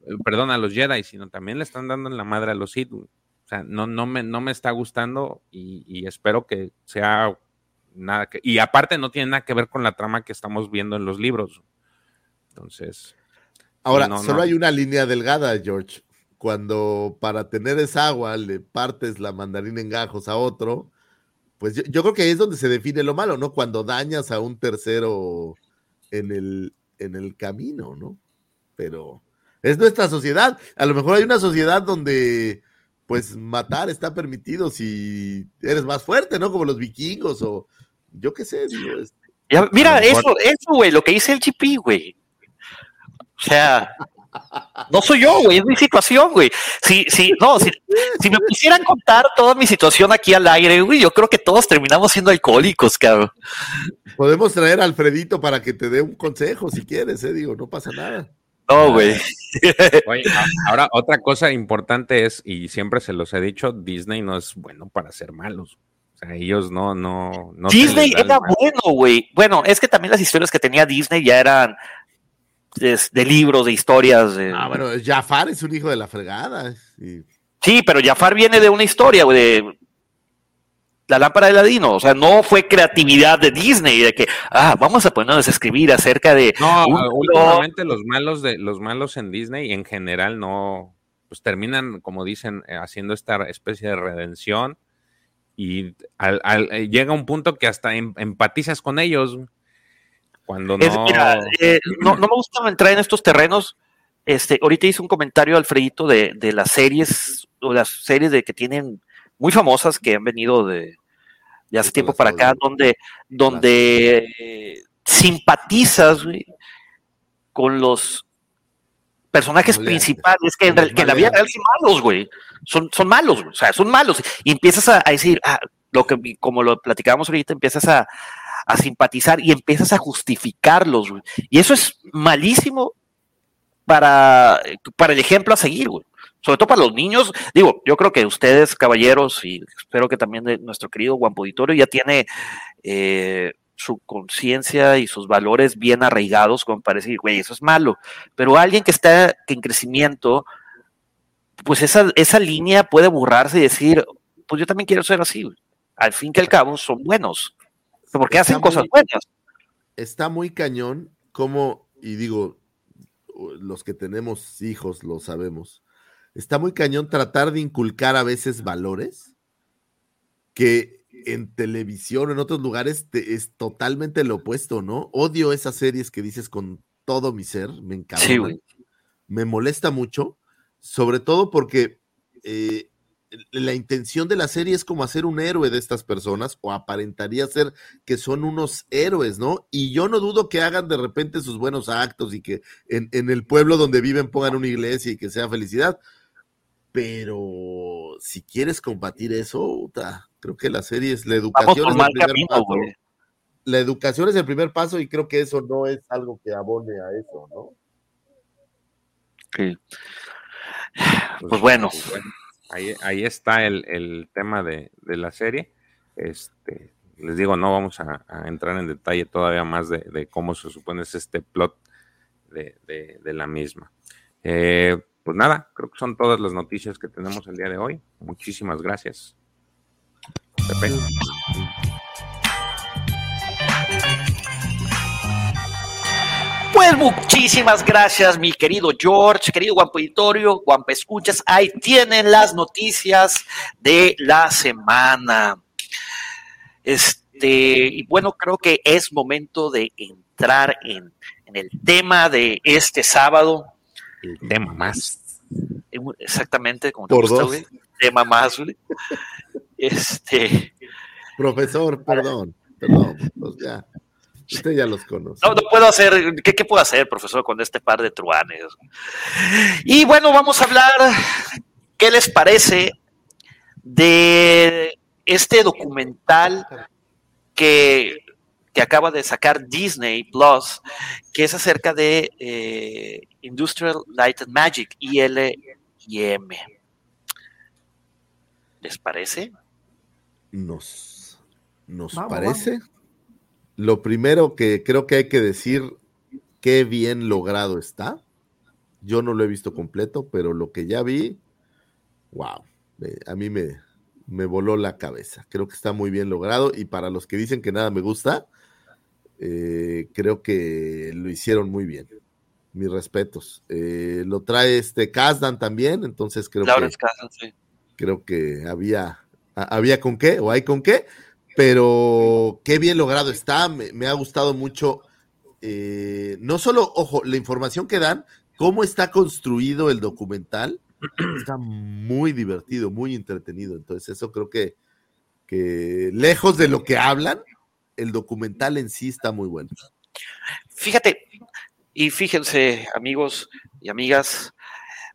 eh, perdón, a los Jedi, sino también le están dando en la madre a los Sith. O sea, no, no, me, no me está gustando y, y espero que sea nada que... Y aparte no tiene nada que ver con la trama que estamos viendo en los libros. Entonces... Ahora, no, solo no. hay una línea delgada, George. Cuando para tener esa agua le partes la mandarina en gajos a otro, pues yo, yo creo que ahí es donde se define lo malo, ¿no? Cuando dañas a un tercero en el, en el camino, ¿no? Pero es nuestra sociedad. A lo mejor hay una sociedad donde pues matar está permitido si eres más fuerte, ¿no? Como los vikingos o yo qué sé, digo, es- Ya, mira, eso, eso, güey, lo que dice el GP, güey. O sea, no soy yo, güey, es mi situación, güey. Si, si, no, si, si me quisieran contar toda mi situación aquí al aire, güey, yo creo que todos terminamos siendo alcohólicos, cabrón. podemos traer a Alfredito para que te dé un consejo si quieres, ¿eh? Digo, no pasa nada. No, güey. [laughs] Ahora otra cosa importante es, y siempre se los he dicho, Disney no es bueno para ser malos. O sea, ellos no, no, no. Disney era bueno, güey. Bueno, es que también las historias que tenía Disney ya eran de libros, de historias. De... Ah, bueno, Jafar es un hijo de la fregada. Sí, pero Jafar viene de una historia, güey, de la lámpara de Ladino. O sea, no fue creatividad de Disney, de que, ah, vamos a ponernos a escribir acerca de. No, un- últimamente los malos de los malos en Disney en general no, pues terminan, como dicen, eh, haciendo esta especie de redención y al- al- eh, llega un punto que hasta em- empatizas con ellos cuando Es- no. mira, eh, no, no me gusta entrar en estos terrenos. Este, ahorita hice un comentario, Alfredito, de, de las series, o las series de que tienen muy famosas que han venido de, de hace tiempo para acá, donde, donde eh, simpatizas güey, con los personajes principales que en, que en la vida real son malos, güey. Son, son malos, güey. o sea, son malos. Y empiezas a, a decir, ah, lo que, como lo platicábamos ahorita, empiezas a, a simpatizar y empiezas a justificarlos. Y eso es malísimo para, para el ejemplo a seguir, güey. Sobre todo para los niños. Digo, yo creo que ustedes, caballeros, y espero que también de nuestro querido Juan Auditorio ya tiene eh, su conciencia y sus valores bien arraigados, como para decir, güey, eso es malo. Pero alguien que está en crecimiento, pues esa, esa línea puede burrarse y decir, pues yo también quiero ser así. Al fin que al cabo son buenos. Porque Está hacen cosas muy- buenas. Está muy cañón como, y digo, los que tenemos hijos lo sabemos, está muy cañón tratar de inculcar a veces valores que en televisión o en otros lugares te- es totalmente lo opuesto, ¿no? Odio esas series que dices con todo mi ser, me encanta. Sí, me molesta mucho, sobre todo porque eh, la intención de la serie es como hacer un héroe de estas personas, o aparentaría ser que son unos héroes, ¿no? Y yo no dudo que hagan de repente sus buenos actos y que en, en el pueblo donde viven pongan una iglesia y que sea felicidad. Pero si quieres combatir eso, puta, creo que la serie es la educación. es el primer camino, paso. La educación es el primer paso y creo que eso no es algo que abone a eso, ¿no? Sí. Pues bueno. Ahí, ahí está el, tema de, la serie. Este, les digo, no vamos a, entrar en detalle todavía más de, cómo se supone es este plot de la misma. Eh, pues nada, creo que son todas las noticias que tenemos el día de hoy. Muchísimas gracias. Pepe. Pues muchísimas gracias, mi querido George, querido Guampo Editorio, Guampa Escuchas. Ahí tienen las noticias de la semana. Este, y bueno, creo que es momento de entrar en, en el tema de este sábado. El tema más. Exactamente, como te Por gusta, dos. güey. Tema más, güey. Este. Profesor, perdón, perdón, pues ya. Usted ya los conoce. No, no puedo hacer, ¿qué, qué puedo hacer, profesor, con este par de truanes? Y bueno, vamos a hablar, ¿qué les parece de este documental que, que acaba de sacar Disney Plus, que es acerca de eh, Industrial Light and Magic, ILM? ¿Les parece? Nos, nos Vamos, parece. Lo primero que creo que hay que decir, qué bien logrado está. Yo no lo he visto completo, pero lo que ya vi, wow. a mí me, me voló la cabeza. Creo que está muy bien logrado y para los que dicen que nada me gusta, eh, creo que lo hicieron muy bien. Mis respetos. Eh, lo trae este Kazdan también, entonces creo que, sí. creo que había, había con qué o hay con qué, pero qué bien logrado está. Me, ha gustado mucho. Eh, no solo, ojo, la información que dan, cómo está construido el documental está muy divertido, muy entretenido. Entonces, eso creo que, que lejos de lo que hablan, el documental en sí está muy bueno. Fíjate, y fíjense, amigos y amigas,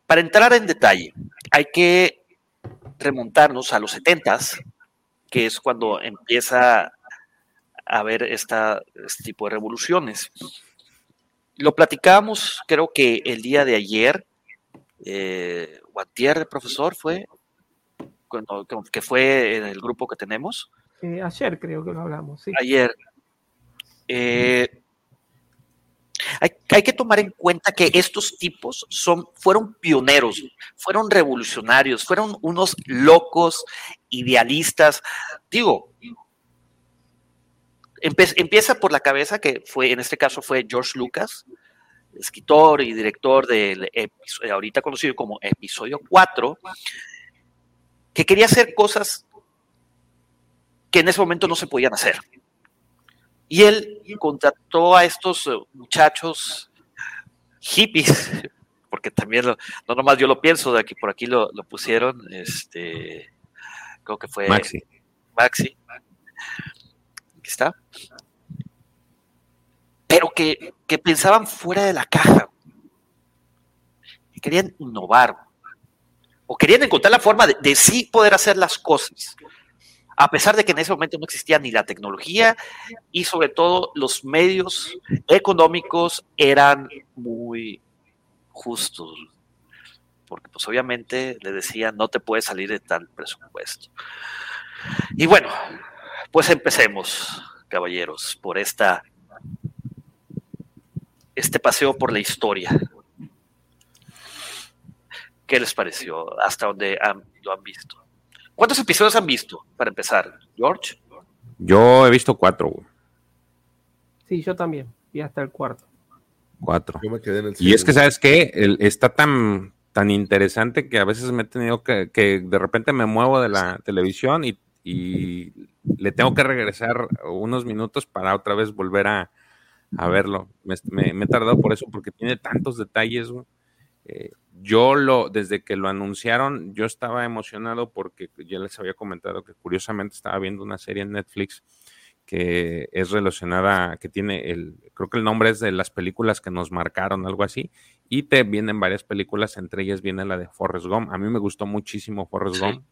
para entrar en detalle, hay que remontarnos a los setentas, que es cuando empieza a haber esta, este tipo de revoluciones. Lo platicamos, creo que el día de ayer, eh, Guantier, profesor, fue, cuando, que fue en el grupo que tenemos. Eh, ayer creo que lo hablamos, sí. Ayer. Eh, hay, que tomar en cuenta que estos tipos fueron pioneros, fueron revolucionarios, fueron unos locos, idealistas. Digo, empieza por la cabeza que fue, en este caso fue George Lucas, escritor y director del ahorita conocido como episodio 4, que quería hacer cosas que en ese momento no se podían hacer. Y él contrató a estos eh, muchachos hippies, [laughs] porque también no nomás yo lo pienso, de aquí por aquí lo, pusieron, este, creo que fue Maxi. Maxi. Aquí está pero que, pensaban fuera de la caja, que querían innovar, o querían encontrar la forma de, sí poder hacer las cosas, a pesar de que en ese momento no existía ni la tecnología y sobre todo los medios económicos eran muy justos, porque pues obviamente le decían no te puedes salir de tal presupuesto. Y bueno, pues empecemos, caballeros, por esta este paseo por la historia. ¿Qué les pareció? ¿Hasta dónde lo han visto? ¿Cuántos episodios han visto, para empezar, George? Yo he visto cuatro. Sí, yo también. Y hasta el cuarto. Cuatro. y es que, ¿sabes qué? está tan, tan interesante que a veces me he tenido que, que de repente me muevo de la televisión y, y le tengo que regresar unos minutos para otra vez volver a, a verlo. Me, he tardado por eso, porque tiene tantos detalles. Eh, yo lo, desde que lo anunciaron, yo estaba emocionado porque ya les había comentado que curiosamente estaba viendo una serie en Netflix que es relacionada, que tiene el, creo que el nombre es de las películas que nos marcaron, algo así, y te vienen varias películas, entre ellas viene la de Forrest Gump. A mí me gustó muchísimo Forrest Gump,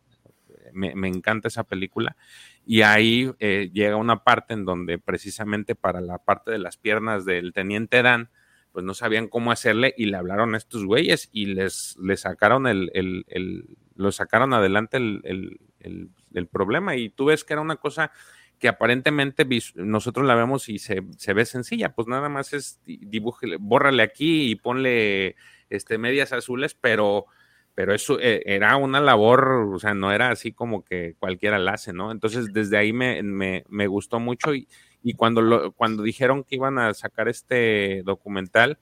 me, me, encanta esa película. Y ahí eh, llega una parte en donde precisamente para la parte de las piernas del teniente Dan, pues no sabían cómo hacerle y le hablaron a estos güeyes y les, les sacaron el, el, el lo sacaron adelante el, el, problema. Y tú ves que era una cosa que aparentemente nosotros la vemos y se, se ve sencilla, pues nada más es dibújale, bórrale aquí y ponle este, medias azules, pero pero eso eh, era una labor, o sea, no era así como que cualquiera la hace, ¿no? Entonces, desde ahí me, me, gustó mucho y, y cuando, lo, cuando dijeron que iban a sacar este documental,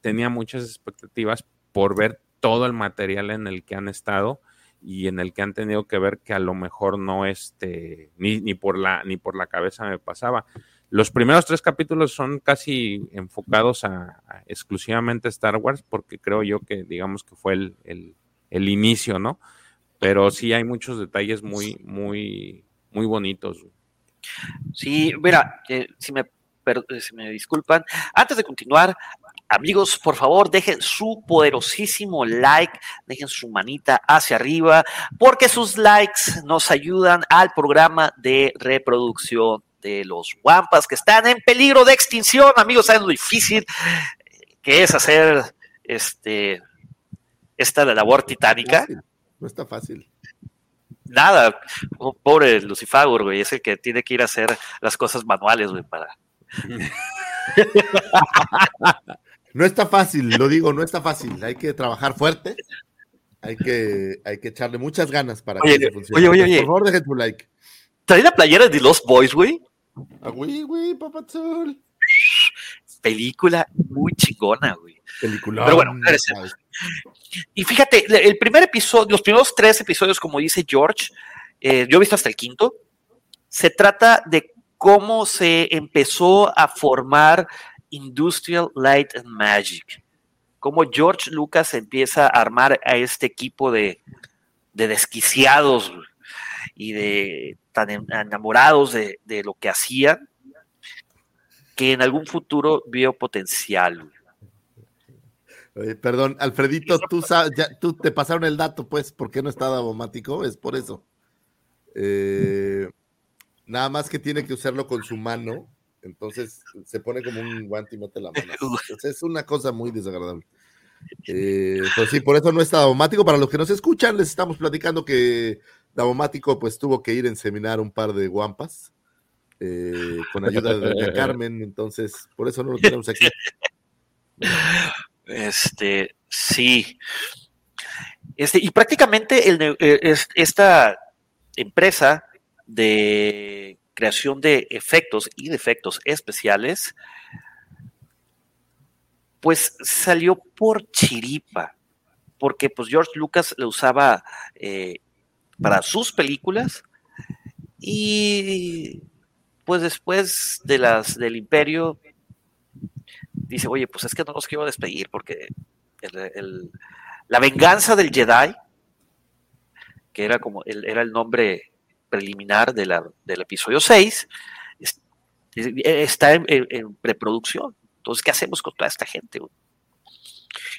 tenía muchas expectativas por ver todo el material en el que han estado y en el que han tenido que ver que a lo mejor no este ni, ni por la ni por la cabeza me pasaba. Los primeros tres capítulos son casi enfocados a, exclusivamente a Star Wars porque creo yo que digamos que fue el el inicio, ¿no? Pero sí hay muchos detalles muy, muy, muy bonitos. Sí, mira, eh, si, me, eh, si me disculpan, antes de continuar, Amigos, por favor, dejen su poderosísimo like, dejen su manita hacia arriba, porque sus likes nos ayudan al programa de reproducción de los guampas que están en peligro de extinción. Amigos, saben lo difícil que es hacer este esta la labor titánica. No está fácil. Nada, oh, pobre Lucifagor, güey, es el que tiene que ir a hacer las cosas manuales, güey, para. no está fácil, lo digo, no está fácil. Hay que trabajar fuerte, Hay que, hay que echarle muchas ganas para Oye, que funcione. oye, oye, oye. Por favor, dejen tu like. Trae la playera de Lost Boys, güey. Ah, güey, güey, papazul. Película muy chingona, güey. Película. Pero bueno, regresemos. Y fíjate, el primer episodio, los primeros tres episodios, como dice George, eh, yo he visto hasta el quinto, se trata de cómo se empezó a formar Industrial Light and Magic. Cómo George Lucas empieza a armar a este equipo de, de desquiciados y de tan enamorados de, de, lo que hacían, que en algún futuro vio potencial. Oye, perdón, Alfredito, tú, sabes, ya, tú te pasaron el dato, pues, ¿por qué no está Davomático? Es por eso. Eh, nada más que tiene que usarlo con su mano, entonces se pone como un guante y mete la mano. [laughs] Entonces, es una cosa muy desagradable. Eh, pues sí, por eso no está Davomático. Para los que nos escuchan, les estamos platicando que Davomático pues tuvo que ir a enseminar un par de guampas eh, con ayuda de Doña Carmen, entonces por eso no lo tenemos aquí. [laughs] Este, sí. Este, y prácticamente es, esta empresa de creación de efectos y de efectos especiales, pues salió por chiripa, porque pues George Lucas lo usaba eh, para sus películas y pues después de las del imperio dice, oye, pues es que no los quiero despedir porque el, la venganza del Jedi, que era como el, era el nombre preliminar de la, del episodio 6, es, está en, en, preproducción. Entonces, ¿qué hacemos con toda esta gente?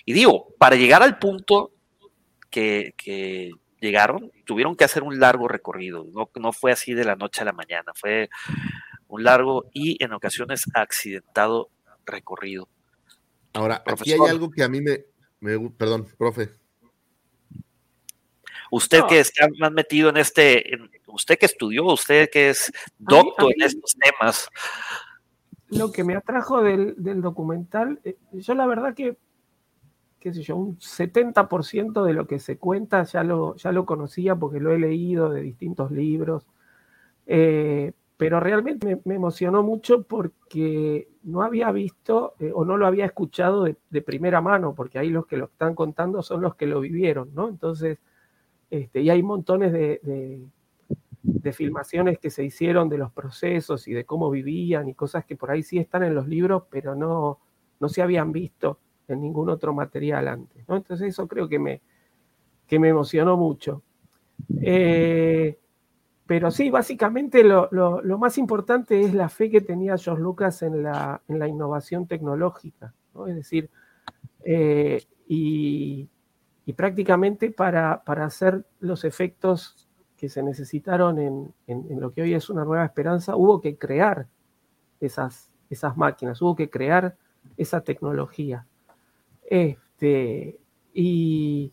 Y digo, para llegar al punto que, que llegaron, tuvieron que hacer un largo recorrido. No, no fue así de la noche a la mañana, fue un largo y en ocasiones accidentado recorrido. Ahora, Profesor, aquí hay algo que a mí me, me perdón, profe. Usted no. que está más metido en este, en, usted que estudió, usted que es doctor en estos temas. Lo que me atrajo del, del documental, eh, yo la verdad que, qué sé yo, un 70% de lo que se cuenta ya lo, ya lo conocía porque lo he leído de distintos libros. Eh, pero realmente me, emocionó mucho porque no había visto eh, o no lo había escuchado de, primera mano, porque ahí los que lo están contando son los que lo vivieron, ¿no? Entonces, este, y hay montones de, de, de, filmaciones que se hicieron de los procesos y de cómo vivían y cosas que por ahí sí están en los libros, pero no, no se habían visto en ningún otro material antes, ¿no? Entonces eso creo que me, que me emocionó mucho. Eh, pero sí, básicamente lo, más importante es la fe que tenía George Lucas en la, innovación tecnológica, ¿no? Es decir, eh, y, prácticamente para, hacer los efectos que se necesitaron en, lo que hoy es una nueva esperanza, hubo que crear esas, esas máquinas, hubo que crear esa tecnología. Este, y,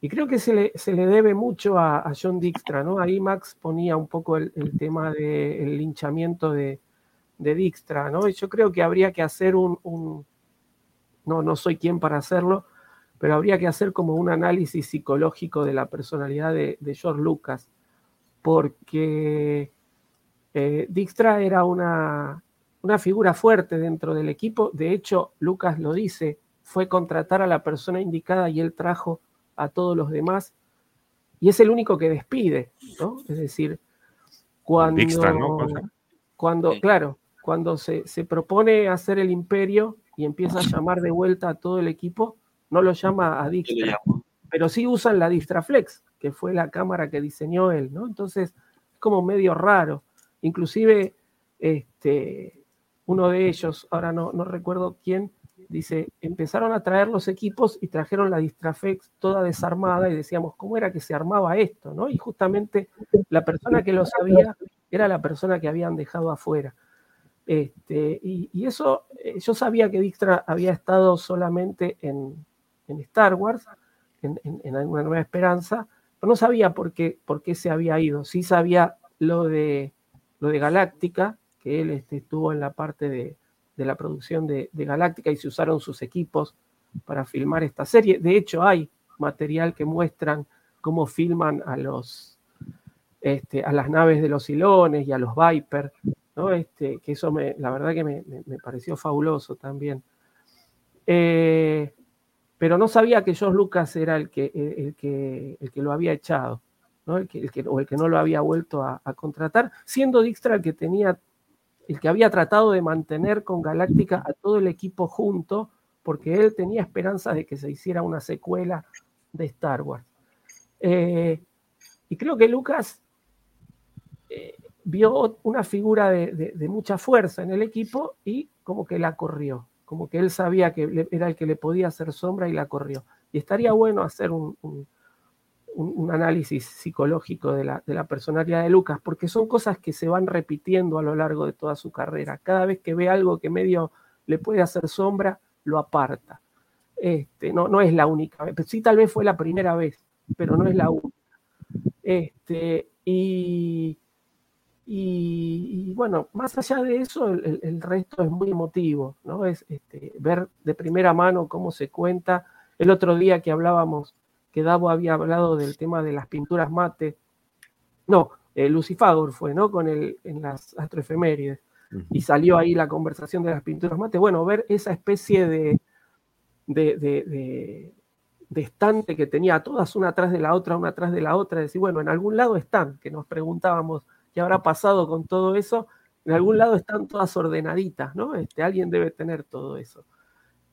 y creo que se le, se le debe mucho a, John Dijkstra, ¿no? Ahí Max ponía un poco el, el tema del de linchamiento de, de, Dijkstra, ¿no? Y yo creo que habría que hacer un, un, no, no soy quien para hacerlo, pero habría que hacer como un análisis psicológico de la personalidad de, de George Lucas, porque eh, Dijkstra era una, una figura fuerte dentro del equipo, de hecho Lucas lo dice, fue contratar a la persona indicada y él trajo a todos los demás y es el único que despide, ¿no? Es decir, cuando, cuando sí. claro, cuando se, se, propone hacer el imperio y empieza a llamar de vuelta a todo el equipo, no lo llama a Dijkstra, pero sí usan la Distraflex, que fue la cámara que diseñó él, ¿no? Entonces, es como medio raro. Inclusive, este, uno de ellos, ahora no, no recuerdo quién, dice, empezaron a traer los equipos y trajeron la Distraflex toda desarmada y decíamos, ¿cómo era que se armaba esto? ¿no? Y justamente la persona que lo sabía era la persona que habían dejado afuera. Este, y, y, eso, eh, yo sabía que Dijkstra había estado solamente en, en Star Wars, en, en, Nueva Esperanza, pero no sabía por qué, por qué se había ido. Sí sabía lo de, lo de Galáctica, que él este, estuvo en la parte de, de la producción de, Galáctica y se usaron sus equipos para filmar esta serie. De hecho, hay material que muestran cómo filman a los este, a las naves de los Silones y a los Viper, ¿no? Este, que eso me, la verdad que me, me pareció fabuloso también. Eh, pero no sabía que George Lucas era el que, el, que, el que lo había echado, ¿no? El que, el que, o el que no lo había vuelto a, a, contratar, siendo Dijkstra el que tenía, el que había tratado de mantener con Galáctica a todo el equipo junto, porque él tenía esperanzas de que se hiciera una secuela de Star Wars. Eh, y creo que Lucas eh, vio una figura de, mucha fuerza en el equipo y como que la corrió como que él sabía que era el que le podía hacer sombra y la corrió. Y estaría bueno hacer un, un análisis psicológico de la, de la, personalidad de Lucas, porque son cosas que se van repitiendo a lo largo de toda su carrera. Cada vez que ve algo que medio le puede hacer sombra, lo aparta. Este, no, no es la única vez, sí tal vez fue la primera vez, pero no es la única. Este, y, y, y, bueno, más allá de eso, el, el, resto es muy emotivo, ¿no? Es este, ver de primera mano cómo se cuenta. El otro día que hablábamos, que Davo había hablado del tema de las pinturas mate, no, eh, Lucifagor fue, ¿no? Con el, en las astroefemérides, uh -huh. y salió ahí la conversación de las pinturas mate. Bueno, ver esa especie de, de, de, de de estante que tenía todas una atrás de la otra, una atrás de la otra, decir, bueno, en algún lado están, que nos preguntábamos, qué habrá pasado con todo eso. En algún lado están todas ordenaditas, ¿no? Este, alguien debe tener todo eso.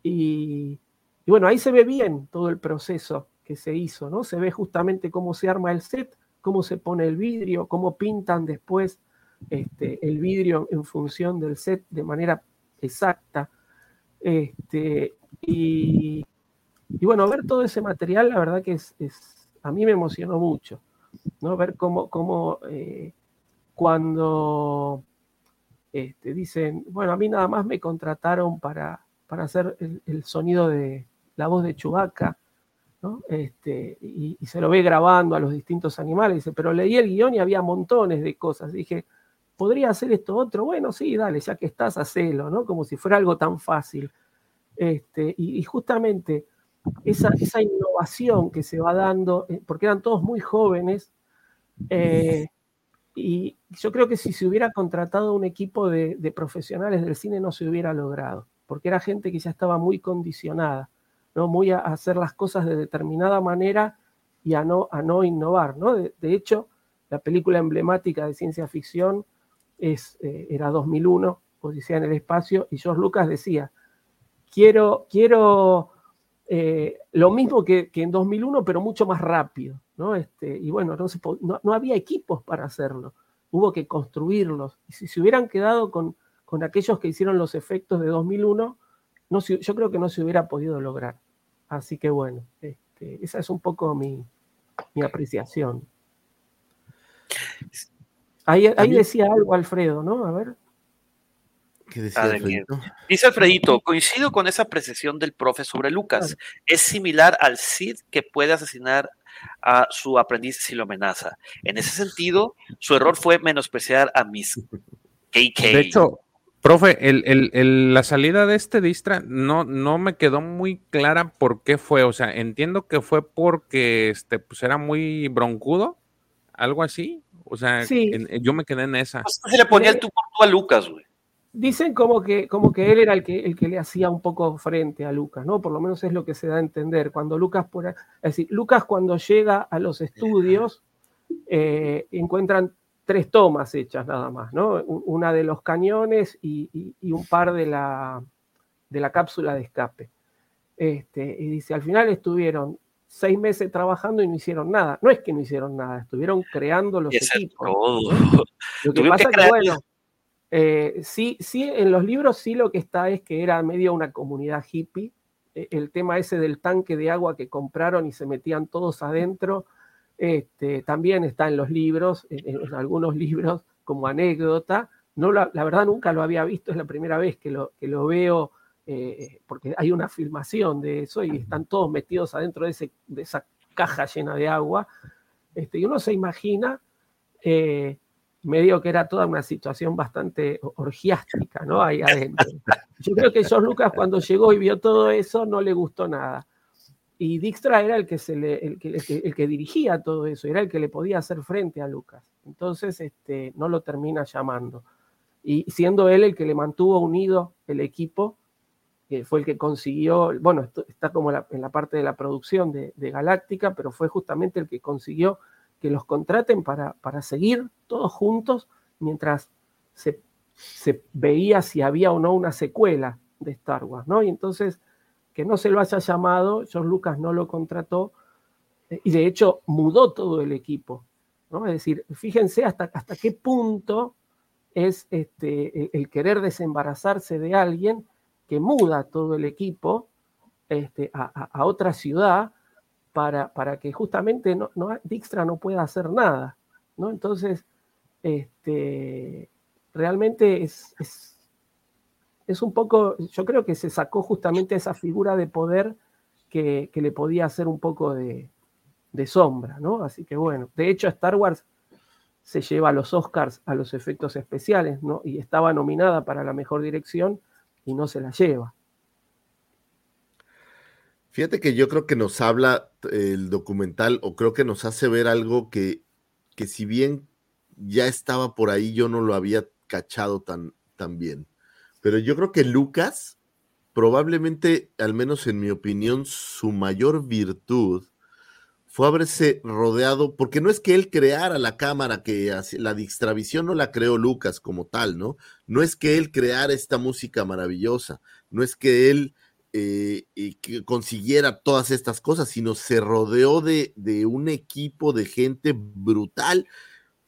Y, y, bueno, ahí se ve bien todo el proceso que se hizo, ¿no? Se ve justamente cómo se arma el set, cómo se pone el vidrio, cómo pintan después este, el vidrio en función del set de manera exacta. Este, y, bueno, ver todo ese material, la verdad que es a mí me emocionó mucho, ¿no? Ver cómo, cómo eh, cuando este, dicen, bueno, a mí nada más me contrataron para, para hacer el, el sonido de la voz de Chubaca, Este, y, se lo ve grabando a los distintos animales, dice, pero leí el guion y había montones de cosas. Dije, ¿podría hacer esto otro? Bueno, sí, dale, ya que estás, hacelo, ¿no? Como si fuera algo tan fácil. Este, y, justamente esa, innovación que se va dando, eh, porque eran todos muy jóvenes, eh, y yo creo que si se hubiera contratado un equipo de, profesionales del cine no se hubiera logrado, porque era gente que ya estaba muy condicionada, ¿no? muy a hacer las cosas de determinada manera y a no, a no innovar. ¿no? De, hecho, la película emblemática de ciencia ficción es, eh, era 2001, Odisea en el espacio, y George Lucas decía, quiero, quiero eh, lo mismo que, que, en 2001, pero mucho más rápido. ¿no? Este, y bueno, no, no, no, había equipos para hacerlo, hubo que construirlos. Y si se hubieran quedado con, con aquellos que hicieron los efectos de 2001, no yo creo que no se hubiera podido lograr. Así que bueno, este, esa es un poco mi, mi apreciación. Ahí, ahí decía algo Alfredo, ¿no? A ver. ¿Qué decía Alfredito? Dice Alfredito, coincido con esa apreciación del profe sobre Lucas. Claro. Es similar al Cid que puede asesinar a su aprendiz si lo amenaza. En ese sentido, su error fue menospreciar a Miss KK. De hecho, profe, el, el, el, la salida de este distra no, no me quedó muy clara por qué fue. O sea, entiendo que fue porque este, pues era muy broncudo, algo así. O sea, sí. en, yo me quedé en esa. Se le ponía el tú por tú a Lucas, güey. Dicen como que, como que él era el que, el que le hacía un poco frente a Lucas, ¿no? Por lo menos es lo que se da a entender. Cuando Lucas, por, es decir, Lucas cuando llega a los estudios, eh, encuentran tres tomas hechas nada más, ¿no? Una de los cañones y, y, y un par de la, de la cápsula de escape. Este, y dice, al final estuvieron seis meses trabajando y no hicieron nada. No es que no hicieron nada, estuvieron creando los equipos. Todo. Lo que [laughs] pasa es que, bueno, eh, sí, sí, en los libros sí lo que está es que era medio una comunidad hippie. Eh, el tema ese del tanque de agua que compraron y se metían todos adentro, este, también está en los libros, en, algunos libros como anécdota. No la, verdad nunca lo había visto, es la primera vez que lo, veo, eh, porque hay una filmación de eso y están todos metidos adentro de esa caja llena de agua. Este, y uno se imagina eh, medio que era toda una situación bastante orgiástica, ¿no? Ahí adentro. Yo creo que George Lucas cuando llegó y vio todo eso no le gustó nada. Y Dijkstra era el que, se le, el, que, el, que, dirigía todo eso, era el que le podía hacer frente a Lucas. Entonces este, no lo termina llamando. Y siendo él el que le mantuvo unido el equipo, que fue el que consiguió, bueno, esto está como en la parte de la producción de, de, Galáctica, pero fue justamente el que consiguió que los contraten para, para seguir todos juntos mientras se, se veía si había o no una secuela de Star Wars, ¿no? Y entonces que no se lo haya llamado, George Lucas no lo contrató eh, y de hecho mudó todo el equipo. ¿no? Es decir, fíjense hasta, hasta qué punto es este, el, querer desembarazarse de alguien que muda todo el equipo este, a, otra ciudad para, para que justamente no, no, Dijkstra no pueda hacer nada. ¿no? Entonces, este, realmente es un poco, yo creo que se sacó justamente esa figura de poder que, le podía hacer un poco de, sombra, ¿no? Así que bueno, de hecho Star Wars se lleva a los Oscars a los efectos especiales, ¿no? Y estaba nominada para la mejor dirección y no se la lleva. Fíjate que yo creo que nos habla el documental o creo que nos hace ver algo que, que si bien ya estaba por ahí, yo no lo había cachado tan, tan bien. Pero yo creo que Lucas, probablemente, al menos en mi opinión, su mayor virtud fue haberse rodeado, porque no es que él creara la cámara, que la distravisión no la creó Lucas como tal, ¿no? No es que él creara esta música maravillosa, no es que él eh, consiguiera todas estas cosas, sino se rodeó de, de un equipo de gente brutal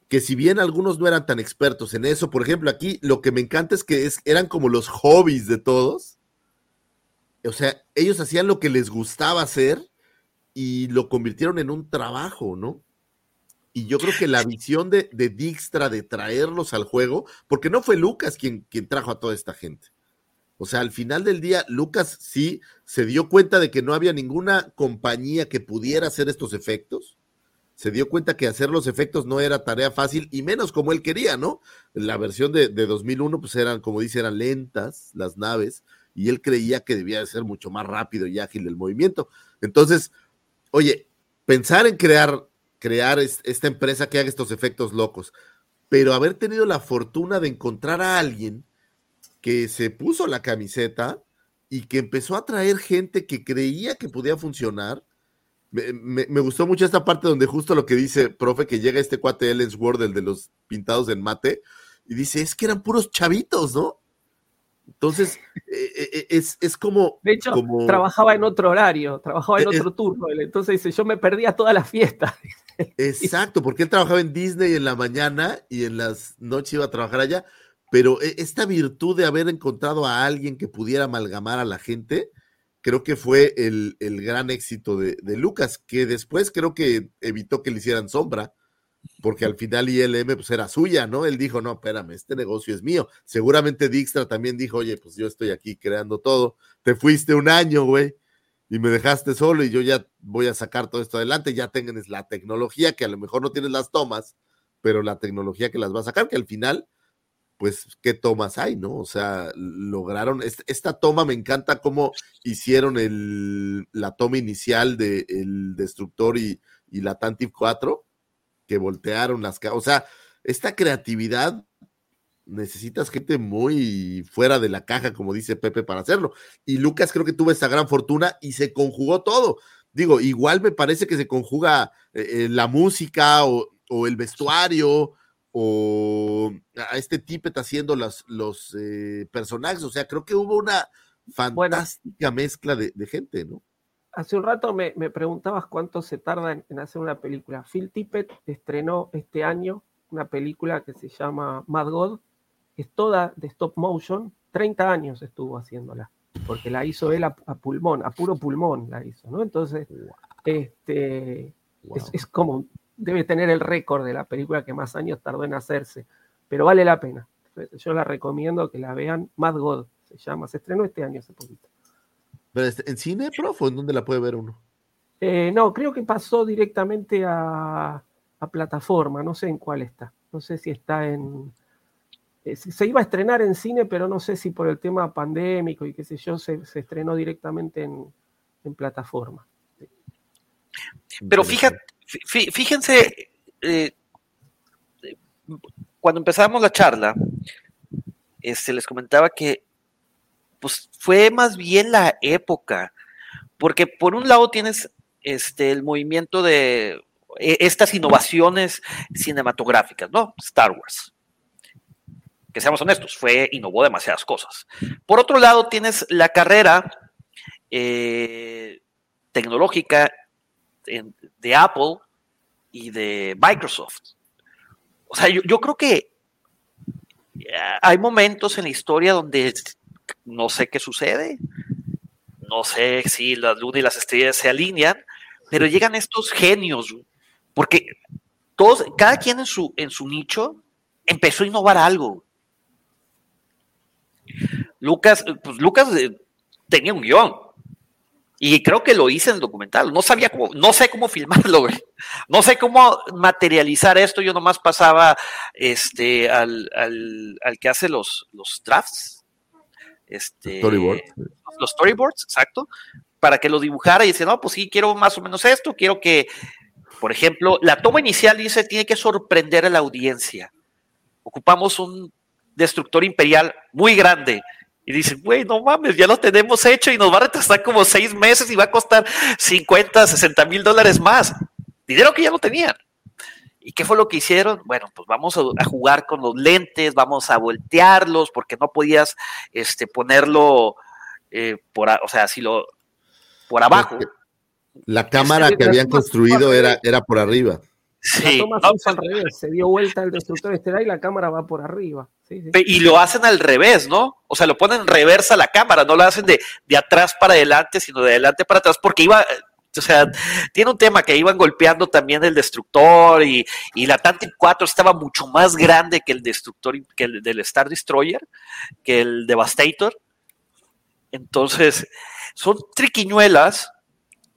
que si bien algunos no eran tan expertos en eso, por ejemplo, aquí lo que me encanta es que es, eran como los hobbies de todos. O sea, ellos hacían lo que les gustaba hacer y lo convirtieron en un trabajo, ¿no? Y yo creo que la visión de, de Dijkstra de traerlos al juego, porque no fue Lucas quien, quien trajo a toda esta gente. O sea, al final del día, Lucas sí se dio cuenta de que no había ninguna compañía que pudiera hacer estos efectos se dio cuenta que hacer los efectos no era tarea fácil y menos como él quería, ¿no? La versión de, 2001 pues eran, como dice, eran lentas las naves y él creía que debía de ser mucho más rápido y ágil el movimiento. Entonces, oye, pensar en crear, crear esta empresa que haga estos efectos locos, pero haber tenido la fortuna de encontrar a alguien que se puso la camiseta y que empezó a traer gente que creía que podía funcionar me, gustó mucho esta parte donde justo lo que dice, profe, que llega este cuate Ellensworth, el de los pintados en mate, y dice, es que eran puros chavitos, ¿no? Entonces, eh, eh, eh, es, es, como... De hecho, trabajaba en otro horario, trabajaba en otro turno, entonces dice, yo me perdía todas las fiestas. [laughs] Exacto, porque él trabajaba en Disney en la mañana y en las noches iba a trabajar allá, pero esta virtud de haber encontrado a alguien que pudiera amalgamar a la gente, creo que fue el, gran éxito de, Lucas, que después creo que evitó que le hicieran sombra, porque al final ILM pues era suya, ¿no? Él dijo, no, espérame, este negocio es mío. Seguramente Dijkstra también dijo, oye, pues yo estoy aquí creando todo, te fuiste un año, güey, y me dejaste solo y yo ya voy a sacar todo esto adelante, ya tengan la tecnología, que a lo mejor no tienes las tomas, pero la tecnología que las va a sacar, que al final pues, ¿qué tomas hay, no? O sea, lograron, esta toma me encanta cómo hicieron el, la toma inicial del el Destructor y, y la Tantive 4, que voltearon las, o sea, esta creatividad necesitas gente muy fuera de la caja, como dice Pepe, para hacerlo. Y Lucas creo que tuvo esa gran fortuna y se conjugó todo. Digo, igual me parece que se conjuga eh, eh, la música o, o, el vestuario o a este Tippet haciendo los, los eh, personajes. O sea, creo que hubo una fantástica mezcla de, gente, ¿no? Hace un rato me, preguntabas cuánto se tarda en, hacer una película. Phil Tippett estrenó este año una película que se llama Mad God. Es toda de stop motion. 30 años estuvo haciéndola, porque la hizo él a, pulmón, a puro pulmón la hizo, ¿no? Entonces, este, es, es, como debe tener el récord de la película que más años tardó en hacerse, pero vale la pena. Yo la recomiendo que la vean. Mad God se llama, se estrenó este año hace poquito. ¿Pero en cine, profe, o en dónde la puede ver uno? Eh, no, creo que pasó directamente a, plataforma, no sé en cuál está. No sé si está en. Eh, se iba a estrenar en cine, pero no sé si por el tema pandémico y qué sé yo, se, estrenó directamente en, plataforma. Pero fíjate, fíjense, eh, cuando empezamos la charla, este, les comentaba que pues fue más bien la época, porque por un lado tienes este, el movimiento de e, estas innovaciones cinematográficas, ¿no? Star Wars. Que seamos honestos, fue, innovó demasiadas cosas. Por otro lado, tienes la carrera eh, tecnológica de Apple y de Microsoft. O sea, yo, creo que eh, hay momentos en la historia donde no sé qué sucede, no sé si la luna y las estrellas se alinean, pero llegan estos genios, porque todos, cada quien en su, en su nicho empezó a innovar algo. Lucas, pues Lucas eh, tenía un guion, y creo que lo hice en el documental. No sabía cómo, no sé cómo filmarlo, güey. No sé cómo materializar esto. Yo nomás pasaba este, al, al, que hace los, los drafts. Este, Los storyboards, exacto. Para que lo dibujara y dice, no, pues sí, quiero más o menos esto. Quiero que, por ejemplo, la toma inicial dice, tiene que sorprender a la audiencia. Ocupamos un destructor imperial muy grande y dicen, güey, no mames, ya lo tenemos hecho y nos va a retrasar como seis meses y va a costar 50, 60 mil dólares más. Dinero que ya no tenían. ¿Y qué fue lo que hicieron? Bueno, pues vamos a, jugar con los lentes, vamos a voltearlos, porque no podías este, ponerlo eh, por, o sea, si lo por abajo. La cámara que habían construido era, era por arriba. Sí. La toma se al revés, se dio vuelta el destructor estelar y la cámara va por arriba. Y lo hacen al revés, ¿no? O sea, lo ponen en reversa la cámara, no lo hacen de, de atrás para adelante, sino de adelante para atrás, porque iba, o sea, tiene un tema que iban golpeando también el destructor y, y la Tantic 4 estaba mucho más grande que el destructor, que el del Star Destroyer, que el Devastator. Entonces, son triquiñuelas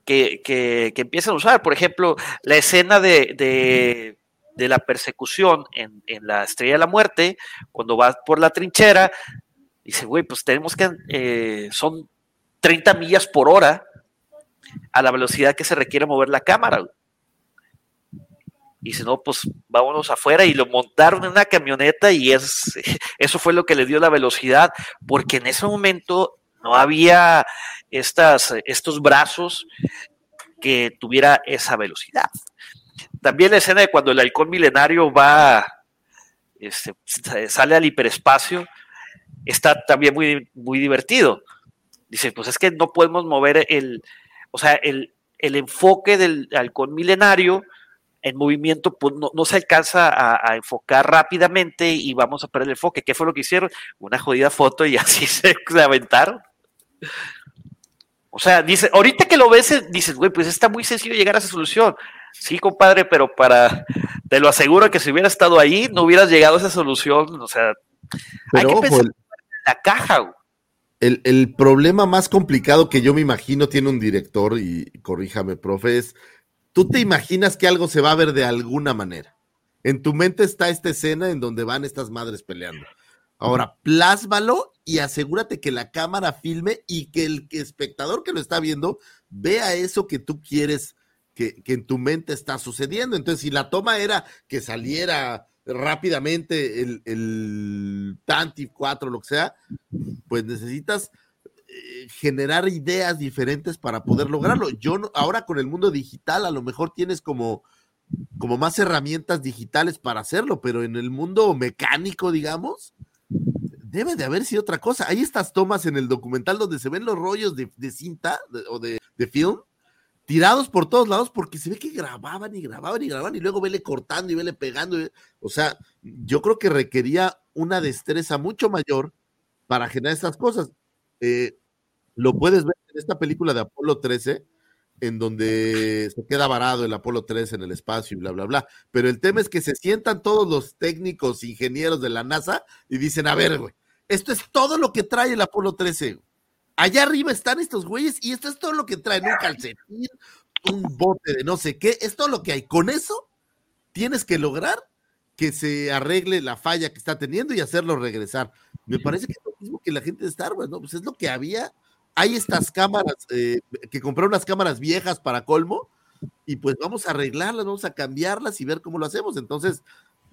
que, que, empiezan a usar. Por ejemplo, la escena de de la persecución en, la Estrella de la Muerte, cuando va por la trinchera, dice, güey, pues tenemos que, eh, son 30 millas por hora a la velocidad que se requiere mover la cámara. Y si no, pues vámonos afuera y lo montaron en una camioneta y es, [laughs] eso fue lo que le dio la velocidad, porque en ese momento no había estas, estos brazos que tuviera esa velocidad. También la escena de cuando el halcón milenario va, este, sale al hiperespacio, está también muy, muy divertido. Dice, pues es que no podemos mover el, o sea, el, enfoque del halcón milenario en movimiento pues no, se alcanza a, enfocar rápidamente y vamos a perder el enfoque. ¿Qué fue lo que hicieron? Una jodida foto y así [laughs] se aventaron. O sea, dice, ahorita que lo ves, dices, güey, pues está muy sencillo llegar a esa solución. Sí, compadre, pero para, te lo aseguro que si hubiera estado ahí, no hubieras llegado a esa solución. O sea, hay que pensar en la caja. El, el, problema más complicado que yo me imagino tiene un director, y corríjame, profe, es, tú te imaginas que algo se va a ver de alguna manera. En tu mente está esta escena en donde van estas madres peleando. Ahora, plásmalo y asegúrate que la cámara filme y que el espectador que lo está viendo vea eso que tú quieres que, en tu mente está sucediendo. Entonces, si la toma era que saliera rápidamente el, el Tanti 4, lo que sea, pues necesitas eh, generar ideas diferentes para poder lograrlo. Yo ahora con el mundo digital a lo mejor tienes como, como más herramientas digitales para hacerlo, pero en el mundo mecánico, digamos, debe de haber sido otra cosa. Hay estas tomas en el documental donde se ven los rollos de, cinta o de, film tirados por todos lados porque se ve que grababan y grababan y grababan y luego vele cortando y vele pegando. o sea, yo creo que requería una destreza mucho mayor para generar estas cosas. Eh, lo puedes ver en esta película de Apolo 13, en donde se queda varado el Apolo 13 en el espacio y bla, bla, bla. Pero el tema es que se sientan todos los técnicos, ingenieros de la NASA y dicen, a ver, güey, esto es todo lo que trae el Apolo 13. Allá arriba están estos güeyes y esto es todo lo que traen, un calcetín, un bote de no sé qué, es todo lo que hay. Con eso tienes que lograr que se arregle la falla que está teniendo y hacerlo regresar. Me parece que es lo mismo que la gente de Star Wars, ¿no? Pues es lo que había. Hay estas cámaras, eh, que compraron unas cámaras viejas para colmo, y pues vamos a arreglarlas, vamos a cambiarlas y ver cómo lo hacemos. Entonces,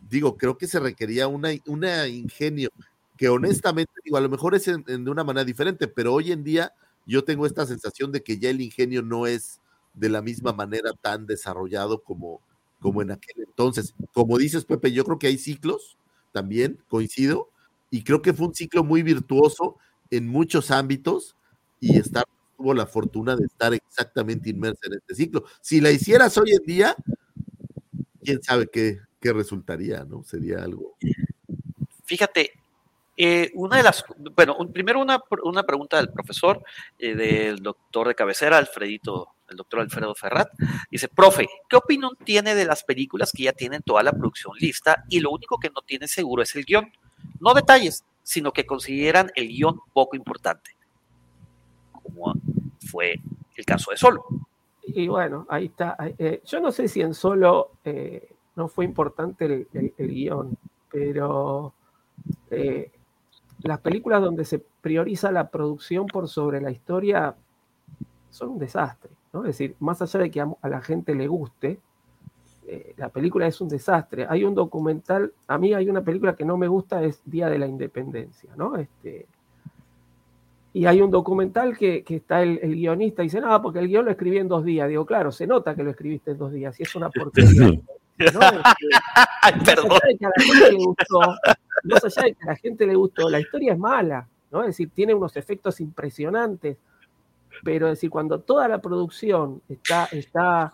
digo, creo que se requería una, una ingenio que honestamente, digo, a lo mejor es de una manera diferente, pero hoy en día yo tengo esta sensación de que ya el ingenio no es de la misma manera tan desarrollado como, como en aquel entonces. Como dices, Pepe, yo creo que hay ciclos también, coincido, y creo que fue un ciclo muy virtuoso en muchos ámbitos y estar tuvo la fortuna de estar exactamente inmersa en este ciclo. Si la hicieras hoy en día, quién sabe qué, qué resultaría, ¿no? Sería algo. Fíjate, eh, una de las, bueno, primero una, una pregunta del profesor, eh, del doctor de cabecera, Alfredito, el doctor Alfredo Ferrat. Dice, profe, ¿qué opinión tiene de las películas que ya tienen toda la producción lista y lo único que no tiene seguro es el guion? No detalles, sino que consideran el guion poco importante, como fue el caso de Solo. Y bueno, ahí está. Eh, yo no sé si en Solo no fue importante el, el guion, pero las películas donde se prioriza la producción por sobre la historia son un desastre, ¿no? Es decir, más allá de que a, la gente le guste, eh, la película es un desastre. Hay un documental, a mí hay una película que no me gusta, es Día de la Independencia, ¿no? Este, y hay un documental que, está el, guionista y dice, no, porque el guion lo escribí en dos días. Digo, claro, se nota que lo escribiste en dos días y es una [laughs] porquería. ¿No? Este, [laughs] Perdón más allá de que a la gente le gustó, la historia es mala, ¿no? Es decir, tiene unos efectos impresionantes, pero es decir, cuando toda la producción está, está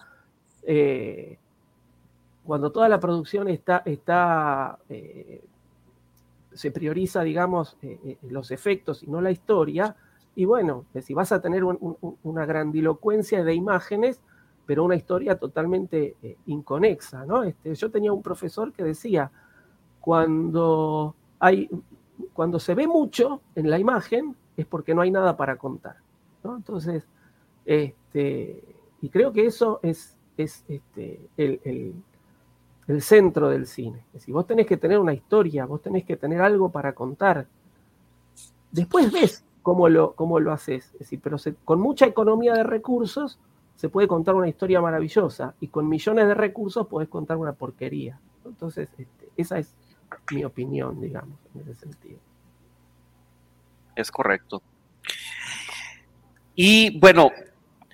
eh, cuando toda la producción está, está eh, se prioriza, digamos, eh, los efectos y no la historia, y bueno, decir, vas a tener una grandilocuencia de imágenes, pero una historia totalmente inconexa, ¿no? Este, yo tenía un profesor que decía, cuando, hay, cuando se ve mucho en la imagen es porque no hay nada para contar. Entonces, este, y creo que eso es, es este, el, centro del cine. Es decir, vos tenés que tener una historia, vos tenés que tener algo para contar. Después ves cómo lo, cómo lo haces. Es decir, pero con mucha economía de recursos se puede contar una historia maravillosa y con millones de recursos podés contar una porquería. Entonces, este, esa es mi opinión, digamos, en ese sentido. Es correcto. Y bueno,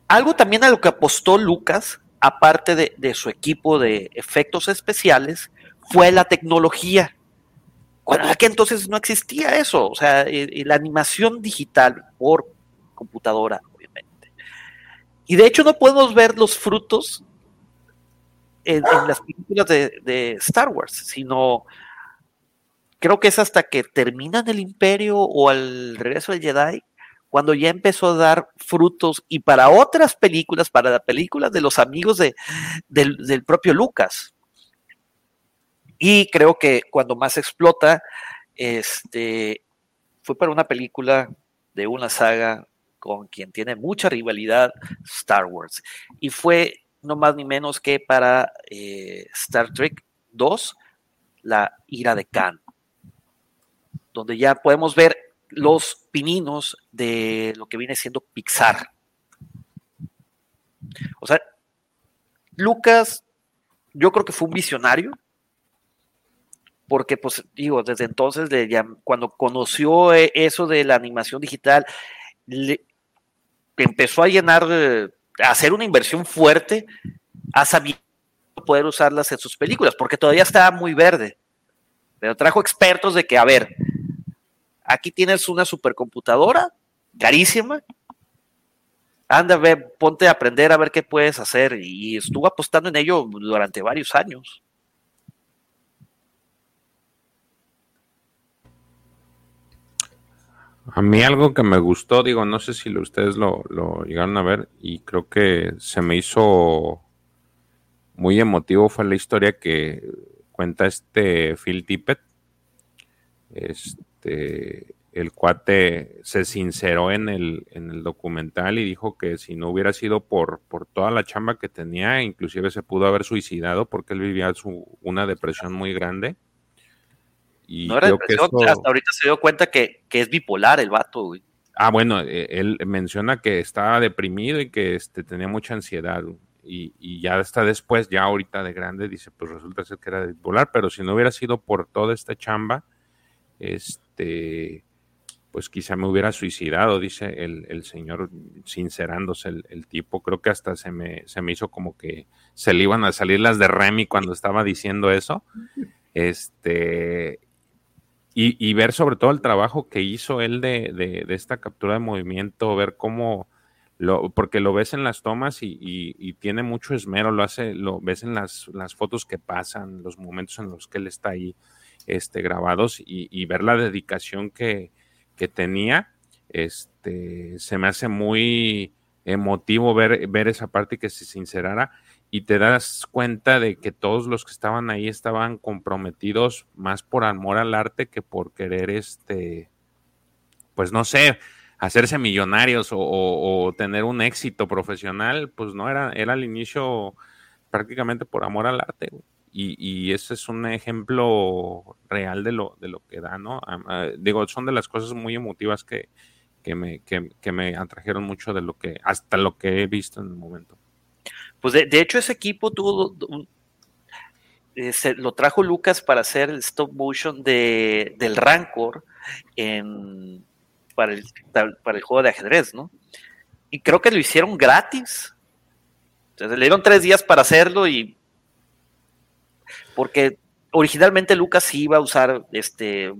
algo también a lo que apostó Lucas, aparte de, su equipo de efectos especiales, fue la tecnología. Bueno, que entonces no existía eso, o sea, la animación digital por computadora. Y de hecho no podemos ver los frutos en, las películas de, Star Wars, sino creo que es hasta que terminan el imperio o al regreso del Jedi, cuando ya empezó a dar frutos y para otras películas, para las películas de los amigos de, del, propio Lucas. Y creo que cuando más explota, este, fue para una película de una saga con quien tiene mucha rivalidad, Star Wars. Y fue no más ni menos que para eh, Star Trek 2, La ira de Khan donde ya podemos ver los pininos de lo que viene siendo Pixar. O sea, Lucas, yo creo que fue un visionario, porque pues digo, desde entonces, cuando conoció eh, eso de la animación digital, empezó a llenar, a hacer una inversión fuerte, a saber poder usarlas en sus películas, porque todavía estaba muy verde. Pero trajo expertos de que, a ver, Aquí tienes una supercomputadora carísima. Anda, ve, ponte a aprender a ver qué puedes hacer. Y estuvo apostando en ello durante varios años. A mí algo que me gustó, digo, no sé si ustedes lo, llegaron a ver y creo que se me hizo muy emotivo fue la historia que cuenta este Phil Tippett. Este, el cuate se sinceró en el, en el documental y dijo que si no hubiera sido por, por toda la chamba que tenía, inclusive se pudo haber suicidado porque él vivía su, una depresión muy grande. Y no era depresión, hasta ahorita se dio cuenta que, es bipolar el vato, Ah, bueno, eh, él menciona que estaba deprimido y que este, tenía mucha ansiedad. y, y, ya hasta después, ya ahorita de grande, dice, pues resulta ser que era de volar, pero si no hubiera sido por toda esta chamba, este, pues quizá me hubiera suicidado, dice el, el señor, sincerándose el, el, tipo. Creo que hasta se me, se me hizo como que se le iban a salir las de Remy cuando estaba diciendo eso. Este, y, y ver sobre todo el trabajo que hizo él de, de, esta captura de movimiento, ver cómo, lo, porque lo ves en las tomas y, y, y, tiene mucho esmero, lo hace, lo ves en las, las, fotos que pasan, los momentos en los que él está ahí este, grabados y, y ver la dedicación que, que tenía, este, se me hace muy emotivo ver, ver esa parte que se sincerara y te das cuenta de que todos los que estaban ahí estaban comprometidos más por amor al arte que por querer, este, pues no sé, hacerse millonarios o, tener un éxito profesional, pues no era, era al inicio prácticamente por amor al arte. Y, ese es un ejemplo real de lo, de lo que da, ¿no? Uh, digo, son de las cosas muy emotivas que, que, me, que, me atrajeron mucho de lo que, hasta lo que he visto en el momento. Pues de, de hecho ese equipo tuvo, eh, se, lo trajo Lucas para hacer el stop motion de, del Rancor en, para, el, para el juego de ajedrez, ¿no? Y creo que lo hicieron gratis. Entonces le dieron tres días para hacerlo y porque originalmente Lucas sí iba a usar este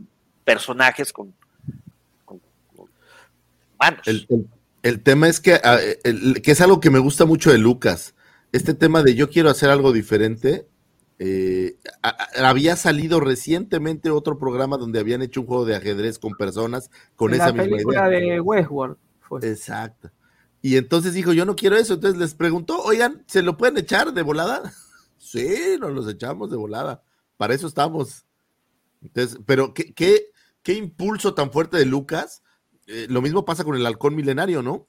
personajes con, manos. El, el, el, tema es que, ah, que es algo que me gusta mucho de Lucas. Este tema de yo quiero hacer algo diferente. Eh, a, a, había salido recientemente otro programa donde habían hecho un juego de ajedrez con personas con en esa la misma película idea. de Westworld. Fue. Exacto. Y entonces dijo, yo no quiero eso. Entonces les preguntó, oigan, ¿se lo pueden echar de volada? [laughs] Sí, nos los echamos de volada. Para eso estamos. Entonces, pero qué, qué, qué impulso tan fuerte de Lucas. Eh, lo mismo pasa con el halcón milenario, ¿no?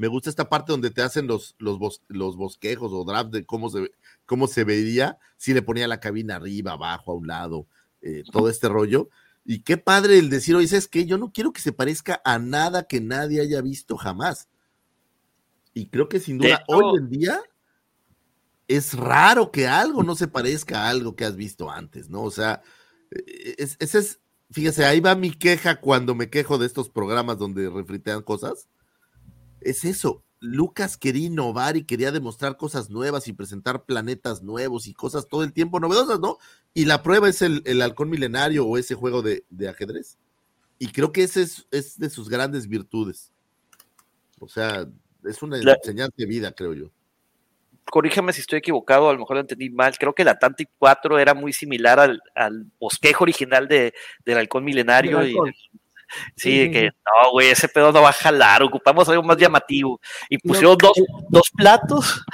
Me gusta esta parte donde te hacen los, los, bos, los bosquejos o draft de cómo se, cómo se vería si le ponía la cabina arriba, abajo, a un lado, eh, todo este rollo. Y qué padre el decir, oye, es que yo no quiero que se parezca a nada que nadie haya visto jamás. Y creo que sin duda, hecho, hoy en día, es raro que algo no se parezca a algo que has visto antes, ¿no? O sea, ese es, es, fíjese, ahí va mi queja cuando me quejo de estos programas donde refritean cosas. Es eso, Lucas quería innovar y quería demostrar cosas nuevas y presentar planetas nuevos y cosas todo el tiempo novedosas, ¿no? Y la prueba es el, el halcón milenario o ese juego de, de ajedrez. Y creo que ese es, es, de sus grandes virtudes. O sea, es una la... enseñanza de vida, creo yo corrígeme si estoy equivocado, a lo mejor lo entendí mal, creo que el Atlantic 4 era muy similar al, al bosquejo original de, del halcón milenario. Halcón. Y, sí, sí, que no, güey, ese pedo no va a jalar, ocupamos algo más llamativo. Y pusieron no, dos, dos platos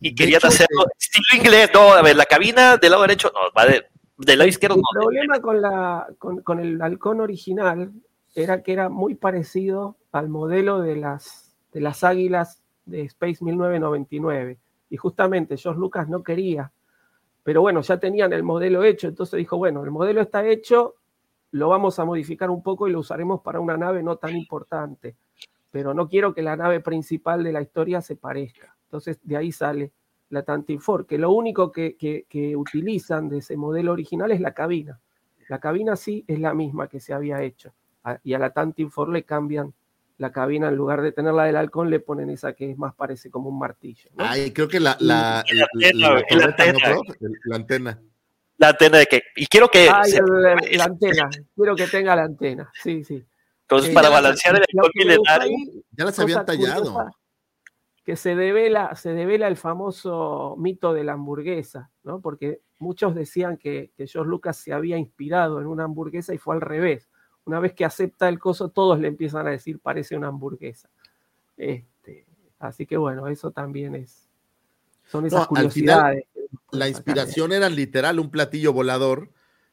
y querían hecho, hacerlo eh, estilo inglés. No, a ver, la cabina del lado derecho, no, va de, del lado izquierdo. El no, problema con, la, con, con el halcón original era que era muy parecido al modelo de las, de las águilas de Space 1999. Y justamente George Lucas no quería, pero bueno, ya tenían el modelo hecho, entonces dijo, bueno, el modelo está hecho, lo vamos a modificar un poco y lo usaremos para una nave no tan importante, pero no quiero que la nave principal de la historia se parezca. Entonces de ahí sale la Tantifor, que lo único que, que, que utilizan de ese modelo original es la cabina. La cabina sí es la misma que se había hecho. Y a la Tantifor le cambian la cabina, en lugar de tener la del halcón, le ponen esa que es más parece como un martillo. ¿no? Ay, creo que la, la, la, antena, la, antena, ¿no, la antena. De que. Y quiero que. Ay, se... la, antena. quiero que tenga la antena. Sí, sí. Entonces, eh, para balancear el halcón milenario. Ya las habían tallado. Que se devela, se devela el famoso mito de la hamburguesa, ¿no? Porque muchos decían que, que George Lucas se había inspirado en una hamburguesa y fue al revés una vez que acepta el coso, todos le empiezan a decir parece una hamburguesa. Este, así que bueno, eso también es. Son esas no, curiosidades. La inspiración era literal un platillo volador,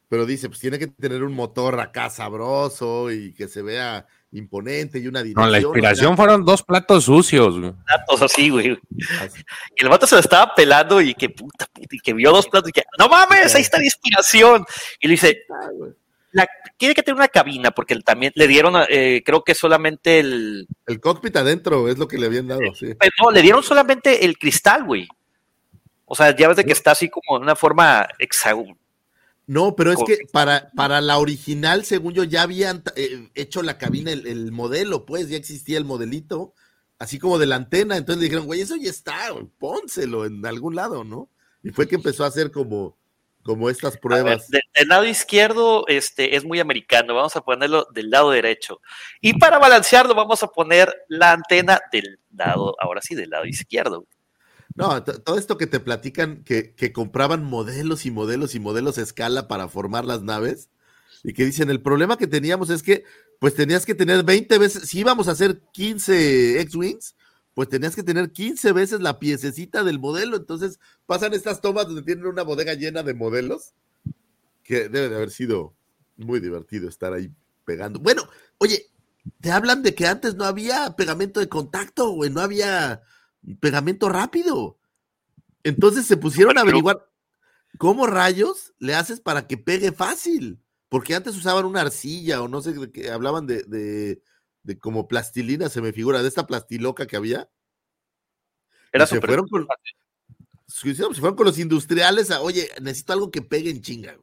pero dice, pues tiene que tener un motor acá sabroso y que se vea imponente y una dirección. No, la inspiración fueron dos platos sucios, güey. Platos así, güey. Así. Y el vato se lo estaba pelando y que puta, puta, y que vio dos platos y que, no mames, ahí está la inspiración. Y le dice, la, tiene que tener una cabina, porque también le dieron, eh, creo que solamente el. El cockpit adentro es lo que le habían dado, sí. Pero no, le dieron solamente el cristal, güey. O sea, ya ves de que está así como en una forma hexagonal. No, pero es que para, para la original, según yo, ya habían eh, hecho la cabina, el, el, modelo, pues, ya existía el modelito, así como de la antena. Entonces le dijeron, güey, eso ya está, pónselo en algún lado, ¿no? Y fue que empezó a hacer como, como estas pruebas. Ver, del, lado izquierdo este, es muy americano, vamos a ponerlo del lado derecho. Y para balancearlo vamos a poner la antena del lado, ahora sí, del lado izquierdo. No, todo esto que te platican, que, que, compraban modelos y modelos y modelos a escala para formar las naves, y que dicen, el problema que teníamos es que, pues tenías que tener 20 veces, si íbamos a hacer 15 X-Wings, pues tenías que tener 15 veces la piececita del modelo. Entonces pasan estas tomas donde tienen una bodega llena de modelos, que debe de haber sido muy divertido estar ahí pegando. Bueno, oye, te hablan de que antes no había pegamento de contacto, güey, no había pegamento rápido. Entonces se pusieron a averiguar cómo rayos le haces para que pegue fácil. Porque antes usaban una arcilla o no sé, que hablaban de, de, de como plastilina, se me figura, de esta plastiloca que había. Era se fueron, con, se fueron con los industriales a, oye, necesito algo que pegue en chinga.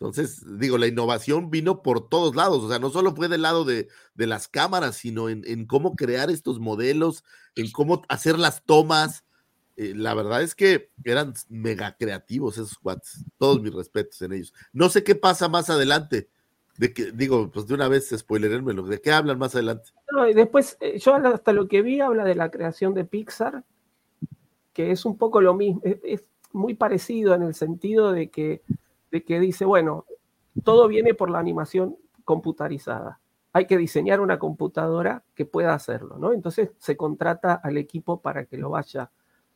Entonces, digo, la innovación vino por todos lados, o sea, no solo fue del lado de, de las cámaras, sino en, en, cómo crear estos modelos, en cómo hacer las tomas. Eh, la verdad es que eran mega creativos esos cuates, todos mis respetos en ellos. No sé qué pasa más adelante, de digo, pues de una vez spoilerenmelo, ¿de qué hablan más adelante? No, y después, eh, yo hasta lo que vi habla de la creación de Pixar, que es un poco lo mismo, es, es muy parecido en el sentido de que de que dice, bueno, todo viene por la animación computarizada. Hay que diseñar una computadora que pueda hacerlo, ¿no? Entonces se contrata al equipo para que lo vaya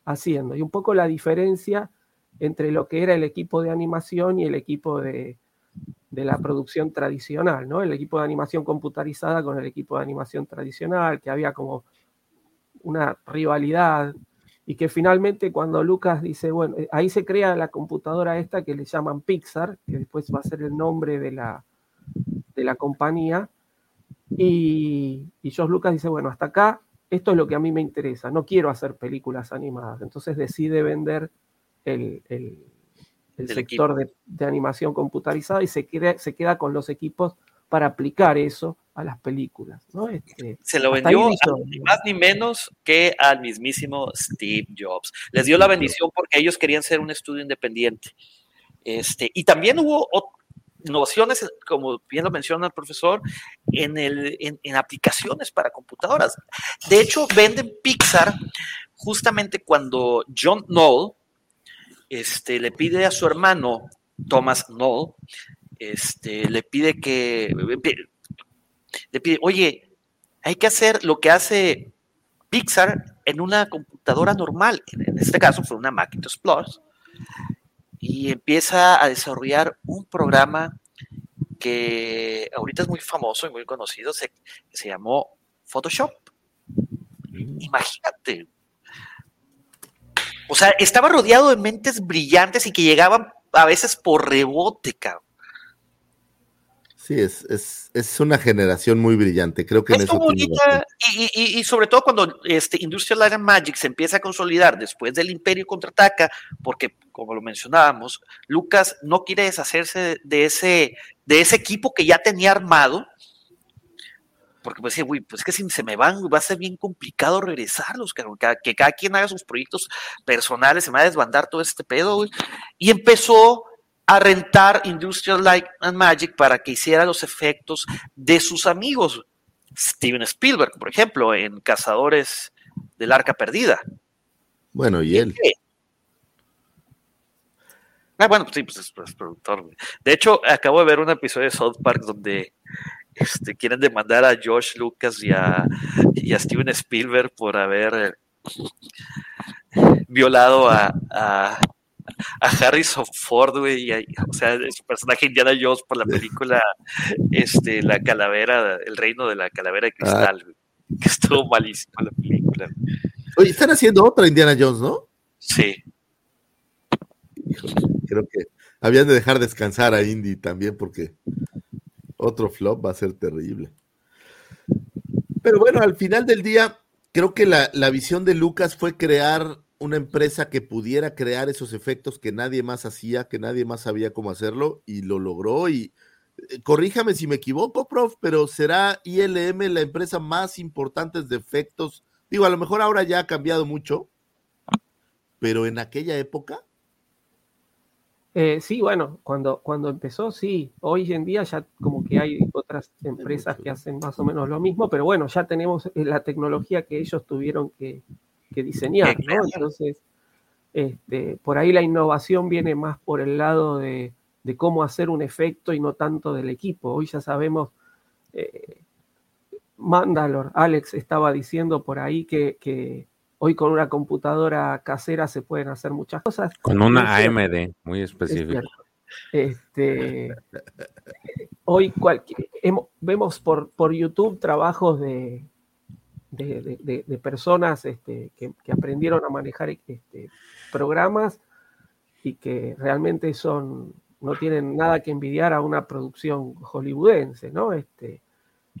haciendo. Y un poco la diferencia entre lo que era el equipo de animación y el equipo de, de la producción tradicional, ¿no? El equipo de animación computarizada con el equipo de animación tradicional, que había como una rivalidad y que finalmente cuando Lucas dice, bueno, eh, ahí se crea la computadora esta que le llaman Pixar, que después va a ser el nombre de la, de la compañía, y, y George Lucas dice, bueno, hasta acá, esto es lo que a mí me interesa, no quiero hacer películas animadas, entonces decide vender el, el, el sector de, de, animación computarizada y se queda, se queda con los equipos para aplicar eso a las películas. ¿no? Este, se lo vendió ni más ni menos que al mismísimo Steve Jobs. Les dio la bendición porque ellos querían ser un estudio independiente. Este, y también hubo innovaciones, como bien lo menciona el profesor, en, el, en, aplicaciones para computadoras. De hecho, venden Pixar justamente cuando John Knoll este, le pide a su hermano Thomas Knoll este, le pide que, le pide, oye, hay que hacer lo que hace Pixar en una computadora normal, en este caso fue una Macintosh Plus, y empieza a desarrollar un programa que ahorita es muy famoso y muy conocido, se, se llamó Photoshop. Imagínate. O sea, estaba rodeado de mentes brillantes y que llegaban a veces por rebote, cabrón. Sí, es, es, es, una generación muy brillante. Creo que es en eso bonita, y, y, y, sobre todo cuando este Industrial Light and Magic se empieza a consolidar después del Imperio contraataca, porque como lo mencionábamos, Lucas no quiere deshacerse de ese, de ese equipo que ya tenía armado. Porque pues, güey, pues es que si se me van, va a ser bien complicado regresarlos, que, que cada quien haga sus proyectos personales, se me va a desbandar todo este pedo, güey. Y empezó a rentar Industrial Light and Magic para que hiciera los efectos de sus amigos. Steven Spielberg, por ejemplo, en Cazadores del Arca Perdida. Bueno, y él. ¿Qué? Ah, bueno, pues sí, pues es, es productor. De hecho, acabo de ver un episodio de South Park donde este, quieren demandar a George Lucas y a, y a Steven Spielberg por haber violado a, a a Harrison Ford, güey, o sea, su personaje Indiana Jones por la película, este, la calavera, el reino de la calavera de cristal, güey, que estuvo malísima la película. Oye, están haciendo otra Indiana Jones, ¿no? Sí. Creo que habían de dejar descansar a Indy también porque otro flop va a ser terrible. Pero bueno, al final del día, creo que la, la visión de Lucas fue crear una empresa que pudiera crear esos efectos que nadie más hacía, que nadie más sabía cómo hacerlo, y lo logró. Y eh, corríjame si me equivoco, prof, pero ¿será ILM la empresa más importante de efectos? Digo, a lo mejor ahora ya ha cambiado mucho, pero en aquella época. Eh, sí, bueno, cuando, cuando empezó, sí. Hoy en día ya como que hay otras empresas que hacen más o menos lo mismo, pero bueno, ya tenemos eh, la tecnología que ellos tuvieron que, que diseñar, ¿no? Entonces, este, por ahí la innovación viene más por el lado de, de, cómo hacer un efecto y no tanto del equipo. Hoy ya sabemos, eh, Mandalor, Alex estaba diciendo por ahí que, que, hoy con una computadora casera se pueden hacer muchas cosas. Con una AMD, muy específica. Este, hoy cualquier, vemos por, por YouTube trabajos de, de, personas este, que, aprendieron a manejar este, programas y que realmente son, no tienen nada que envidiar a una producción hollywoodense, ¿no? Este,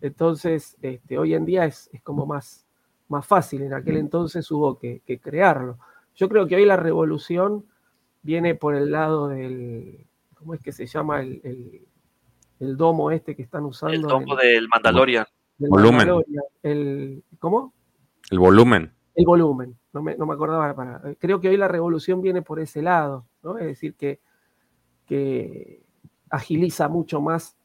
entonces, este, hoy en día es, como más, más fácil, en aquel entonces hubo que, crearlo. Yo creo que hoy la revolución viene por el lado del, ¿cómo es que se llama? El, el, domo este que están usando. El domo del Mandalorian volumen. El, ¿Cómo? El volumen. El volumen. No me, no me acordaba. Para, creo que hoy la revolución viene por ese lado, ¿no? Es decir, que, que agiliza mucho más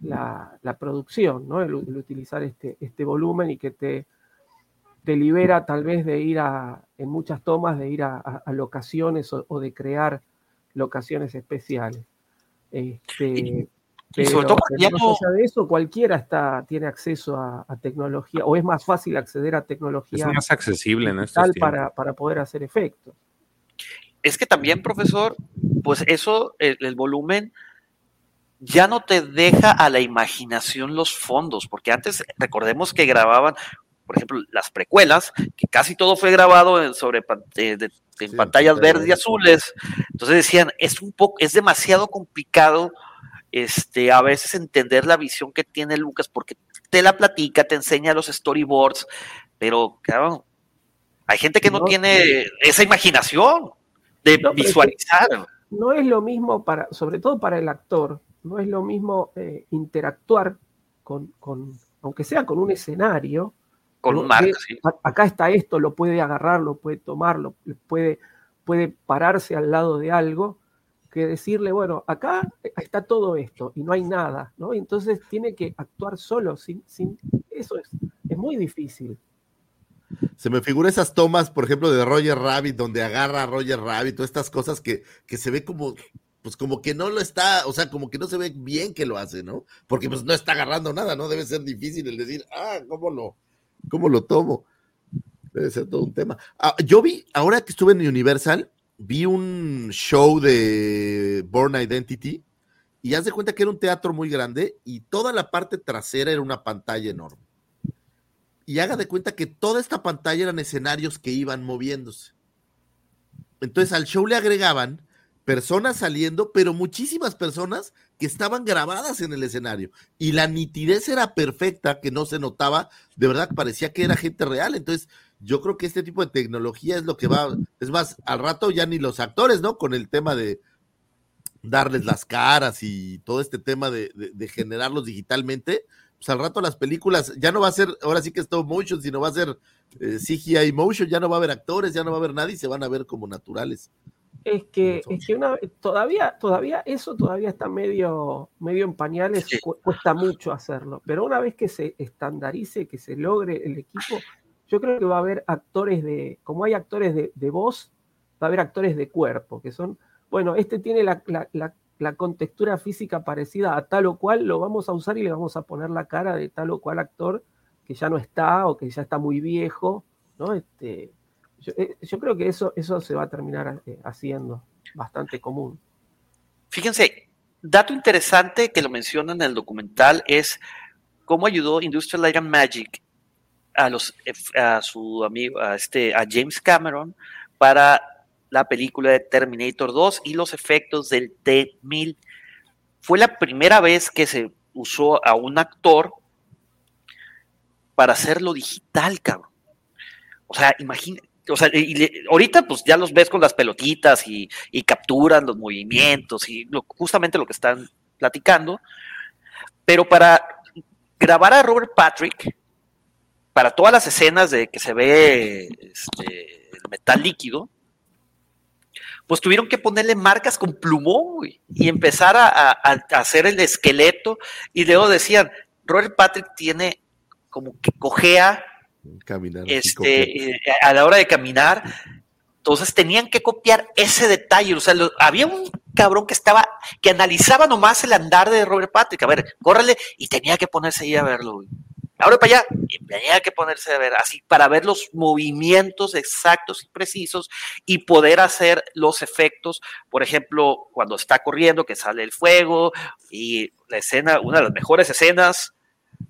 la, la producción, ¿no? El, utilizar este, este volumen y que te, te libera tal vez de ir a, en muchas tomas, de ir a, a, locaciones o, de crear locaciones especiales. Este, pero, sobre todo más allá de eso, cualquiera está, tiene acceso a, tecnología, o es más fácil acceder a tecnología. Es más accesible en para, para poder hacer efectos. Es que también, profesor, pues eso, el, volumen ya no te deja a la imaginación los fondos, porque antes recordemos que grababan, por ejemplo, las precuelas, que casi todo fue grabado en, sobre en pantallas verdes y azules. Entonces decían, es un poco, es demasiado complicado este, a veces entender la visión que tiene Lucas, porque te la platica, te enseña los storyboards, pero claro, hay gente que no, tiene esa imaginación de visualizar. no es lo mismo para, sobre todo para el actor, no es lo mismo eh, interactuar con, con, aunque sea con un escenario. Con un marco, Acá está esto, lo puede agarrar, lo puede tomar, lo puede, puede pararse al lado de algo que decirle, bueno, acá está todo esto y no hay nada, ¿no? entonces tiene que actuar solo, sin, sin eso es, es muy difícil. Se me figura esas tomas, por ejemplo, de Roger Rabbit, donde agarra a Roger Rabbit, todas estas cosas que, que se ve como, pues como que no lo está, o sea, como que no se ve bien que lo hace, ¿no? Porque pues no está agarrando nada, ¿no? Debe ser difícil el decir, ah, ¿cómo lo, cómo lo tomo? Debe ser todo un tema. Ah, yo vi, ahora que estuve en Universal, vi un show de Born Identity y haz de cuenta que era un teatro muy grande y toda la parte trasera era una pantalla enorme. Y haga de cuenta que toda esta pantalla eran escenarios que iban moviéndose. Entonces al show le agregaban personas saliendo, pero muchísimas personas que estaban grabadas en el escenario. Y la nitidez era perfecta, que no se notaba, de verdad parecía que era gente real. Entonces, yo creo que este tipo de tecnología es lo que va, es más, al rato ya ni los actores, ¿no? Con el tema de darles las caras y todo este tema de, generarlos digitalmente, pues al rato las películas ya no va a ser, ahora sí que es stop motion, sino va a ser eh, CGI motion, ya no va a haber actores, ya no va a haber nadie, se van a ver como naturales. Es que, es que una, todavía, todavía, eso todavía está medio, medio en pañales, cuesta mucho hacerlo, pero una vez que se estandarice, que se logre el equipo, yo creo que va a haber actores de, como hay actores de, voz, va a haber actores de cuerpo, que son, bueno, este tiene la, la, contextura física parecida a tal o cual, lo vamos a usar y le vamos a poner la cara de tal o cual actor que ya no está o que ya está muy viejo, ¿no? Este, yo, eh, creo que eso, eso se va a terminar eh, haciendo bastante común. Fíjense, dato interesante que lo menciona en el documental es cómo ayudó Industrial Light Magic a, los, a su amigo, a, este, a James Cameron, para la película de Terminator 2 y los efectos del T-1000. Fue la primera vez que se usó a un actor para hacerlo digital, cabrón. O sea, imagina, o sea, ahorita pues ya los ves con las pelotitas y, capturan los movimientos y justamente lo que están platicando, pero para grabar a Robert Patrick, para todas las escenas de que se ve este, el metal líquido, pues tuvieron que ponerle marcas con plumón y empezar a, hacer el esqueleto y luego decían, Robert Patrick tiene como que cojea Caminar este, eh, a la hora de caminar. Entonces tenían que copiar ese detalle. O sea, había un cabrón que estaba, que analizaba nomás el andar de Robert Patrick. A ver, córrele, y tenía que ponerse ahí a verlo. Ahora para allá, y tenía que ponerse a ver así para ver los movimientos exactos y precisos y poder hacer los efectos. Por ejemplo, cuando está corriendo, que sale el fuego y la escena, una de las mejores escenas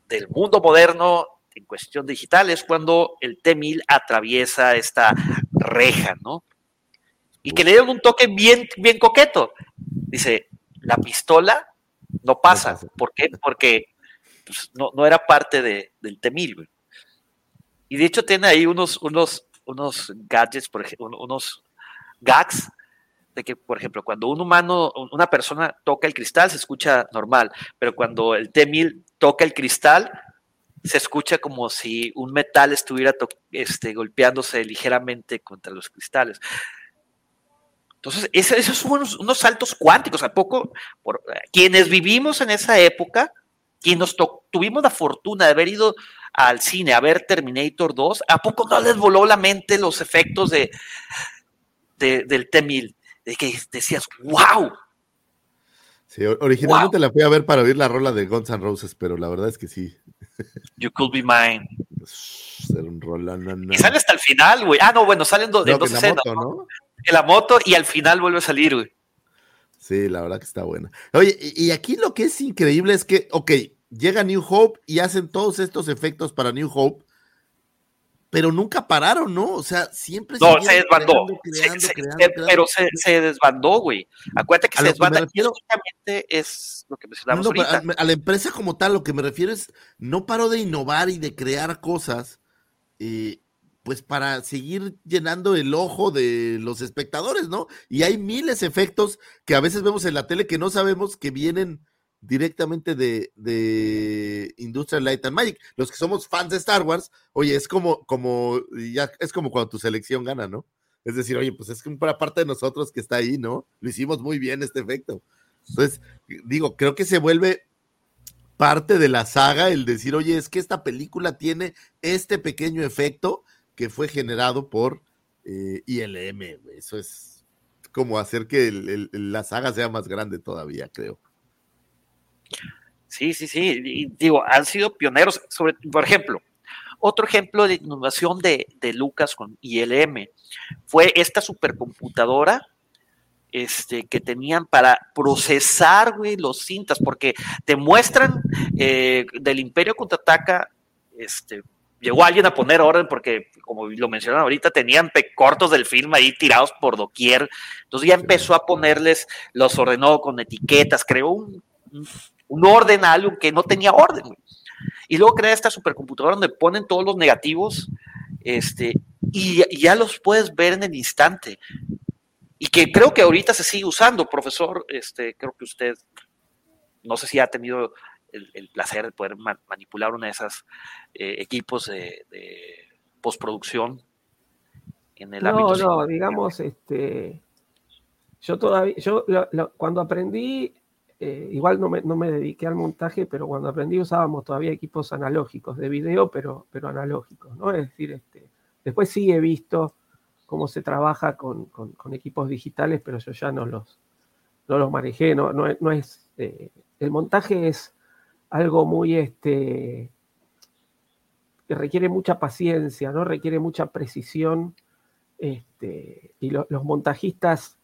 del mundo moderno en cuestión digital es cuando el T-1000 atraviesa esta reja, ¿no? Y que le dieron un toque bien, bien coqueto. Dice, la pistola no pasa. ¿Por qué? Porque pues, no, era parte de, del T-1000, Y de hecho tiene ahí unos, unos, unos gadgets, por ejemplo, unos gags de que, por ejemplo, cuando un humano, una persona toca el cristal, se escucha normal, pero cuando el T-1000 toca el cristal, se escucha como si un metal estuviera este, golpeándose ligeramente contra los cristales. Entonces, esos son unos, saltos cuánticos. ¿A poco? Por, quienes vivimos en esa época, quienes tuvimos la fortuna de haber ido al cine a ver Terminator 2, ¿a poco no les voló la mente los efectos de, del T-1000? De que decías, wow. Sí, originalmente la fui a ver para oír la rola de Guns N' Roses, pero la verdad es que sí, You Could Be Mine. un Y sale hasta el final, güey. Ah, no, bueno, salen dos, dos escenas. ¿no? En la moto y al final vuelve a salir, güey. Sí, la verdad que está buena. Oye, y aquí lo que es increíble es que, ok, llega New Hope y hacen todos estos efectos para New Hope, pero nunca pararon, ¿no? O sea, siempre No, se desbandó. pero se, desbandó, güey. Acuérdate que se desbanda. es lo que mencionamos ahorita. A, la empresa como tal, lo que me refiero es, no paró de innovar y de crear cosas, eh, pues para seguir llenando el ojo de los espectadores, ¿no? Y hay miles de efectos que a veces vemos en la tele que no sabemos que vienen directamente de, de Industrial Light and Magic. Los que somos fans de Star Wars, oye, es como, como, ya, es como cuando tu selección gana, ¿no? Es decir, oye, pues es una parte de nosotros que está ahí, ¿no? Lo hicimos muy bien este efecto. Entonces, digo, creo que se vuelve parte de la saga el decir, oye, es que esta película tiene este pequeño efecto que fue generado por eh, ILM. Eso es como hacer que la saga sea más grande todavía, creo. Sí, sí, sí. digo, han sido pioneros. Sobre, por ejemplo, otro ejemplo de innovación de, Lucas con ILM fue esta supercomputadora este, que tenían para procesar, los cintas, porque te muestran eh, del Imperio contraataca, este, llegó alguien a poner orden porque, como lo mencionaron ahorita, tenían cortos del film ahí tirados por doquier. Entonces ya empezó a ponerles, los ordenó con etiquetas, creó un, un orden a algo que no tenía orden. Y luego crea esta supercomputadora donde ponen todos los negativos este, y, ya los puedes ver en el instante. Y que creo que ahorita se sigue usando, profesor. Este, creo que usted, no sé si ha tenido el, placer de poder manipular uno de esos eh, equipos de, postproducción en el no, No, digamos, este, yo todavía, yo cuando aprendí eh, igual no me, no me, dediqué al montaje, pero cuando aprendí usábamos todavía equipos analógicos de video, pero, pero analógicos, ¿no? Es decir, este, después sí he visto cómo se trabaja con, con, equipos digitales, pero yo ya no los, no los manejé, no, no, no es... Eh, el montaje es algo muy, este, que requiere mucha paciencia, ¿no? Requiere mucha precisión, este, y los montajistas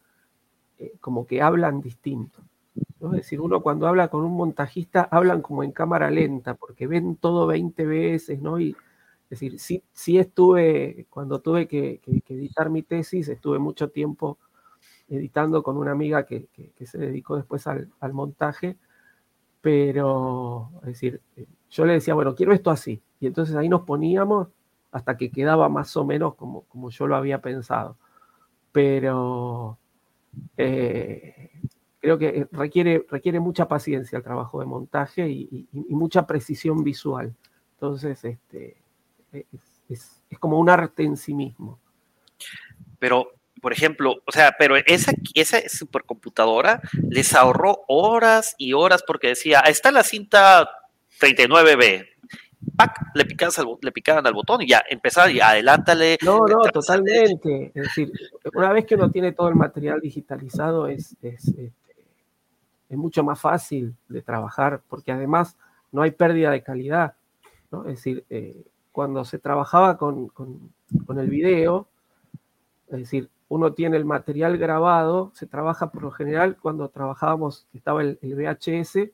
eh, como que hablan distinto. Es decir, uno cuando habla con un montajista hablan como en cámara lenta, porque ven todo 20 veces, ¿no? Y, Es decir, sí, sí estuve, cuando tuve que, editar mi tesis, estuve mucho tiempo editando con una amiga que, se dedicó después al, montaje, pero, es decir, yo le decía, bueno, quiero esto así, y entonces ahí nos poníamos hasta que quedaba más o menos como, como yo lo había pensado. Pero eh, creo que requiere, requiere mucha paciencia el trabajo de montaje y, mucha precisión visual. Entonces, este, es, como un arte en sí mismo. Pero, por ejemplo, o sea, pero esa, esa supercomputadora les ahorró horas y horas porque decía, está la cinta 39B, le picaban, al, le picaban al botón y ya empezaba y adelántale. No, no, totalmente. Es decir, una vez que uno tiene todo el material digitalizado, es, es, este, es mucho más fácil de trabajar porque además no hay pérdida de calidad. ¿no? Es decir, eh, cuando se trabajaba con, el video, es decir, uno tiene el material grabado, se trabaja por lo general cuando trabajábamos, estaba el, VHS,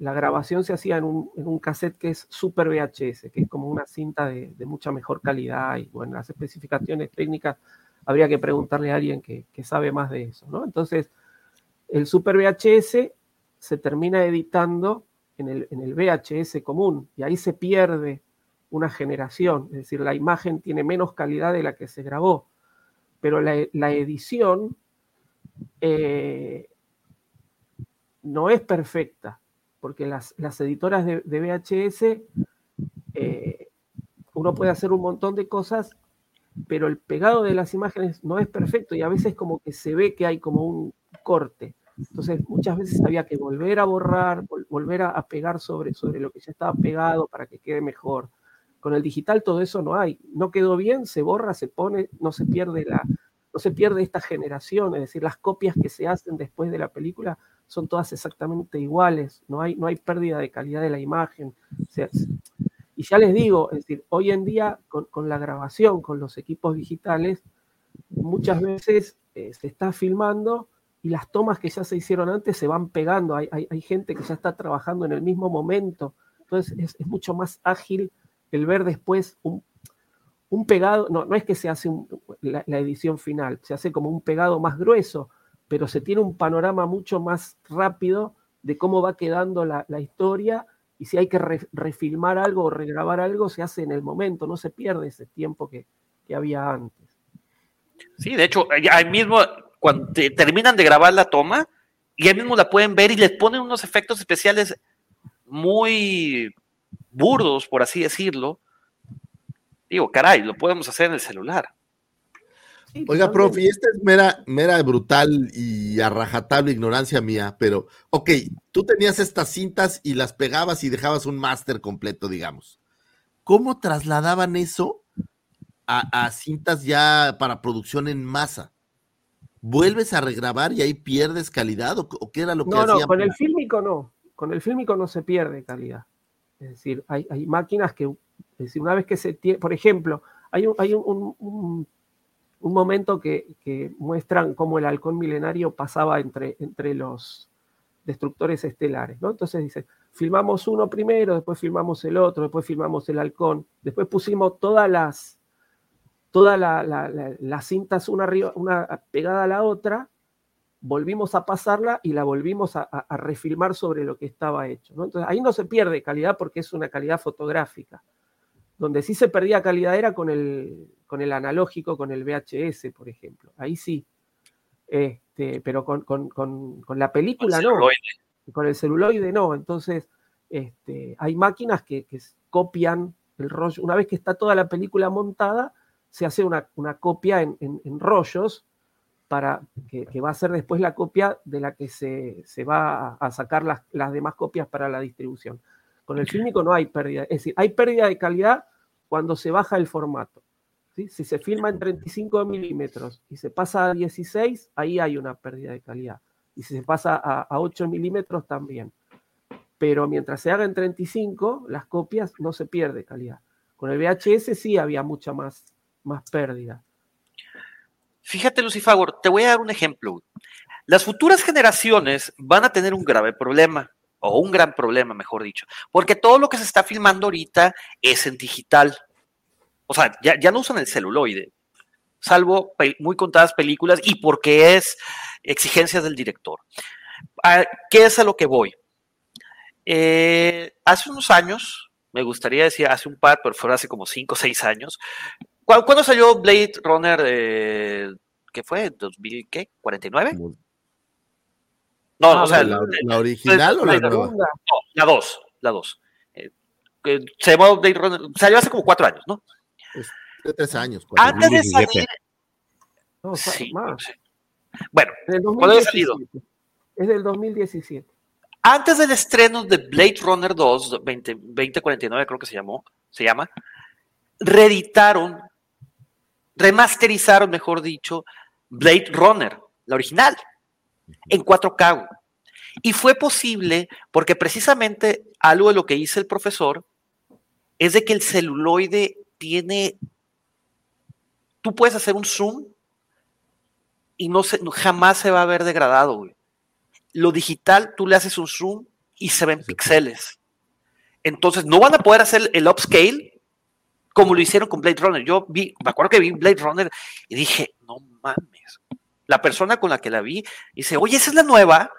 la grabación se hacía en un, en cassette que es Super VHS, que es como una cinta de, mucha mejor calidad y bueno, las especificaciones técnicas habría que preguntarle a alguien que, que sabe más de eso, ¿no? Entonces, el Super VHS se termina editando en el, en el VHS común y ahí se pierde una generación, es decir, la imagen tiene menos calidad de la que se grabó, pero la, edición eh, no es perfecta, porque las, editoras de, VHS, eh, uno puede hacer un montón de cosas, pero el pegado de las imágenes no es perfecto y a veces como que se ve que hay como un corte. Entonces, muchas veces había que volver a borrar, volver a, pegar sobre, sobre lo que ya estaba pegado para que quede mejor. Con el digital todo eso no hay. No quedó bien, se borra, se pone, no se pierde la, no se pierde esta generación, es decir, las copias que se hacen después de la película son todas exactamente iguales, no hay, no hay pérdida de calidad de la imagen. y ya les digo, es decir, hoy en día con, con la grabación, con los equipos digitales, muchas veces eh, se está filmando y las tomas que ya se hicieron antes se van pegando. Hay, gente que ya está trabajando en el mismo momento. Entonces es, mucho más ágil el ver después un, pegado. No, no es que se hace la, edición final, se hace como un pegado más grueso, pero se tiene un panorama mucho más rápido de cómo va quedando la, historia. Y si hay que refilmar algo o regrabar algo, se hace en el momento, no se pierde ese tiempo que, que había antes. Sí, de hecho, ahí mismo cuando terminan de grabar la toma y ahí mismo la pueden ver y les ponen unos efectos especiales muy burdos, por así decirlo. Digo, caray, lo podemos hacer en el celular. Oiga, profe, y esta es mera, mera brutal y arrajatable ignorancia mía, pero, ok, tú tenías estas cintas y las pegabas y dejabas un máster completo, digamos. ¿Cómo trasladaban eso a, a, cintas ya para producción en masa? Vuelves a regrabar y ahí pierdes calidad o, qué era lo que no, No, con el fílmico no, con el fílmico no se pierde calidad. Es decir, hay, máquinas que, es decir, una vez que se tiene, por ejemplo, hay un, hay un, un, momento que, muestran cómo el halcón milenario pasaba entre, entre los destructores estelares, ¿no? Entonces dice, filmamos uno primero, después filmamos el otro, después filmamos el halcón, después pusimos todas las todas las cintas una, una pegada a la otra, volvimos a pasarla y la volvimos a, refilmar sobre lo que estaba hecho. Entonces ahí no se pierde calidad porque es una calidad fotográfica. Donde sí se perdía calidad era con el, con el analógico, con el VHS, por ejemplo. Ahí sí. Este, pero con, la película no. Con el celuloide no. Entonces, este, hay máquinas que, que copian el rollo. Una vez que está toda la película montada, se hace una, copia en, rollos para que, va a ser después la copia de la que se, va a, sacar las, las, demás copias para la distribución. Con el fílmico no hay pérdida, es decir, hay pérdida de calidad cuando se baja el formato. Si se filma en 35 milímetros y se pasa a 16, ahí hay una pérdida de calidad. Y si se pasa a, a 8 milímetros, también. Pero mientras se haga en 35, las copias no se pierde calidad. Con el VHS sí había mucha más más pérdida. Fíjate, Lucifagor, te voy a dar un ejemplo. Las futuras generaciones van a tener un grave problema, o un gran problema, mejor dicho, porque todo lo que se está filmando ahorita es en digital. O sea, ya, no usan el celuloide, salvo muy contadas películas y porque es exigencias del director. ¿Qué es a lo que voy? Eh, hace unos años, me gustaría decir hace un par, pero fue hace como cinco o seis años. ¿Cuándo, salió Blade Runner? Eh, ¿Qué fue? ¿2000 qué? ¿49? No, ah, o sea, ¿la, la original o la nueva? No, la 2, la 2. Eh, se llamó Blade Runner, salió hace como cuatro años, ¿no? de tres años. Antes de salir. No, sí. Bueno, ¿cuándo había 2017. salido? Es del 2017. Antes del estreno de Blade Runner 2, 20, 2049 creo que se llamó, se llama, reeditaron, remasterizaron, mejor dicho, Blade Runner, la original, en 4K. Y fue posible porque precisamente algo de lo que dice el profesor es de que el celuloide tiene, tú puedes hacer un zoom y no se, jamás se va a ver degradado, güey. Lo digital, tú le haces un zoom y se ven píxeles. Entonces, no van a poder hacer el upscale como lo hicieron con Blade Runner. Yo vi, me acuerdo que vi Blade Runner y dije, no mames. La persona con la que la vi dice, oye, esa es la nueva,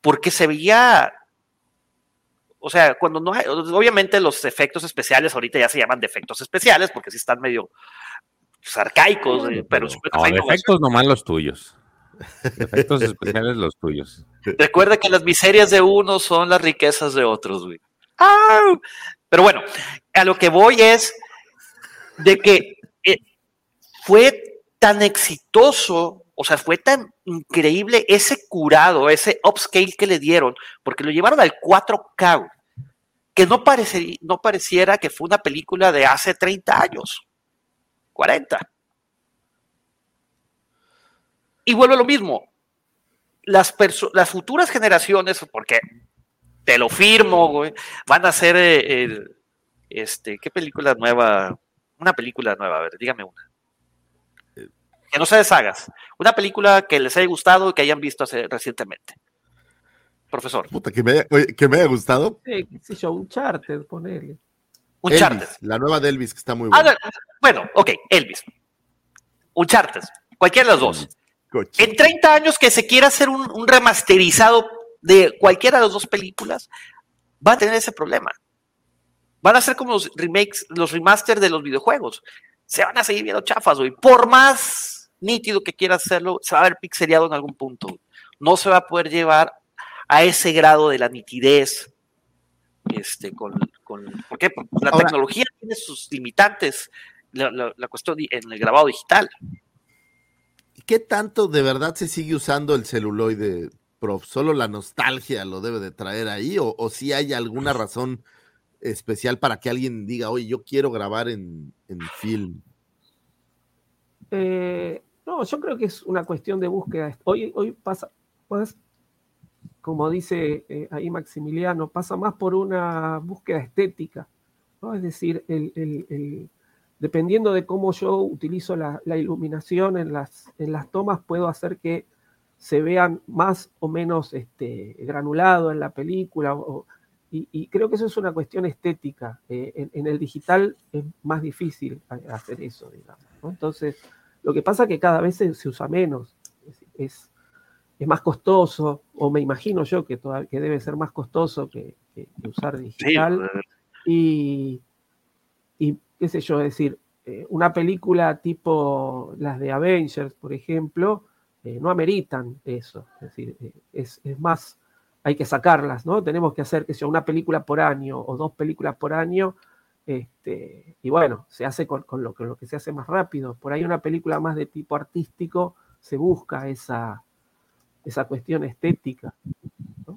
porque se veía. O sea, cuando no hay, obviamente los efectos especiales ahorita ya se llaman defectos especiales, porque sí están medio pues, arcaicos, eh, pero No, defectos nomás los tuyos. Efectos [laughs] especiales los tuyos. Recuerda que las miserias de unos son las riquezas de otros, güey. ¡Au! Pero bueno, a lo que voy es de que eh, fue tan exitoso, o sea, fue tan increíble ese curado, ese upscale que le dieron, porque lo llevaron al 4K, que no, parece, no pareciera que fue una película de hace 30 años, 40. Y vuelve a lo mismo. Las, futuras generaciones, porque te lo firmo, güey, van a hacer eh, este, ¿qué película nueva? Una película nueva, a ver, dígame una. Que no sea de sagas. Una película que les haya gustado y que hayan visto hace, recientemente. Profesor. Puta, que me haya, oye, que me haya gustado. Sí, sé yo, un charter, ponerle. Un Elvis, charter. La nueva de Elvis, que está muy Ah, buena. no, bueno, ok, Elvis. Un charter. Cualquiera de las dos. Cochino. En 30 años que se quiera hacer un, un remasterizado de cualquiera de las dos películas, va a tener ese problema. Van a ser como los remakes, los remasters de los videojuegos. Se van a seguir viendo chafas, güey. Por más nítido que quiera hacerlo, se va a ver pixeleado en algún punto. No se va a poder llevar a ese grado de la nitidez. Este, con, con ¿Por qué? Porque la Ahora- tecnología tiene sus limitantes. La, la- la cuestión en el grabado digital. ¿Qué tanto de verdad se sigue usando el celuloide, prof? ¿Solo la nostalgia lo debe de traer ahí? ¿O, o si hay alguna razón especial para que alguien diga, oye, yo quiero grabar en, en film? Eh, no, yo creo que es una cuestión de búsqueda. Hoy, hoy pasa, como dice eh, ahí Maximiliano, pasa más por una búsqueda estética. ¿no? Es decir, el, el- dependiendo de cómo yo utilizo la, iluminación en las, en las tomas, puedo hacer que se vean más o menos este, granulado en la película. Y, y creo que eso es una cuestión estética. Eh, en, en el digital es más difícil hacer eso, digamos. ¿no? Entonces, lo que pasa es que cada vez se, se usa menos. Es, es- es más costoso, o me imagino yo que, toda- que debe ser más costoso que, que- que usar digital. y, y qué sé yo, es decir, eh, una película tipo las de Avengers, por ejemplo, eh, no ameritan eso. Es decir, es, es más, hay que sacarlas, ¿no? Tenemos que hacer, que sea una película por año o dos películas por año. Este, y bueno, se hace con, con lo, que, lo que se hace más rápido. Por ahí una película más de tipo artístico se busca esa, esa cuestión estética. ¿no?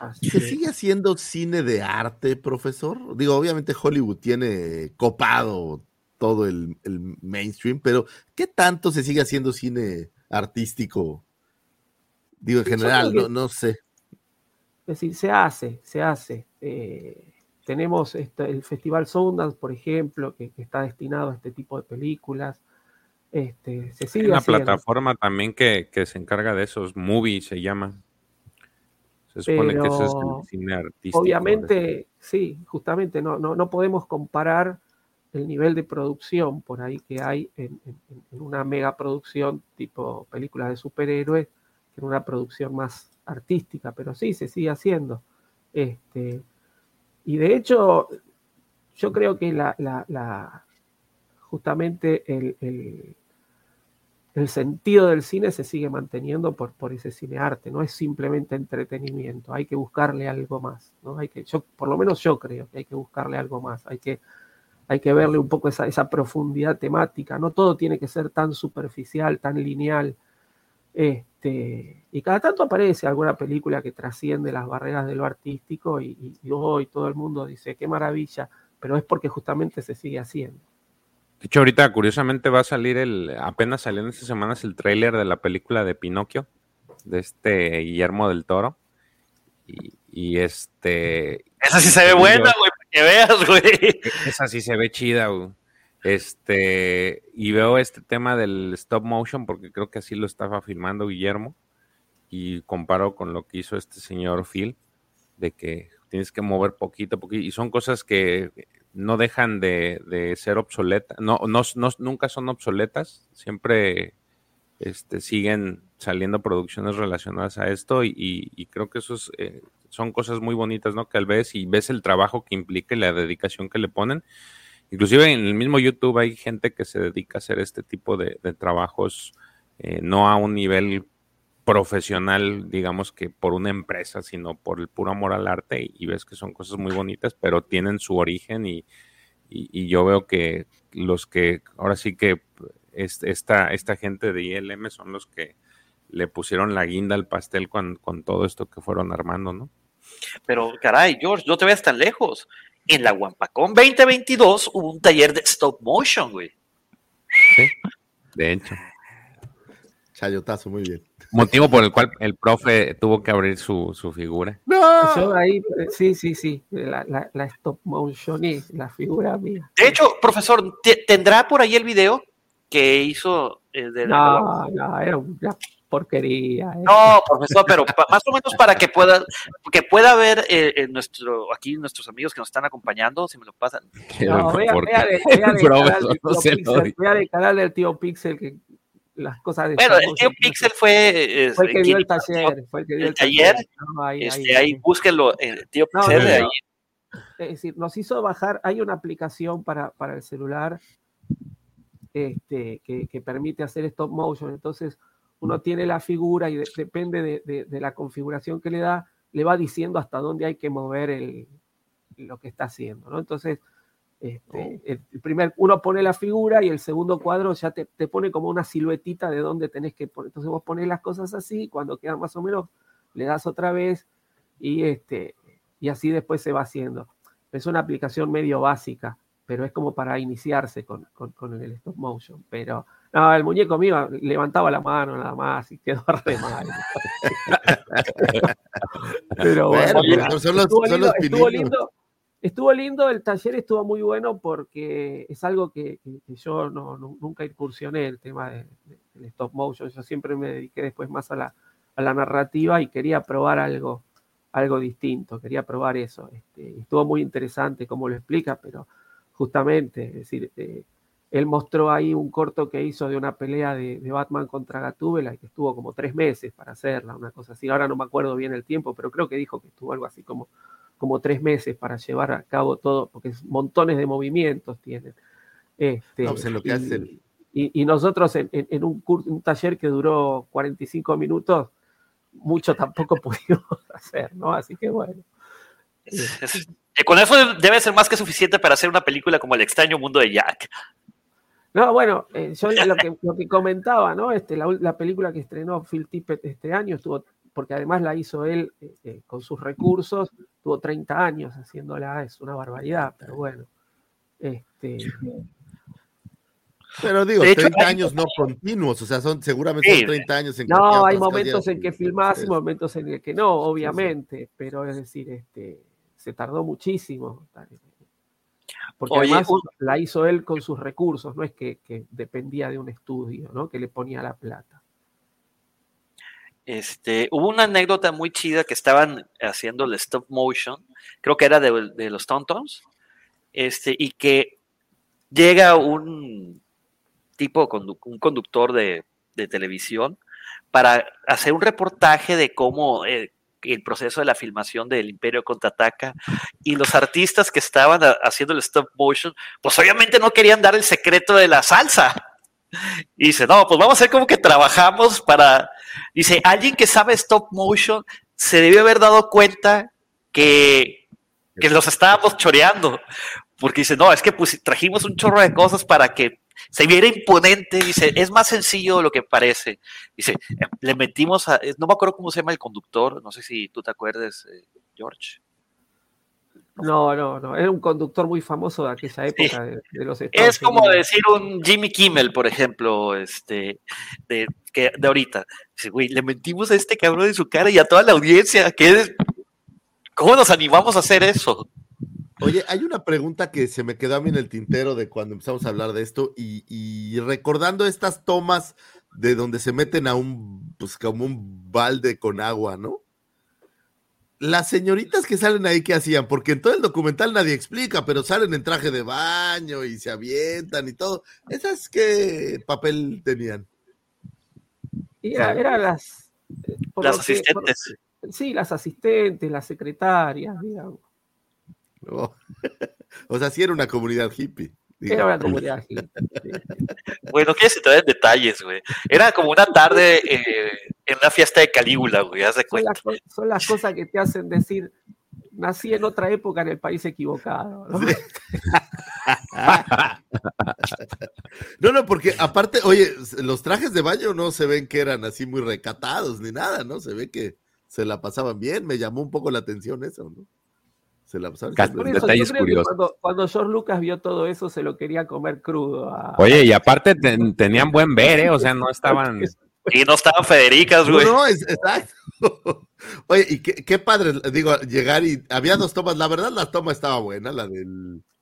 Así ¿Se que- sigue haciendo cine de arte, profesor? Digo, obviamente Hollywood tiene copado todo el, el mainstream, pero ¿qué tanto se sigue haciendo cine artístico? Digo, en general, no, no sé. Es decir, se hace, se hace. Eh, tenemos este- el Festival Sundance, por ejemplo, que, que está destinado a este tipo de películas. Este, se Hay sigue una haciendo. plataforma también que, que se encarga de esos, Movie se llama. Se supone que ese es el cine artístico. Obviamente, sí, justamente no, no, no podemos comparar el nivel de producción por ahí que hay en, en, una mega producción tipo películas de superhéroes, que en una producción más artística, pero sí, se sigue haciendo. Este, y de hecho, yo creo que la, la, justamente el, el, el, sentido del cine se sigue manteniendo por, por ese cine arte, no es simplemente entretenimiento, hay que buscarle algo más, ¿no? Hay que, yo, por lo menos yo creo que hay que buscarle algo más, hay que hay que verle un poco esa, esa profundidad temática, no todo tiene que ser tan superficial, tan lineal. Este, y cada tanto aparece alguna película que trasciende las barreras de lo artístico y, hoy todo el mundo dice, qué maravilla, pero es porque justamente se sigue haciendo. De hecho, ahorita curiosamente va a salir el, apenas salió en estas semanas el tráiler de la película de Pinocchio, de este Guillermo del Toro. Y, y este... Esa sí se ve buena, güey, que veas, güey. Esa sí se ve chida, güey. Este, y veo este tema del stop motion porque creo que así lo estaba filmando Guillermo y comparo con lo que hizo este señor Phil, de que tienes que mover poquito a poquito y son cosas que no dejan de, ser obsoletas, no, no, nunca son obsoletas, siempre este, siguen saliendo producciones relacionadas a esto y, creo que eso es, eh, son cosas muy bonitas, ¿no? Que al ves y ves el trabajo que implica y la dedicación que le ponen. Inclusive en el mismo YouTube hay gente que se dedica a hacer este tipo de, trabajos, eh, no a un nivel profesional, digamos que por una empresa, sino por el puro amor al arte y, ves que son cosas muy bonitas, pero tienen su origen y, yo veo que los que ahora sí que esta, esta gente de ILM son los que le pusieron la guinda al pastel con, con todo esto que fueron armando, ¿no? Pero, caray, George, no te veas tan lejos. En la Wampacón 2022 hubo un taller de stop motion, güey. Sí, de hecho. Chayotazo, muy bien. Motivo por el cual el profe tuvo que abrir su, figura. No. ahí, sí, sí, sí. La, la, stop motion y la figura mía. De hecho, profesor, ¿tendrá por ahí el video que hizo eh, de No, no, era un, porquería. ¿eh? No, profesor, pero más o menos para que pueda, que pueda ver eh, nuestro, aquí nuestros amigos que nos están acompañando, si me lo pasan. No, vea, vea, [laughs] el canal del tío Pixel que las cosas de Bueno, el tío Pixel fue, fue el que dio el taller, fue el que dio el, taller. ahí, este, ahí, búsquenlo, el tío Pixel de ahí. Es decir, nos hizo bajar, hay una aplicación para, para el celular este, que, que permite hacer stop motion, entonces uno tiene la figura y depende de, la configuración que le da, le va diciendo hasta dónde hay que mover el, lo que está haciendo, ¿no? Entonces, este, oh. el, primer, uno pone la figura y el segundo cuadro ya te, pone como una siluetita de dónde tenés que poner. Entonces vos pones las cosas así, cuando quedan más o menos, le das otra vez y, este, y así después se va haciendo. Es una aplicación medio básica, pero es como para iniciarse con, con el stop motion. Pero no, el muñeco mío levantaba la mano nada más y quedó [laughs] re mal. [laughs] Pero bueno, estuvo, lindo, estuvo, lindo, el taller estuvo muy bueno porque es algo que, yo no, nunca incursioné el tema del stop motion. Yo siempre me dediqué después más a la, a la narrativa y quería probar algo, algo distinto, quería probar eso. Este, estuvo muy interesante cómo lo explica, pero justamente, es decir, eh, él mostró ahí un corto que hizo de una pelea de, Batman contra Gatúbela, que estuvo como tres meses para hacerla, una cosa así. Ahora no me acuerdo bien el tiempo, pero creo que dijo que estuvo algo así como, como tres meses para llevar a cabo todo, porque montones de movimientos tienen. Este, pues lo que y, y, nosotros en, un, un, taller que duró 45 minutos, mucho tampoco [laughs] pudimos hacer, ¿no? Así que bueno. [laughs] con eso debe ser más que suficiente para hacer una película como El extraño mundo de Jack. No, bueno, eh, yo lo que, lo que, comentaba, ¿no? Este, la, película que estrenó Phil Tippett este año estuvo, porque además la hizo él eh, eh, con sus recursos, tuvo 30 años haciéndola, es una barbaridad, pero bueno. Este, pero digo, 30 años no continuos, o sea, son seguramente 30 años en No, hay momentos en que filmás y momentos en que no, obviamente, pero es decir, este, se tardó muchísimo. Porque además la hizo él con sus recursos, no es que, dependía de un estudio, ¿no? Que le ponía la plata. Este, hubo una anécdota muy chida que estaban haciendo el stop motion, creo que era de, los Tontons, este, y que llega un tipo, un conductor de, de televisión para hacer un reportaje de cómo eh, el proceso de la filmación del Imperio contraataca y los artistas que estaban haciendo el stop motion, pues obviamente no querían dar el secreto de la salsa. Y dice, no, pues vamos a hacer como que trabajamos para... Dice, alguien que sabe stop motion se debió haber dado cuenta que, que los estábamos choreando. Porque dice, no, es que pues, trajimos un chorro de cosas para que se viera imponente. Dice, es más sencillo de lo que parece. Dice, eh, le metimos a, no me acuerdo cómo se llama el conductor, no sé si tú te acuerdes, eh, George. No, no, no. Era un conductor muy famoso de aquella época de, de los Estados Es como Unidos. decir un Jimmy Kimmel, por ejemplo, este, de, que, de ahorita. Dice, güey, le mentimos a este cabrón en su cara y a toda la audiencia. ¿qué es? ¿Cómo nos animamos a hacer eso? Oye, hay una pregunta que se me quedó a mí en el tintero de cuando empezamos a hablar de esto y, y recordando estas tomas de donde se meten a un, pues como un balde con agua, ¿no? Las señoritas que salen ahí, ¿qué hacían? Porque en todo el documental nadie explica, pero salen en traje de baño y se avientan y todo. ¿Esas qué papel tenían? Y era, era las. eh, Las asistentes. por- sí, las asistentes, las secretarias, digamos. Oh. [laughs] o sea, sí era una comunidad hippie. Era una comunidad hippie. Güey, no quieres entrar en detalles, güey. Era como una tarde eh, en una fiesta de Calígula, güey, haz de Son las, co- son las cosas que te hacen decir, nací en otra época en el país equivocado. ¿no? [laughs] No, no, porque aparte, oye, los trajes de baño no se ven que eran así muy recatados ni nada, ¿no? Se ve que se la pasaban bien. Me llamó un poco la atención eso, ¿no? Se la Detalles creo que curiosos. Cuando, cuando George Lucas vio todo eso, se lo quería comer crudo. a- Oye, y aparte ten- tenían buen ver, ¿eh? O sea, no estaban. [laughs] Y no estaban Federicas, güey. no, es, exacto. [laughs] Oye, y qué, qué padre, digo, llegar y había dos tomas. La verdad, la toma estaba buena, la de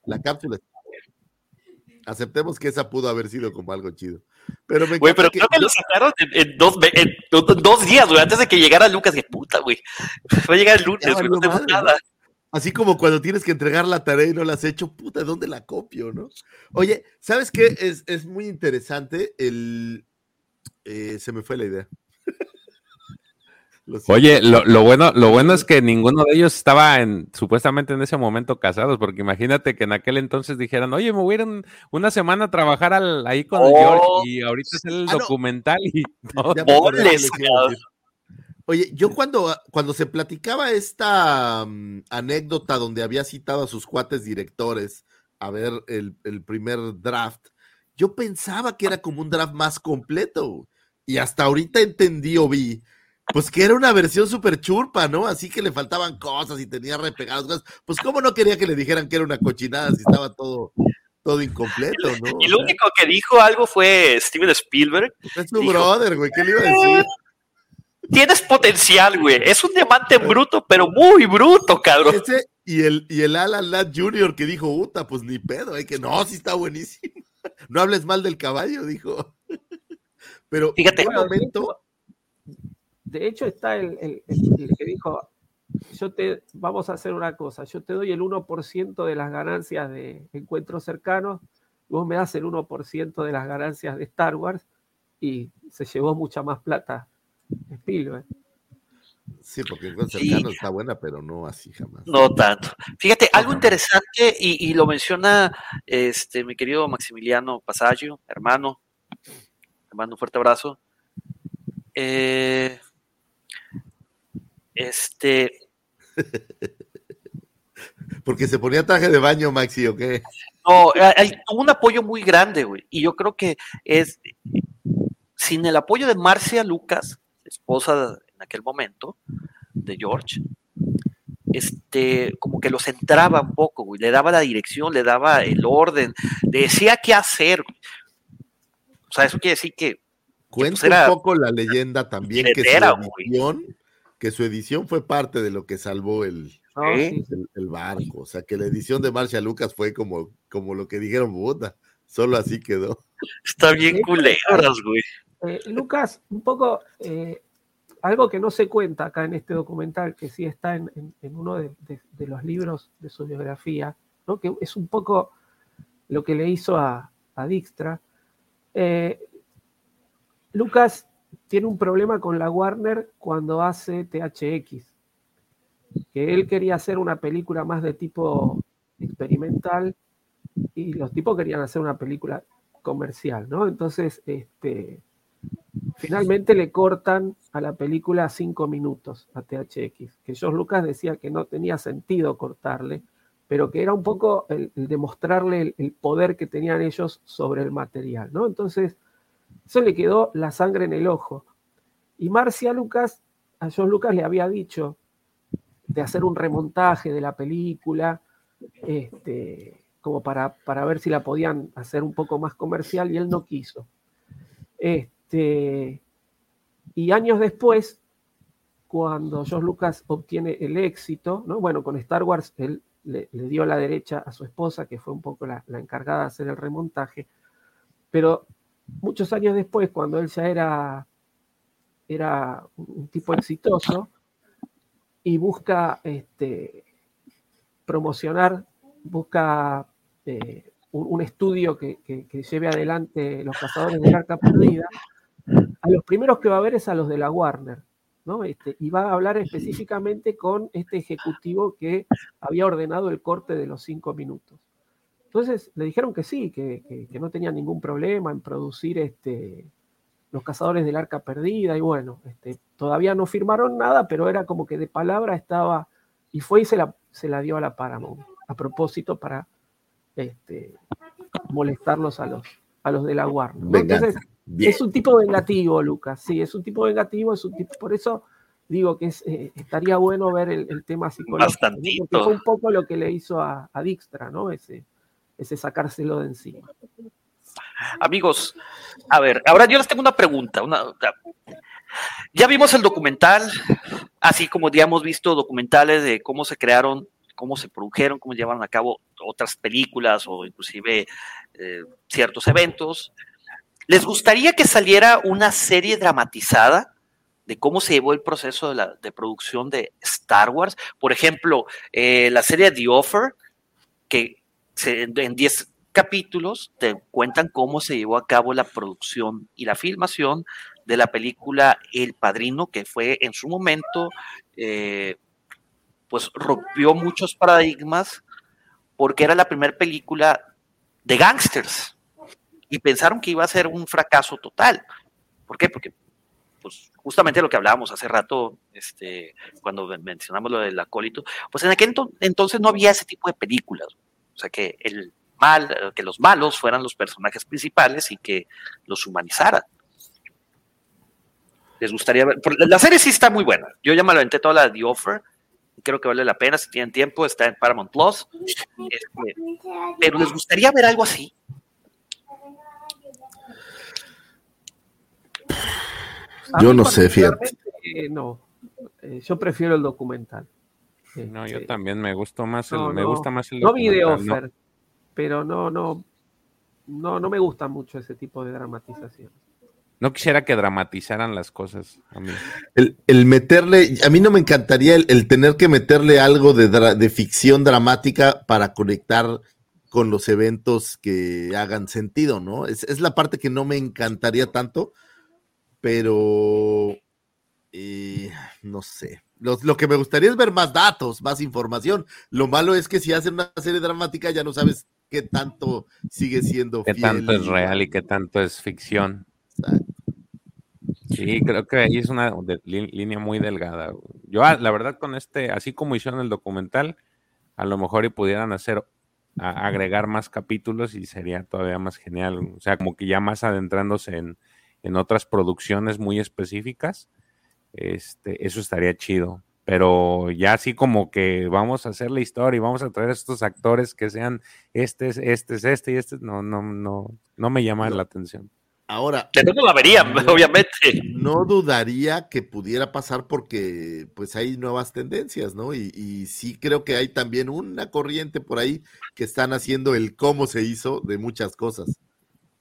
la cápsula. estaba buena. Aceptemos que esa pudo haber sido como algo chido. Pero me Güey, pero que- creo que lo sacaron en, en dos, en días, güey, antes de que llegara Lucas. Que puta, güey. [laughs] Va a llegar el lunes, güey, no tenemos nada. Así como cuando tienes que entregar la tarea y no la has hecho, puta, ¿dónde la copio, no? Oye, ¿sabes qué? Es, es muy interesante el... eh, se me fue la idea. [laughs] Oye, lo, lo bueno, lo bueno es que ninguno de ellos estaba en, supuestamente en ese momento casados, porque imagínate que en aquel entonces dijeran, oye, me voy a ir un- una semana a trabajar al- ahí con el Oh. George y ahorita es el Ah, no. documental y no. Ya me acordé Oye, yo cuando, cuando se platicaba esta mm, anécdota donde había citado a sus cuates directores a ver el, el primer draft, yo pensaba que era como un draft más completo. Y hasta ahorita entendí o vi, pues que era una versión súper churpa, ¿no? Así que le faltaban cosas y tenía repegadas cosas. Pues cómo no quería que le dijeran que era una cochinada si estaba todo, todo incompleto, [laughs] ¿no? Lo sea, único que dijo algo fue Steven Spielberg. es su dijo, brother, güey, ¿qué le iba a decir? Tienes potencial, güey. Es un diamante bruto, pero muy bruto, cabrón. Ese y el, y el Alan Ladd Jr. que dijo, Uta, pues ni pedo, hay que no, sí está buenísimo. No hables mal del caballo, dijo. Pero Fíjate. en un momento, De hecho, está el, el- el- el que dijo, yo te, vamos a hacer una cosa, yo te doy el 1% de las ganancias de encuentros cercanos, vos me das el 1% de las ganancias de Star Wars, y se llevó mucha más plata Spielberg. sí, porque en Sí. cercano está buena, pero no así jamás. No tanto. Fíjate, algo interesante, y, y lo menciona este mi querido Maximiliano Pasaggio, hermano. Te mando un fuerte abrazo. Eh, este, [laughs] Porque se ponía traje de baño, Maxi, ¿o qué? no, hay- hay un apoyo muy grande, güey. Y yo creo que es, sin el apoyo de Marcia Lucas, esposa en aquel momento de George, este, como que lo centraba un poco, güey. Le daba la dirección, le daba el orden, le decía qué hacer. güey. O sea, eso quiere decir que Cuenta pues era- un poco la leyenda también que su, edición, que su edición fue parte de lo que salvó el, el, el barco. O sea, que la edición de Marcia Lucas fue como, como lo que dijeron, puta, solo así quedó. está bien culeras, güey. Eh, Lucas, un poco, eh, algo que no se cuenta acá en este documental, que sí está en, uno de los libros de su biografía, ¿no? que es un poco lo que le hizo a, a Dijkstra. Eh, Lucas tiene un problema con la Warner cuando hace THX, que él quería hacer una película más de tipo experimental y los tipos querían hacer una película comercial, ¿no? Entonces, este, finalmente le cortan a la película cinco minutos a THX, que George Lucas decía que no tenía sentido cortarle, pero que era un poco el, demostrarle el, poder que tenían ellos sobre el material, ¿no? Entonces, eso le quedó la sangre en el ojo. Y Marcia Lucas, a George Lucas le había dicho de hacer un remontaje de la película, este, como para, para ver si la podían hacer un poco más comercial, y él no quiso. Este, y años después, cuando George Lucas obtiene el éxito, ¿no? bueno, con Star Wars él le, dio la derecha a su esposa, que fue un poco la, encargada de hacer el remontaje, pero muchos años después, cuando él ya era, un tipo exitoso y busca este, promocionar, busca eh, un, estudio que, lleve adelante los cazadores del arca perdida, a los primeros que va a ver es a los de la Warner. ¿no? Este, y va a hablar específicamente con este ejecutivo que había ordenado el corte de los cinco minutos. Entonces le dijeron que sí, que, que, que no tenían ningún problema en producir este, los cazadores del arca perdida y bueno, este, todavía no firmaron nada, pero era como que de palabra estaba y fue y se la, se la dio a la Paramount a propósito para este, molestarlos a los, a los de la Warner. Entonces, Bien. es un tipo vengativo, Lucas, sí, es un tipo vengativo, es un tipo, por eso digo que es, eh, estaría bueno ver el, el tema psicológico, Bastantito. porque fue un poco lo que le hizo a, a Dijkstra, ¿no? Ese, ese sacárselo de encima. Amigos, a ver, ahora yo les tengo una pregunta. Una, ya vimos el documental, así como ya hemos visto documentales de cómo se crearon, cómo se produjeron, cómo llevaron a cabo otras películas o inclusive eh, ciertos eventos. ¿Les gustaría que saliera una serie dramatizada de cómo se llevó el proceso de, la, producción de Star Wars? Por ejemplo, eh, la serie The Offer, que en 10 capítulos te cuentan cómo se llevó a cabo la producción y la filmación de la película El Padrino, que fue en su momento, eh, pues rompió muchos paradigmas porque era la primera película de gangsters y pensaron que iba a ser un fracaso total. ¿Por qué? Porque pues justamente lo que hablábamos hace rato, este, cuando mencionamos lo del acólito, pues en aquel entonces no había ese tipo de películas. O sea que el mal, que los malos fueran los personajes principales y que los humanizaran. Les gustaría ver. La serie sí está muy buena. Yo ya me lo aventé toda la de The Offer. Creo que vale la pena si tienen tiempo. Está en Paramount Plus. Este, pero les gustaría ver algo así. Yo no sé, fíjate. Eh, no, eh, yo prefiero el documental. No, yo también me gustó más el, no, me no, gusta más el no vi de offer, no. pero no, no, no, no me gusta mucho ese tipo de dramatización. No quisiera que dramatizaran las cosas a mí. El, el meterle, a mí no me encantaría el, el tener que meterle algo de, de, ficción dramática para conectar con los eventos que hagan sentido, ¿no? Es, es la parte que no me encantaría tanto, pero eh, no sé. Lo, lo, que me gustaría es ver más datos, más información. Lo malo es que si hacen una serie dramática ya no sabes qué tanto sigue siendo qué fiel. tanto es real y qué tanto es ficción. Exacto. Sí, creo que ahí es una de, línea muy delgada. Yo, ah, la verdad, con este, así como hicieron el documental, a lo mejor y pudieran hacer, a, agregar más capítulos y sería todavía más genial. O sea, como que ya más adentrándose en, en otras producciones muy específicas, este, eso estaría chido. Pero ya así como que vamos a hacer la historia y vamos a traer a estos actores que sean este, este, este y este, no, no, no, no me llama no. la atención. Ahora. Que no la vería, no, obviamente. No dudaría que pudiera pasar porque pues hay nuevas tendencias, ¿no? Y, y, sí creo que hay también una corriente por ahí que están haciendo el cómo se hizo de muchas cosas.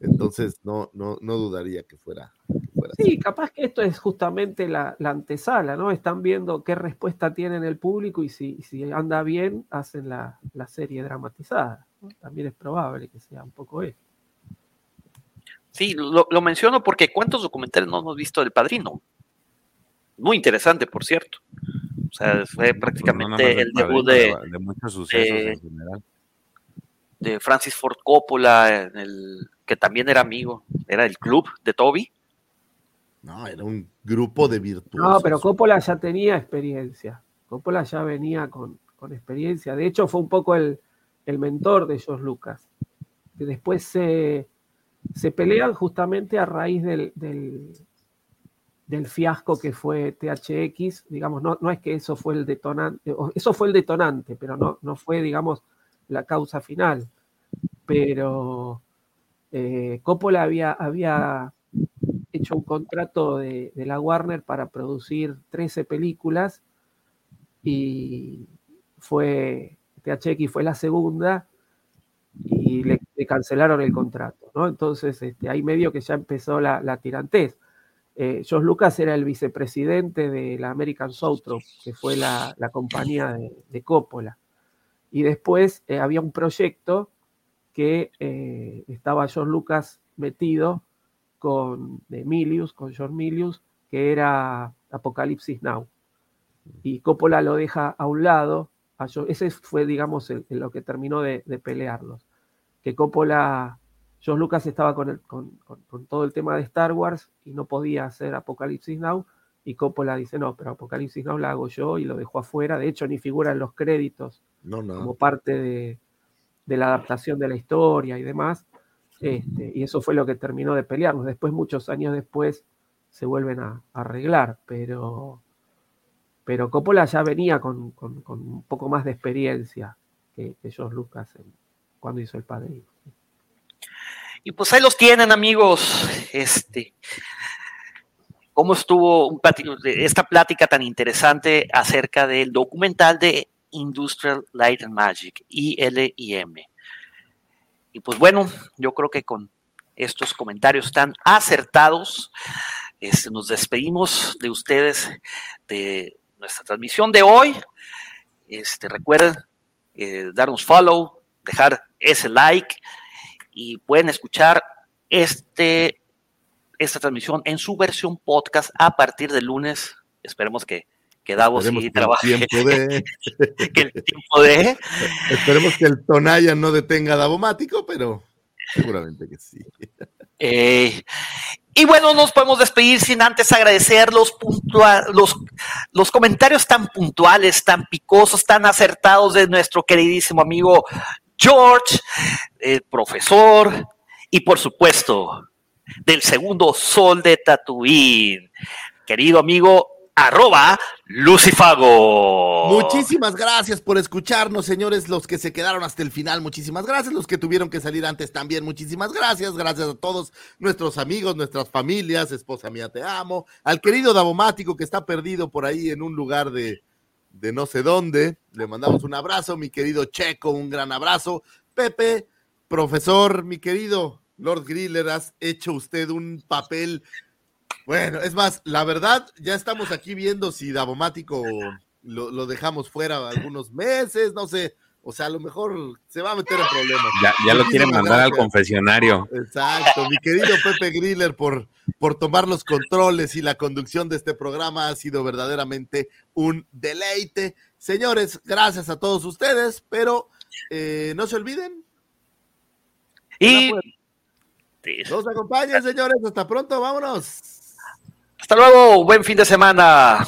Entonces no, no, no dudaría que fuera, que fuera. Sí, capaz que esto es justamente la, la, antesala, ¿no? Están viendo qué respuesta tiene el público y si, si anda bien, hacen la, la serie dramatizada. También es probable que sea un poco eso. Sí, lo, lo, menciono porque ¿cuántos documentales no hemos visto del padrino? Muy interesante, por cierto. O sea, fue prácticamente pues no el debut de, de, muchos sucesos de, en general. de Francis Ford Coppola, en el, que también era amigo, era el club de Toby. No, era un grupo de virtuosos. No, pero Coppola ya tenía experiencia. Coppola ya venía con, con experiencia. De hecho, fue un poco el, el mentor de George Lucas. Que después se, se pelean justamente a raíz del, del, del, fiasco que fue THX. Digamos, no, no es que eso fue el detonante, eso fue el detonante, pero no, no fue, digamos, la causa final. Pero eh, Coppola había, hecho un contrato de, la Warner para producir 13 películas y fue THX fue la segunda y le, cancelaron el contrato. Entonces este, ahí medio que ya empezó la, la tirantez. Eh, George Lucas era el vicepresidente de la American Zoetrope, que fue la, compañía de, de, Coppola. Y después eh, había un proyecto que eh, estaba George Lucas metido con de Milius, con George Milius, que era Apocalipsis Now. Y Coppola lo deja a un lado. A ese fue, digamos, el, el, lo que terminó de, de, pelearlos. Que Coppola, George Lucas estaba con, el, con, con, con, todo el tema de Star Wars y no podía hacer Apocalipsis Now. Y Coppola dice, no, pero Apocalipsis Now la hago yo y lo dejó afuera. De hecho, ni figura en los créditos no, no. como parte de, de la adaptación de la historia y demás. Este, y eso fue lo que terminó de pelearnos. Después, muchos años después, se vuelven a, a arreglar, pero, pero Coppola ya venía con, con, con, un poco más de experiencia que, que George Lucas en, cuando hizo El Padrino. Y pues ahí los tienen, amigos. Este, ¿Cómo estuvo un esta plática tan interesante acerca del documental de Industrial Light and Magic, ILIM? Y pues bueno, yo creo que con estos comentarios tan acertados, este, nos despedimos de ustedes de nuestra transmisión de hoy. Este, recuerden eh, darnos follow, dejar ese like y pueden escuchar este, esta transmisión en su versión podcast a partir del lunes. Esperemos que, que Davos Esperemos sí el trabaje. tiempo de- [laughs] que el tiempo de. Esperemos que el Tonaya no detenga a Davomático, pero seguramente que sí. Eh, y bueno, nos podemos despedir sin antes agradecer los, puntua- los, los comentarios tan puntuales, tan picosos, tan acertados de nuestro queridísimo amigo George, el profesor, y por supuesto, del segundo sol de Tatooine, querido amigo, arroba Lucifago. Muchísimas gracias por escucharnos, señores, los que se quedaron hasta el final, muchísimas gracias, los que tuvieron que salir antes también, muchísimas gracias, gracias a todos nuestros amigos, nuestras familias, esposa mía, te amo, al querido Davomático que está perdido por ahí en un lugar de, de no sé dónde, le mandamos un abrazo, mi querido Checo, un gran abrazo, Pepe, profesor, mi querido Lord Griller, has hecho usted un papel bueno, es más, la verdad, ya estamos aquí viendo si Davomático lo, lo, dejamos fuera algunos meses, no sé. O sea, a lo mejor se va a meter en problemas. Ya, ya lo quieren mandar gracias. al confesionario. Exacto, mi querido Pepe Griller, por, por tomar los controles y la conducción de este programa ha sido verdaderamente un deleite. Señores, gracias a todos ustedes, pero eh, no se olviden. Y nos acompañen, señores. Hasta pronto, vámonos. Hasta luego, buen fin de semana.